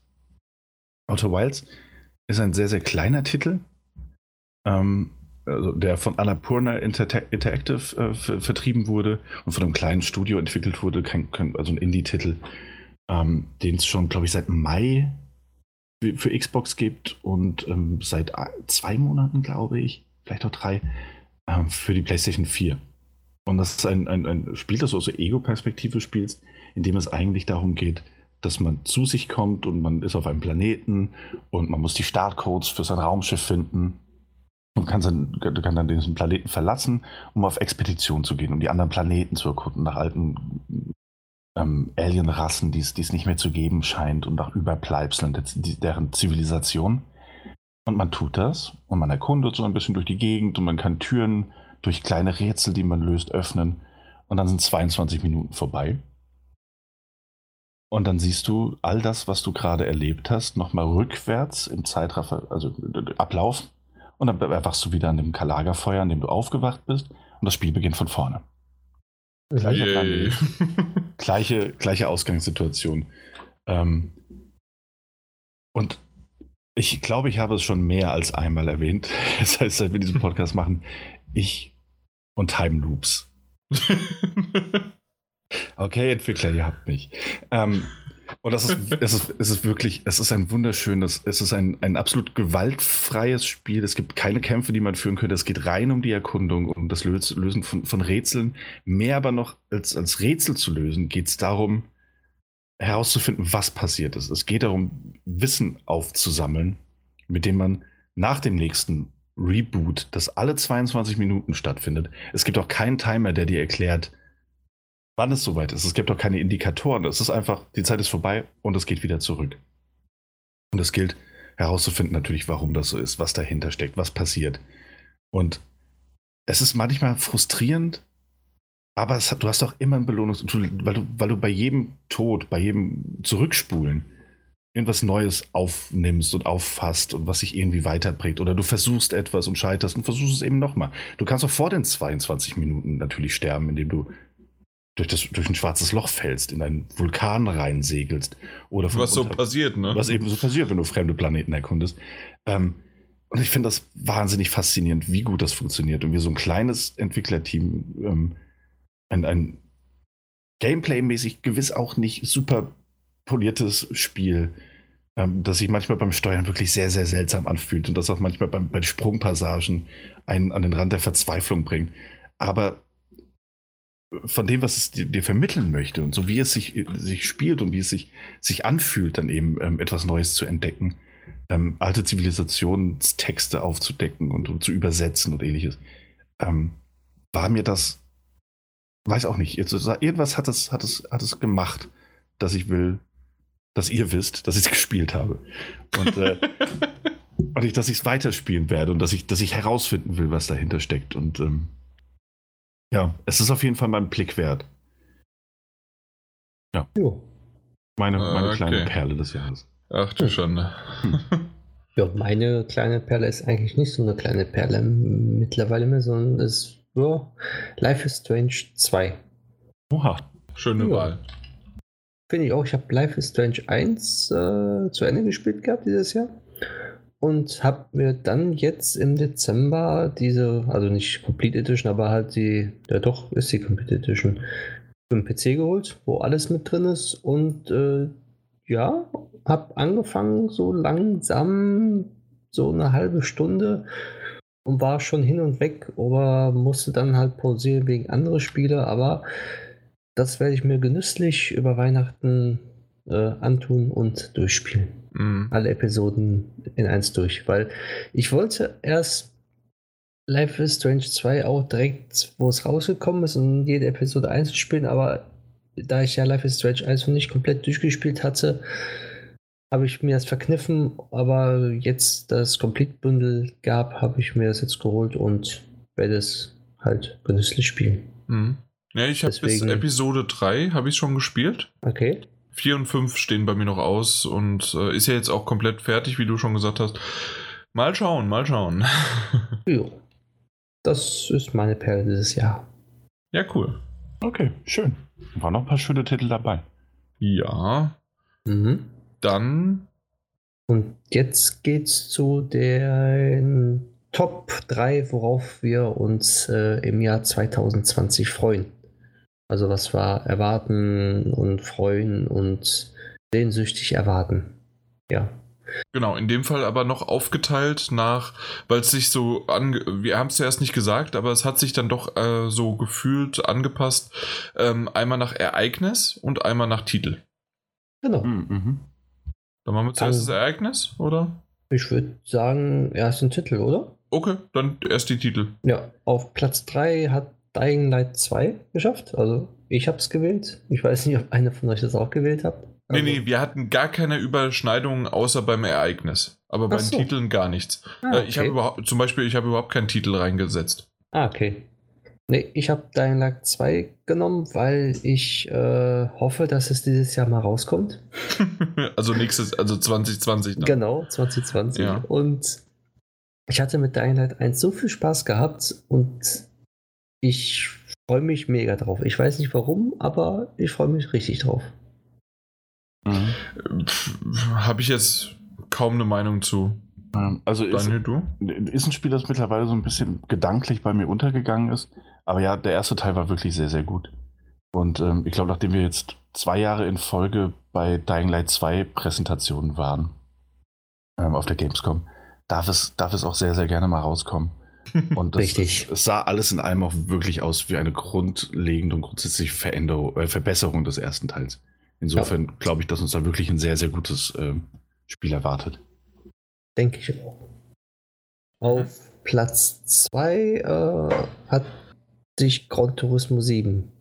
Outer Wilds ist ein sehr, sehr kleiner Titel, ähm, also der von Annapurna Inter Interactive äh, vertrieben wurde und von einem kleinen Studio entwickelt wurde, kein, kein, also ein Indie-Titel, ähm, den es schon, glaube ich, seit Mai für Xbox gibt und ähm, seit zwei Monaten, glaube ich, vielleicht auch drei, ähm, für die PlayStation 4. Und das ist ein, ein, ein Spiel, das du aus der Ego-Perspektive spielst, in dem es eigentlich darum geht, dass man zu sich kommt und man ist auf einem Planeten und man muss die Startcodes für sein Raumschiff finden und kann dann, kann dann diesen Planeten verlassen, um auf Expedition zu gehen, um die anderen Planeten zu erkunden, nach alten ähm, Alien-Rassen, die es nicht mehr zu geben scheint und nach Überbleibseln deren Zivilisation. Und man tut das und man erkundet so ein bisschen durch die Gegend und man kann Türen durch kleine Rätsel, die man löst, öffnen. Und dann sind 22 Minuten vorbei. Und dann siehst du all das, was du gerade erlebt hast, nochmal rückwärts im Zeitraffer, also Ablauf. Und dann erwachst du wieder an dem Lagerfeuer, an dem du aufgewacht bist. Und das Spiel beginnt von vorne. Gleiche, gleiche, gleiche Ausgangssituation. Ähm, und ich glaube, ich habe es schon mehr als einmal erwähnt. Das heißt, seit wir diesen Podcast machen, ich und Time Loops. okay, Entwickler, ihr habt mich. Ähm, und das ist, es ist, es ist wirklich, es ist ein wunderschönes, es ist ein, ein absolut gewaltfreies Spiel. Es gibt keine Kämpfe, die man führen könnte. Es geht rein um die Erkundung, um das Lösen von, von Rätseln. Mehr aber noch als, als Rätsel zu lösen, geht es darum, herauszufinden, was passiert ist. Es geht darum, Wissen aufzusammeln, mit dem man nach dem nächsten Reboot, das alle 22 Minuten stattfindet. Es gibt auch keinen Timer, der dir erklärt, wann es soweit ist. Es gibt auch keine Indikatoren. Es ist einfach, die Zeit ist vorbei und es geht wieder zurück. Und es gilt herauszufinden natürlich, warum das so ist, was dahinter steckt, was passiert. Und es ist manchmal frustrierend, aber hat, du hast auch immer ein Belohnungs... Weil du, weil du bei jedem Tod, bei jedem Zurückspulen irgendwas Neues aufnimmst und auffasst und was sich irgendwie weiterprägt. Oder du versuchst etwas und scheiterst und versuchst es eben nochmal. Du kannst auch vor den 22 Minuten natürlich sterben, indem du durch, das, durch ein schwarzes Loch fällst, in einen Vulkan reinsegelst. Oder
was so passiert, ne?
Was eben so passiert, wenn du fremde Planeten erkundest. Ähm, und ich finde das wahnsinnig faszinierend, wie gut das funktioniert. Und wie so ein kleines Entwicklerteam ähm, ein, ein Gameplay-mäßig gewiss auch nicht super poliertes Spiel ähm, das sich manchmal beim Steuern wirklich sehr, sehr seltsam anfühlt und das auch manchmal beim, bei Sprungpassagen einen an den Rand der Verzweiflung bringt. Aber von dem, was es dir, dir, vermitteln möchte und so wie es sich, sich spielt und wie es sich, sich anfühlt, dann eben ähm, etwas Neues zu entdecken, ähm, alte Zivilisationstexte aufzudecken und, und, zu übersetzen und ähnliches, ähm, war mir das, weiß auch nicht, jetzt, irgendwas hat es, hat, es, hat es gemacht, dass ich will, dass ihr wisst, dass ich es gespielt habe. Und, äh, und ich, dass ich es weiterspielen werde und dass ich, dass ich herausfinden will, was dahinter steckt. Und ähm, ja, es ist auf jeden Fall mein Blick wert. Ja. Jo. Meine, meine okay. kleine Perle des Jahres.
Ach du schon. Hm.
Ja, meine kleine Perle ist eigentlich nicht so eine kleine Perle mittlerweile mehr, sondern ist ja, Life is Strange 2.
Oha, schöne ja. Wahl.
Finde ich auch. Ich habe Life is Strange 1 äh, zu Ende gespielt gehabt dieses Jahr. Und habe mir dann jetzt im Dezember diese, also nicht Complete Edition, aber halt die, ja doch, ist die Complete Edition, für den PC geholt, wo alles mit drin ist. Und äh, ja, habe angefangen so langsam, so eine halbe Stunde und war schon hin und weg, aber musste dann halt pausieren wegen anderer Spiele. Aber das werde ich mir genüsslich über Weihnachten äh, antun und durchspielen.
Mhm.
Alle Episoden in eins durch, weil ich wollte erst Life is Strange 2 auch direkt, wo es rausgekommen ist, und jede Episode einzeln spielen, aber da ich ja Life is Strange 1 noch nicht komplett durchgespielt hatte, habe ich mir das verkniffen, aber jetzt das Complete Bundle gab, habe ich mir das jetzt geholt und werde es halt genüsslich spielen.
Mhm. Ja, ich habe bis Episode 3 habe ich schon gespielt.
Okay.
4 und 5 stehen bei mir noch aus und äh, ist ja jetzt auch komplett fertig, wie du schon gesagt hast. Mal schauen, mal schauen.
Jo. Das ist meine Perle dieses Jahr.
ja, cool.
Okay, schön. Waren noch ein paar schöne Titel dabei.
Ja,
Mhm.
dann
Und jetzt geht's zu den Top 3, worauf wir uns äh, im Jahr 2020 freuen. Also was wir erwarten und freuen und sehnsüchtig erwarten. Ja.
Genau, in dem Fall aber noch aufgeteilt nach, weil es sich so ange wir haben es zuerst nicht gesagt, aber es hat sich dann doch äh, so gefühlt angepasst. Ähm, einmal nach Ereignis und einmal nach Titel.
Genau.
Mhm.
Dann machen wir zuerst
Dann-
das Ereignis, oder?
Ich würde sagen, erst den Titel, oder?
Okay, dann erst die Titel.
Ja, auf Platz 3 hat Dying Light 2 geschafft. Also ich habe es gewählt. Ich weiß nicht, ob einer von euch das auch gewählt hat.
Nee, nee, wir hatten gar keine Überschneidungen außer beim Ereignis. Aber bei den
so.
Titeln gar nichts.
Ah,
Äh, Ich habe
okay.
überhaupt, zum Beispiel, ich habe überhaupt keinen Titel reingesetzt.
Ah, okay. Nee, ich habe Dying Light 2 genommen, weil ich äh, hoffe, dass es dieses Jahr mal rauskommt.
also nächstes, also 2020 dann.
Genau, 2020.
Ja.
Und ich hatte mit Dying Light 1 so viel Spaß gehabt und ich freue mich mega drauf. Ich weiß nicht warum, aber ich freue mich richtig drauf.
Mhm.
Habe ich jetzt kaum eine Meinung zu.
Ähm, Also ist,
Daniel, du?
ist ein Spiel, das mittlerweile so ein bisschen gedanklich bei mir untergegangen ist. Aber ja, der erste Teil war wirklich sehr, sehr gut. Und ähm, ich glaube, nachdem wir jetzt zwei Jahre in Folge bei Dying Light 2 Präsentationen waren ähm, auf der Gamescom, darf es, darf es auch sehr, sehr gerne mal rauskommen. Und das,
Richtig.
Es, sah alles in allem auch wirklich aus wie eine grundlegende und grundsätzliche Veränderung, äh, Verbesserung des ersten Teils. Insofern glaube ich, dass uns da wirklich ein sehr, sehr gutes ähm, Spiel erwartet.
Denke ich auch. Auf Platz 2 äh, hat sich Gran Turismo 7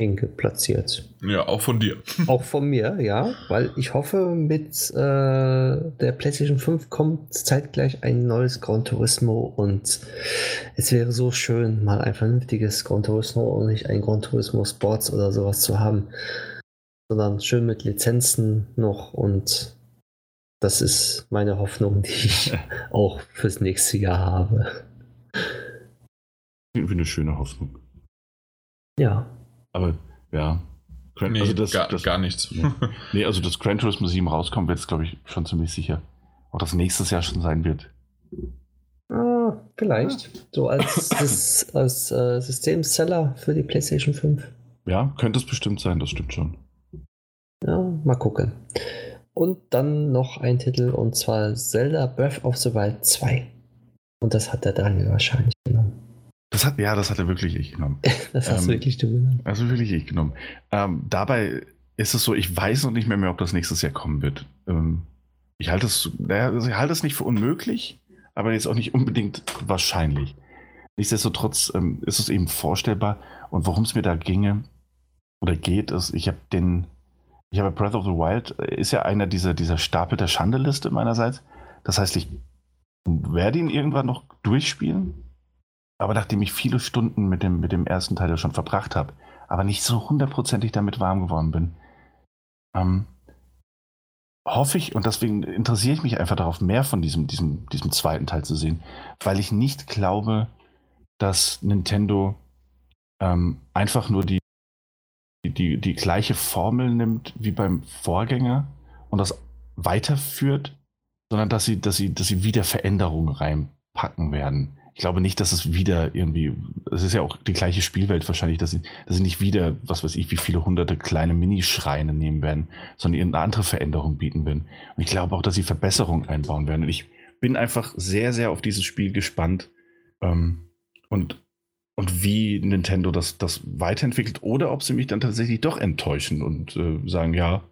hingeplatziert.
Ja, auch von dir.
Auch von mir, ja, weil ich hoffe, mit äh, der PlayStation 5 kommt zeitgleich ein neues Gran Turismo und es wäre so schön, mal ein vernünftiges Gran Turismo und nicht ein Gran Turismo Sports oder sowas zu haben, sondern schön mit Lizenzen noch und das ist meine Hoffnung, die ich auch fürs nächste Jahr habe.
Irgendwie eine schöne Hoffnung.
Ja,
Aber ja. Gran-
Nee,
also das,
gar,
das,
gar nichts.
Ja. Nee, also das Gran Turismo 7 rauskommt, wird es, glaube ich, schon ziemlich sicher. Auch das nächstes Jahr schon sein wird.
ah, vielleicht so als, das, als äh, Systemseller für die PlayStation 5.
Ja, könnte es bestimmt sein, das stimmt schon.
Ja, mal gucken. Und dann noch ein Titel und zwar Zelda Breath of the Wild 2. Und das hat der Daniel wahrscheinlich.
Das hat, ja, das hat er wirklich ich genommen.
Das hast
Ähm,
du wirklich du genommen.
Also wirklich ich genommen. Ähm, dabei ist es so, ich weiß noch nicht mehr, mehr ob das nächstes Jahr kommen wird. Ähm, ich halte es, naja, also ich halte es nicht für unmöglich, aber jetzt auch nicht unbedingt wahrscheinlich. Nichtsdestotrotz ähm, ist es eben vorstellbar. Und worum es mir da ginge oder geht, ist, ich habe den, ich habe Breath of the Wild, äh, ist ja einer dieser, dieser Stapel der Schandeliste meinerseits. Das heißt, ich werde ihn irgendwann noch durchspielen. Aber nachdem ich viele Stunden mit dem, mit dem ersten Teil ja schon verbracht habe, aber nicht so hundertprozentig damit warm geworden bin, ähm, hoffe ich, und deswegen interessiere ich mich einfach darauf, mehr von diesem, diesem, diesem zweiten Teil zu sehen, weil ich nicht glaube, dass Nintendo ähm, einfach nur die, die, die gleiche Formel nimmt wie beim Vorgänger und das weiterführt, sondern dass sie, dass sie, dass sie wieder Veränderungen reinpacken werden. Ich glaube nicht, dass es wieder irgendwie, es ist ja auch die gleiche Spielwelt wahrscheinlich, dass sie, dass sie nicht wieder, was weiß ich, wie viele hunderte kleine Minischreine nehmen werden, sondern irgendeine andere Veränderung bieten werden. Und ich glaube auch, dass sie Verbesserungen einbauen werden. Und ich bin einfach sehr, sehr auf dieses Spiel gespannt ähm, und, und wie Nintendo das, das weiterentwickelt oder ob sie mich dann tatsächlich doch enttäuschen und äh, sagen, ja,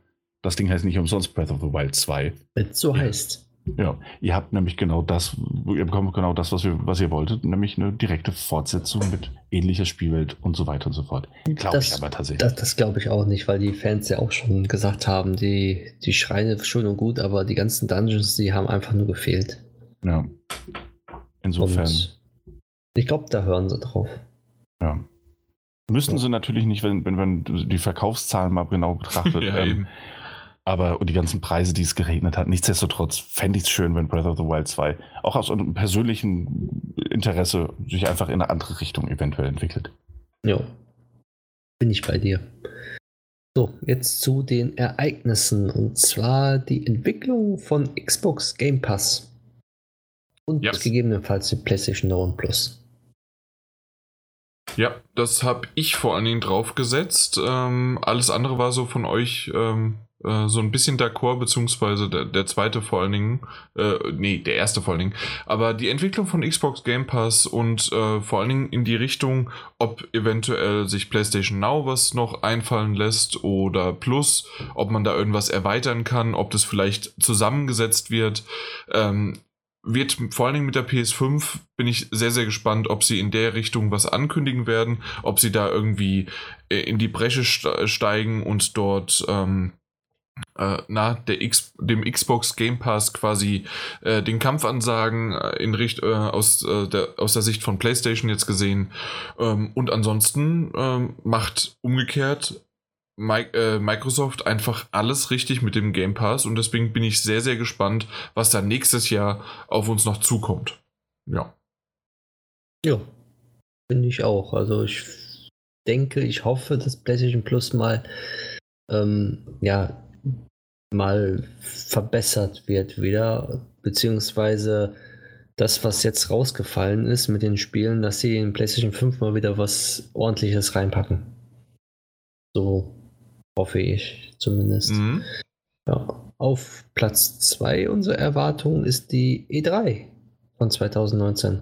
das Ding heißt nicht umsonst Breath of the Wild 2.
Wenn so heißt.
Ja, ihr habt nämlich genau das, ihr bekommt genau das, was, wir, was ihr wolltet, nämlich eine direkte Fortsetzung mit ähnlicher Spielwelt und so weiter und so fort.
Glaube ich aber tatsächlich. Das, das glaube ich auch nicht, weil die Fans ja auch schon gesagt haben, die, die Schreine schön und gut, aber die ganzen Dungeons, die haben einfach nur gefehlt.
Ja. Insofern.
Und ich glaube, da hören sie drauf.
Ja. Müssten ja. sie natürlich nicht, wenn, wenn man die Verkaufszahlen mal genau betrachtet. ja, ähm, aber und die ganzen Preise, die es geregnet hat, nichtsdestotrotz fände ich es schön, wenn Breath of the Wild 2 auch aus einem persönlichen Interesse sich einfach in eine andere Richtung eventuell entwickelt.
Ja, bin ich bei dir. So, jetzt zu den Ereignissen und zwar die Entwicklung von Xbox Game Pass und yes. gegebenenfalls die PlayStation Now Plus.
Ja, das habe ich vor allen Dingen draufgesetzt. Ähm, alles andere war so von euch ähm, äh, so ein bisschen d'accord, beziehungsweise der, der zweite vor allen Dingen, äh, nee, der erste vor allen Dingen. Aber die Entwicklung von Xbox Game Pass und äh, vor allen Dingen in die Richtung, ob eventuell sich PlayStation Now was noch einfallen lässt oder Plus, ob man da irgendwas erweitern kann, ob das vielleicht zusammengesetzt wird. Ähm, wird vor allen Dingen mit der PS5 bin ich sehr, sehr gespannt, ob sie in der Richtung was ankündigen werden, ob sie da irgendwie äh, in die Bresche steigen und dort ähm, äh, na, der X, dem Xbox Game Pass quasi äh, den Kampf ansagen, äh, in Richt, äh, aus, äh, der, aus der Sicht von PlayStation jetzt gesehen. Ähm, und ansonsten ähm, macht umgekehrt Mi äh, Microsoft einfach alles richtig mit dem Game Pass und deswegen bin ich sehr, sehr gespannt, was da nächstes Jahr auf uns noch zukommt. Ja.
Ja, finde ich auch. Also ich denke, ich hoffe, dass PlayStation Plus mal ähm, ja, mal verbessert wird wieder, beziehungsweise das, was jetzt rausgefallen ist mit den Spielen, dass sie in PlayStation 5 mal wieder was ordentliches reinpacken. So hoffe ich zumindest. Mhm. Ja, auf Platz 2 unserer Erwartung ist die E3 von 2019,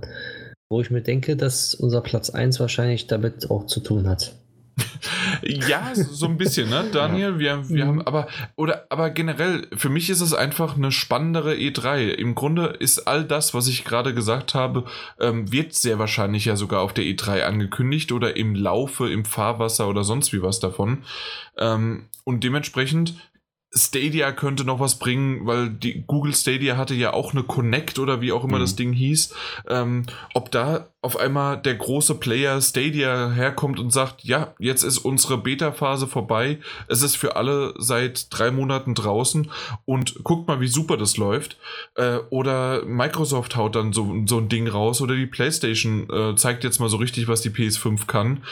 wo ich mir denke, dass unser Platz 1 wahrscheinlich damit auch zu tun hat
ja, so ein bisschen, ne, Daniel? Wir, wir haben, mhm. aber, oder, aber generell, für mich ist es einfach eine spannendere E3. Im Grunde ist all das, was ich gerade gesagt habe, ähm, wird sehr wahrscheinlich ja sogar auf der E3 angekündigt oder im Laufe, im Fahrwasser oder sonst wie was davon. Ähm, und dementsprechend Stadia könnte noch was bringen, weil die Google Stadia hatte ja auch eine Connect oder wie auch immer mhm. das Ding hieß. Ähm, ob da auf einmal der große Player Stadia herkommt und sagt, ja, jetzt ist unsere Beta-Phase vorbei, es ist für alle seit drei Monaten draußen und guckt mal, wie super das läuft. Äh, oder Microsoft haut dann so, so ein Ding raus oder die PlayStation äh, zeigt jetzt mal so richtig, was die PS5 kann.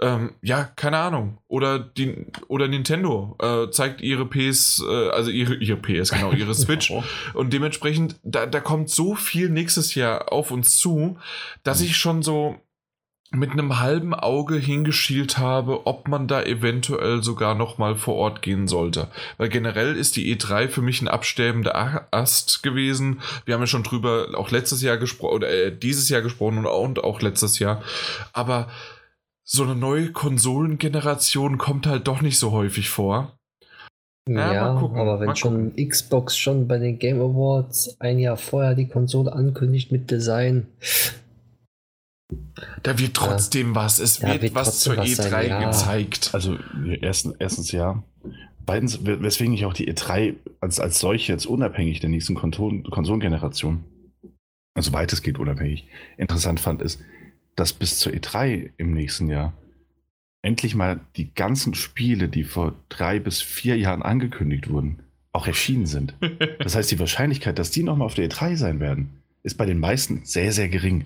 Ähm, ja, keine Ahnung. Oder, die, oder Nintendo äh, zeigt ihre PS, also ihre, ihre PS, genau, ihre Switch. und dementsprechend, da, da kommt so viel nächstes Jahr auf uns zu, dass ich schon so mit einem halben Auge hingeschielt habe, ob man da eventuell sogar noch mal vor Ort gehen sollte. Weil generell ist die E3 für mich ein absterbender Ast gewesen. Wir haben ja schon drüber auch letztes Jahr gesprochen oder äh, dieses Jahr gesprochen und auch, und auch letztes Jahr. Aber so eine neue Konsolengeneration kommt halt doch nicht so häufig vor.
Ja, ja aber wenn schon Xbox schon bei den Game Awards ein Jahr vorher die Konsole ankündigt mit Design,
da wird trotzdem ja. was. Es wird, wird, was zur was E3 sein, ja. gezeigt.
Also erstens, erstens ja. Zweitens, weswegen ich auch die E3 als, als solche jetzt unabhängig der nächsten Konsolengeneration, also weitestgehend unabhängig, interessant fand, ist, dass bis zur E3 im nächsten Jahr endlich mal die ganzen Spiele, die vor drei bis vier Jahren angekündigt wurden, auch erschienen sind. Das heißt, die Wahrscheinlichkeit, dass die nochmal auf der E3 sein werden, ist bei den meisten sehr, sehr gering.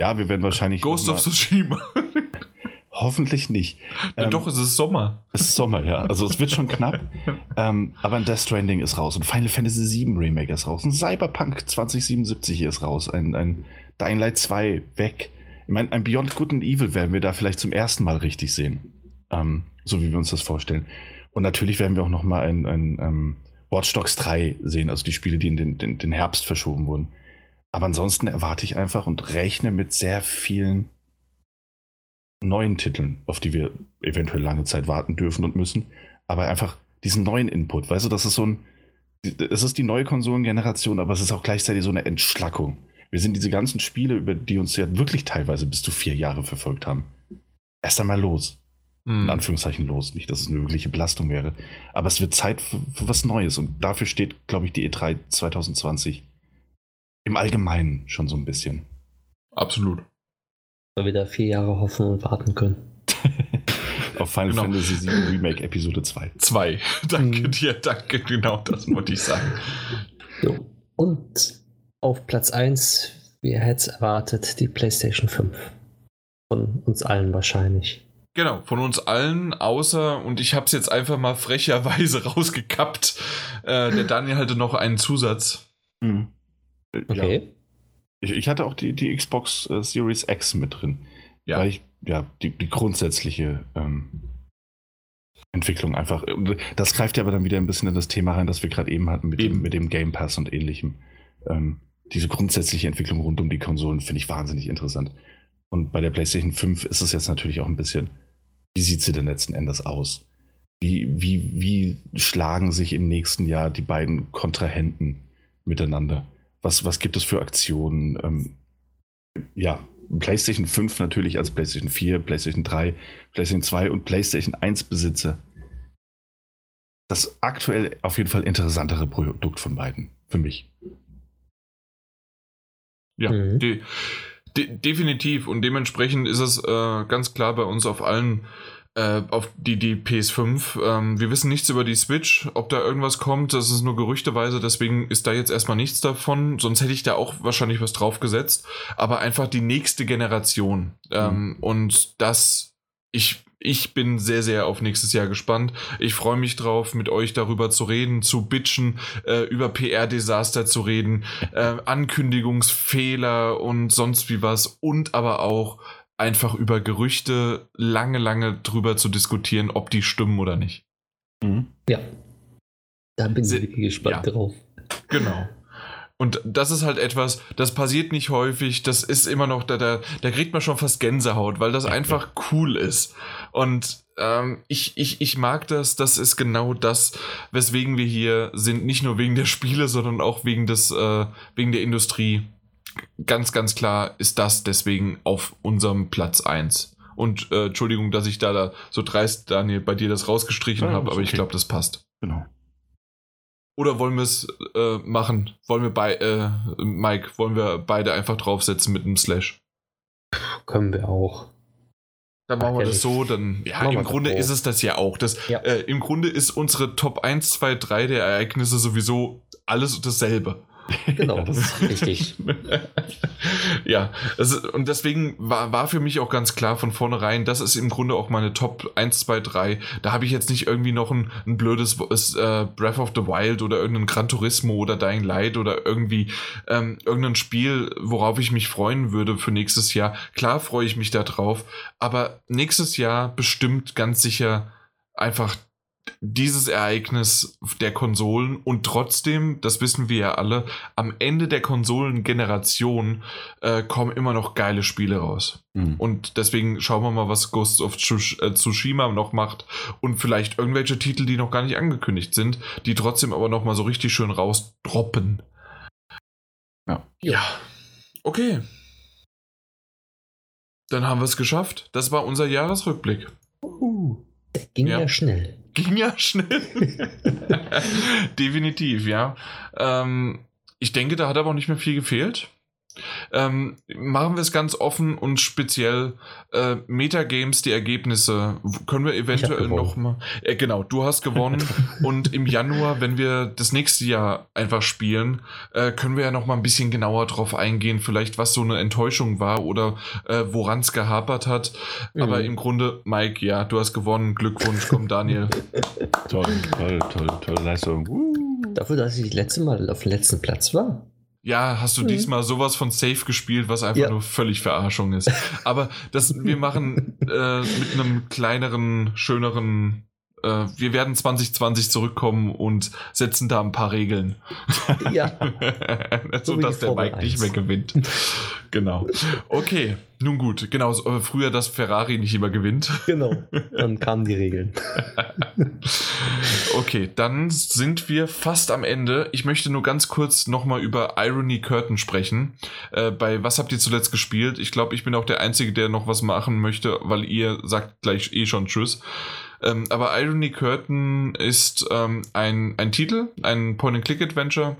Ja, wir werden wahrscheinlich.
Ghost of Tsushima.
Hoffentlich nicht.
Ähm, doch, es ist Sommer.
Es ist Sommer, ja. Also es wird schon knapp. ähm, aber ein Death Stranding ist raus und Final Fantasy VII Remake ist raus. Und Cyberpunk 2077 ist raus. Ein, ein Dying Light 2 weg. Ich meine, ein Beyond Good and Evil werden wir da vielleicht zum ersten Mal richtig sehen. Ähm, so wie wir uns das vorstellen. Und natürlich werden wir auch noch mal ein, ein, ein ähm, Watch Dogs 3 sehen, also die Spiele, die in den, den, den Herbst verschoben wurden. Aber ansonsten erwarte ich einfach und rechne mit sehr vielen neuen Titeln, auf die wir eventuell lange Zeit warten dürfen und müssen. Aber einfach diesen neuen Input. Weißt du, das ist so ein. Es ist die neue Konsolengeneration, aber es ist auch gleichzeitig so eine Entschlackung. Wir sind diese ganzen Spiele, über die uns ja wirklich teilweise bis zu vier Jahre verfolgt haben, erst einmal los. In
Hm.
Anführungszeichen los. Nicht, dass es eine wirkliche Belastung wäre. Aber es wird Zeit für, für was Neues. Und dafür steht, glaube ich, die E3 2020 im Allgemeinen schon so ein bisschen.
Absolut.
Weil wir da vier Jahre hoffen und warten können.
Auf Final
Genau.
Fantasy VII Remake Episode 2.
Zwei. danke
Mhm.
dir, danke. Genau das wollte ich sagen.
So. Und auf Platz 1, wer hätte es erwartet, die PlayStation 5. Von uns allen wahrscheinlich.
Genau, von uns allen, außer, und ich habe es jetzt einfach mal frecherweise rausgekappt, äh, der Daniel hatte noch einen Zusatz.
Mhm. Äh, Ja.
Okay.
Ich, ich hatte auch die, die Xbox äh, Series X mit drin.
Ja.
Weil ich, ja, die, die grundsätzliche ähm, Entwicklung einfach. und Das greift ja aber dann wieder ein bisschen in das Thema rein, das wir gerade eben hatten mit
Eben.
dem, mit dem Game Pass und ähnlichem. Ähm, diese grundsätzliche Entwicklung rund um die Konsolen finde ich wahnsinnig interessant. Und bei der PlayStation 5 ist es jetzt natürlich auch ein bisschen, wie sieht sie denn letzten Endes aus? Wie, wie, wie schlagen sich im nächsten Jahr die beiden Kontrahenten miteinander? Was, was gibt es für Aktionen? Ähm, ja, PlayStation 5 natürlich als PlayStation 4, PlayStation 3, PlayStation 2 und PlayStation 1 Besitzer. Das aktuell auf jeden Fall interessantere Produkt von beiden, für mich.
Ja,
Mhm.
de, de, definitiv. Und dementsprechend ist es äh, ganz klar bei uns auf allen, äh, auf die, die PS5. Ähm, wir wissen nichts über die Switch, ob da irgendwas kommt. Das ist nur gerüchteweise, deswegen ist da jetzt erstmal nichts davon. Sonst hätte ich da auch wahrscheinlich was drauf gesetzt. Aber einfach die nächste Generation. Ähm, Und das, ich. Ich bin sehr, sehr auf nächstes Jahr gespannt. Ich freue mich drauf, mit euch darüber zu reden, zu bitchen, äh, über PR-Desaster zu reden, äh, Ankündigungsfehler und sonst wie was und aber auch einfach über Gerüchte lange, lange drüber zu diskutieren, ob die stimmen oder nicht.
Ja. Da bin ich gespannt
ja.
drauf.
Genau. Und das ist halt etwas, das passiert nicht häufig, das ist immer noch, da, da, da kriegt man schon fast Gänsehaut, weil das einfach cool ist. Und ähm, ich, ich, ich mag das, das ist genau das, weswegen wir hier sind, nicht nur wegen der Spiele, sondern auch wegen des, äh, wegen der Industrie. Ganz, ganz klar ist das deswegen auf unserem Platz 1. Und äh, Entschuldigung, dass ich da, da so dreist, Daniel, bei dir das rausgestrichen
Ja,
habe, aber ich
okay.
glaube, das passt.
Genau.
Oder wollen wir es äh, machen? Wollen wir bei, äh, Mike, wollen wir beide einfach draufsetzen mit einem Slash?
Können wir auch.
Dann machen wir das so, dann, ja, im Grunde ist es das ja auch. Das,
Ja.
äh, Im Grunde ist unsere Top 1, 2, 3 der Ereignisse sowieso alles dasselbe.
Genau,
das ist
richtig.
ja, also, und deswegen war, war für mich auch ganz klar von vornherein, das ist im Grunde auch meine Top 1, 2, 3. Da habe ich jetzt nicht irgendwie noch ein, ein blödes äh, Breath of the Wild oder irgendein Gran Turismo oder Dying Light oder irgendwie ähm, irgendein Spiel, worauf ich mich freuen würde für nächstes Jahr. Klar freue ich mich da drauf, aber nächstes Jahr bestimmt ganz sicher einfach dieses Ereignis der Konsolen und trotzdem, das wissen wir ja alle, am Ende der Konsolengeneration äh, kommen immer noch geile Spiele raus.
Mhm.
Und deswegen schauen wir mal, was Ghost of äh, Tsushima noch macht und vielleicht irgendwelche Titel, die noch gar nicht angekündigt sind, die trotzdem aber noch mal so richtig schön rausdroppen.
Ja.
Ja. Okay. Dann haben wir es geschafft. Das war unser Jahresrückblick.
Ging
Ja.
ja, schnell.
Ging ja schnell. Definitiv, ja. Ähm, ich denke, da hat aber auch nicht mehr viel gefehlt. Ähm, machen wir es ganz offen und speziell äh, Metagames, die Ergebnisse. Können wir eventuell
gewonnen.
noch mal. Äh, genau, du hast gewonnen. und im Januar, wenn wir das nächste Jahr einfach spielen, äh, können wir ja noch mal ein bisschen genauer drauf eingehen, vielleicht was so eine Enttäuschung war oder äh, woran es gehapert hat. Aber
Mhm.
im Grunde, Mike, ja, du hast gewonnen. Glückwunsch, komm, Daniel.
Toll, toll, toll, tolle Leistung. Uh.
Dafür, dass ich das letzte Mal auf dem letzten Platz war.
Ja, hast du mhm. diesmal sowas von safe gespielt, was einfach ja. nur völlig Verarschung ist. Aber das, wir machen äh, mit einem kleineren, schöneren äh, wir werden 2020 zurückkommen und setzen da ein paar Regeln. Ja. so, so dass der Mike 1. nicht mehr gewinnt. genau. Okay, nun gut. Genau, äh, früher, dass Ferrari nicht immer gewinnt.
Genau, dann kamen die Regeln.
okay, dann sind wir fast am Ende. Ich möchte nur ganz kurz nochmal über Irony Curtain sprechen. Äh, bei Was habt ihr zuletzt gespielt? Ich glaube, ich bin auch der Einzige, der noch was machen möchte, weil ihr sagt gleich eh schon Tschüss. Ähm, aber Irony Curtain ist ähm, ein, ein Titel, ein Point-and-Click-Adventure,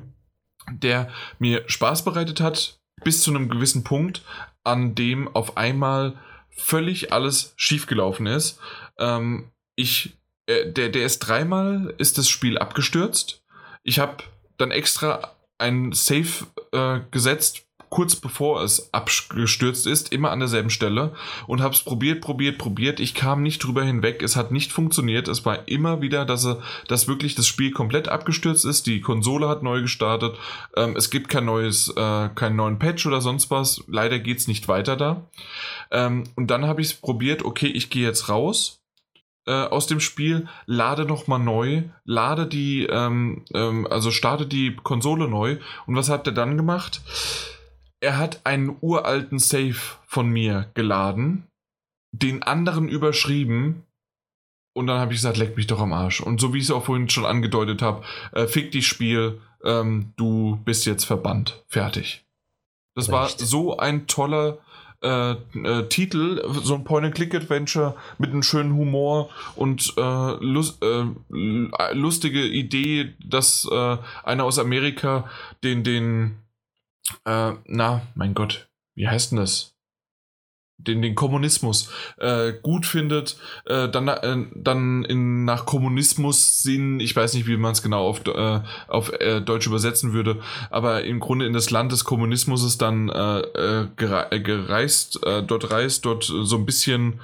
der mir Spaß bereitet hat, bis zu einem gewissen Punkt, an dem auf einmal völlig alles schiefgelaufen ist. Ähm, ich, äh, der, der ist dreimal ist das Spiel abgestürzt. Ich habe dann extra ein Save äh, gesetzt, kurz bevor es abgestürzt ist, immer an derselben Stelle und habe es probiert, probiert, probiert. Ich kam nicht drüber hinweg. Es hat nicht funktioniert. Es war immer wieder, dass, er, dass wirklich das Spiel komplett abgestürzt ist. Die Konsole hat neu gestartet. Ähm, es gibt kein neues, äh, keinen neuen Patch oder sonst was. Leider geht es nicht weiter da. Ähm, und dann habe ich es probiert. Okay, ich gehe jetzt raus äh, aus dem Spiel, lade nochmal neu, lade die, ähm, ähm, also starte die Konsole neu. Und was hat er dann gemacht? Er hat einen uralten Save von mir geladen, den anderen überschrieben und dann habe ich gesagt, leck mich doch am Arsch. Und so wie ich es auch vorhin schon angedeutet habe, äh, fick dich Spiel, ähm, du bist jetzt verbannt. Fertig. Das Echt? war so ein toller äh, äh, Titel, so ein Point-and-Click-Adventure mit einem schönen Humor und äh, lust, äh, lustige Idee, dass äh, einer aus Amerika den, den äh, na, mein Gott, wie heißt denn das? Den, den Kommunismus äh, gut findet, äh, dann, äh, dann in, nach Kommunismus Sinn, ich weiß nicht, wie man es genau auf, äh, auf äh, Deutsch übersetzen würde, aber im Grunde in das Land des Kommunismus dann äh, gereist, dort reist, dort so ein bisschen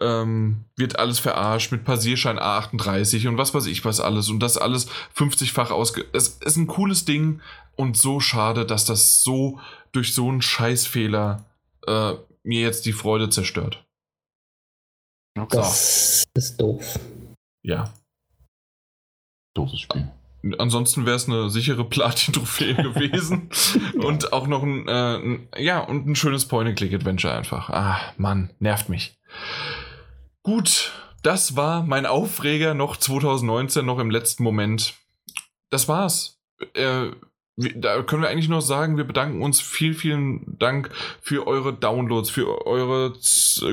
ähm, wird alles verarscht mit Passierschein A38 und was weiß ich was alles und das alles 50-fach ausge... Es ist ein cooles Ding und so schade, dass das so durch so einen Scheißfehler äh, mir jetzt die Freude zerstört.
Okay. Das ist doof.
Ja.
Doofes Spiel.
Ansonsten wäre es eine sichere Platin-Trophäe gewesen. und auch noch ein, äh, ein, ja, und ein schönes Point-and-Click-Adventure einfach. Ah, Mann, nervt mich. Gut, das war mein Aufreger noch 2019, noch im letzten Moment. Das war's. Äh, da können wir eigentlich nur sagen, wir bedanken uns viel, vielen Dank für eure Downloads, für eure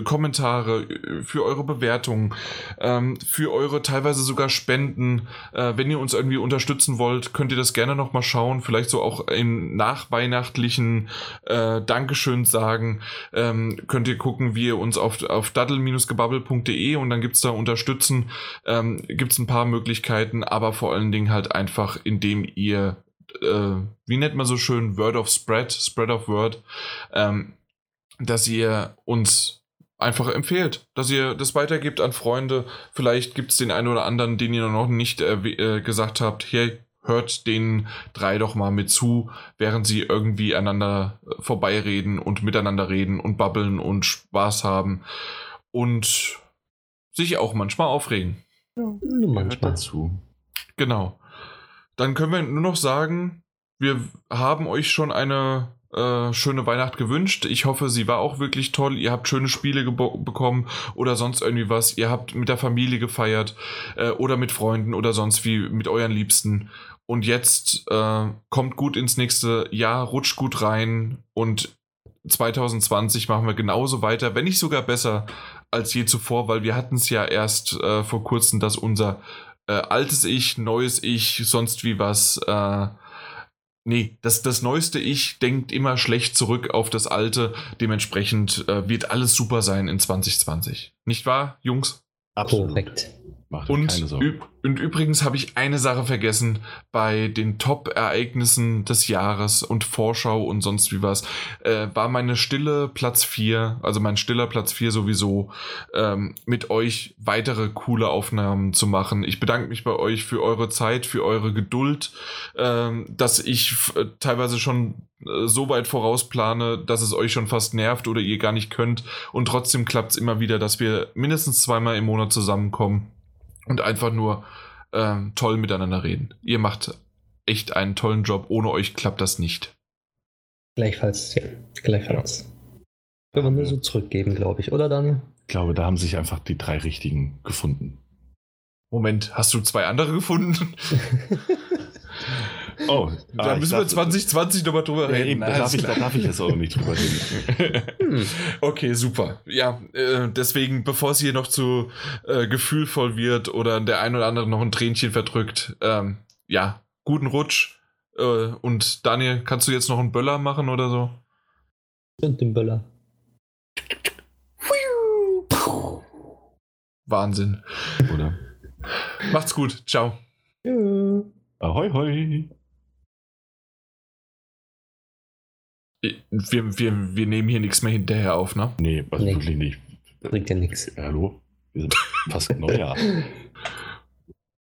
Kommentare, für eure Bewertungen, ähm, für eure teilweise sogar Spenden. Äh, wenn ihr uns irgendwie unterstützen wollt, könnt ihr das gerne nochmal schauen, vielleicht so auch in nachweihnachtlichen äh, Dankeschön sagen. Ähm, könnt ihr gucken, wie ihr uns auf, auf daddel-gebabbel.de und dann gibt's da unterstützen, ähm, gibt's ein paar Möglichkeiten, aber vor allen Dingen halt einfach, indem ihr äh, wie nennt man so schön, Word of Spread, Spread of Word, ähm, dass ihr uns einfach empfehlt, dass ihr das weitergibt an Freunde. Vielleicht gibt es den einen oder anderen, den ihr noch nicht äh, gesagt habt, hey, hört den drei doch mal mit zu, während sie irgendwie einander äh, vorbeireden und miteinander reden und babbeln und Spaß haben und sich auch manchmal aufregen.
Ja, manchmal dazu.
Genau. Dann können wir nur noch sagen, wir haben euch schon eine äh, schöne Weihnacht gewünscht. Ich hoffe, sie war auch wirklich toll. Ihr habt schöne Spiele bekommen oder sonst irgendwie was. Ihr habt mit der Familie gefeiert äh, oder mit Freunden oder sonst wie mit euren Liebsten. Und jetzt äh, kommt gut ins nächste Jahr, rutscht gut rein und 2020 machen wir genauso weiter, wenn nicht sogar besser als je zuvor, weil wir hatten es ja erst äh, vor kurzem, dass unser äh, altes Ich, neues Ich, sonst wie was. Äh, nee, das, das neueste Ich denkt immer schlecht zurück auf das alte. Dementsprechend äh, wird alles super sein in 2020. Nicht wahr, Jungs?
Absolut. Korrekt.
Macht
Und,
keine Sorgen.
und übrigens habe ich eine Sache vergessen bei den Top-Ereignissen des Jahres und Vorschau und sonst wie was. Äh, war meine stille Platz 4, also mein stiller Platz 4 sowieso, ähm, mit euch weitere coole Aufnahmen zu machen. Ich bedanke mich bei euch für eure Zeit, für eure Geduld, ähm, dass ich äh, teilweise schon äh, so weit vorausplane, dass es euch schon fast nervt oder ihr gar nicht könnt. Und trotzdem klappt es immer wieder, dass wir mindestens zweimal im Monat zusammenkommen und einfach nur ähm, toll miteinander reden. Ihr macht echt einen tollen Job. Ohne euch klappt das nicht.
Gleichfalls, ja. Gleichfalls. Können wir nur so zurückgeben, glaube ich, oder Daniel?
Ich glaube, da haben sich einfach die drei richtigen gefunden.
Moment, hast du zwei andere gefunden?
Oh,
da
ah,
müssen wir
dachte-
2020 nochmal drüber
Ja,
reden.
eben, da, darf ich, da darf ich jetzt auch nicht drüber reden.
Hm.
Okay, super. Ja, äh, deswegen, bevor es hier noch zu äh, gefühlvoll wird oder der ein oder andere noch ein Tränchen verdrückt, ähm, ja, guten Rutsch. Äh, und Daniel, kannst du jetzt noch einen Böller machen oder so?
Und den Böller.
Wahnsinn.
Oder?
Macht's gut. Ciao.
Tschüss.
Ahoi, hoi.
Wir, wir, wir nehmen hier nichts mehr hinterher auf, ne?
Nee, also
Nee.
wirklich nicht.
Bringt ja nichts.
Hallo? Wir sind fast Neujahr.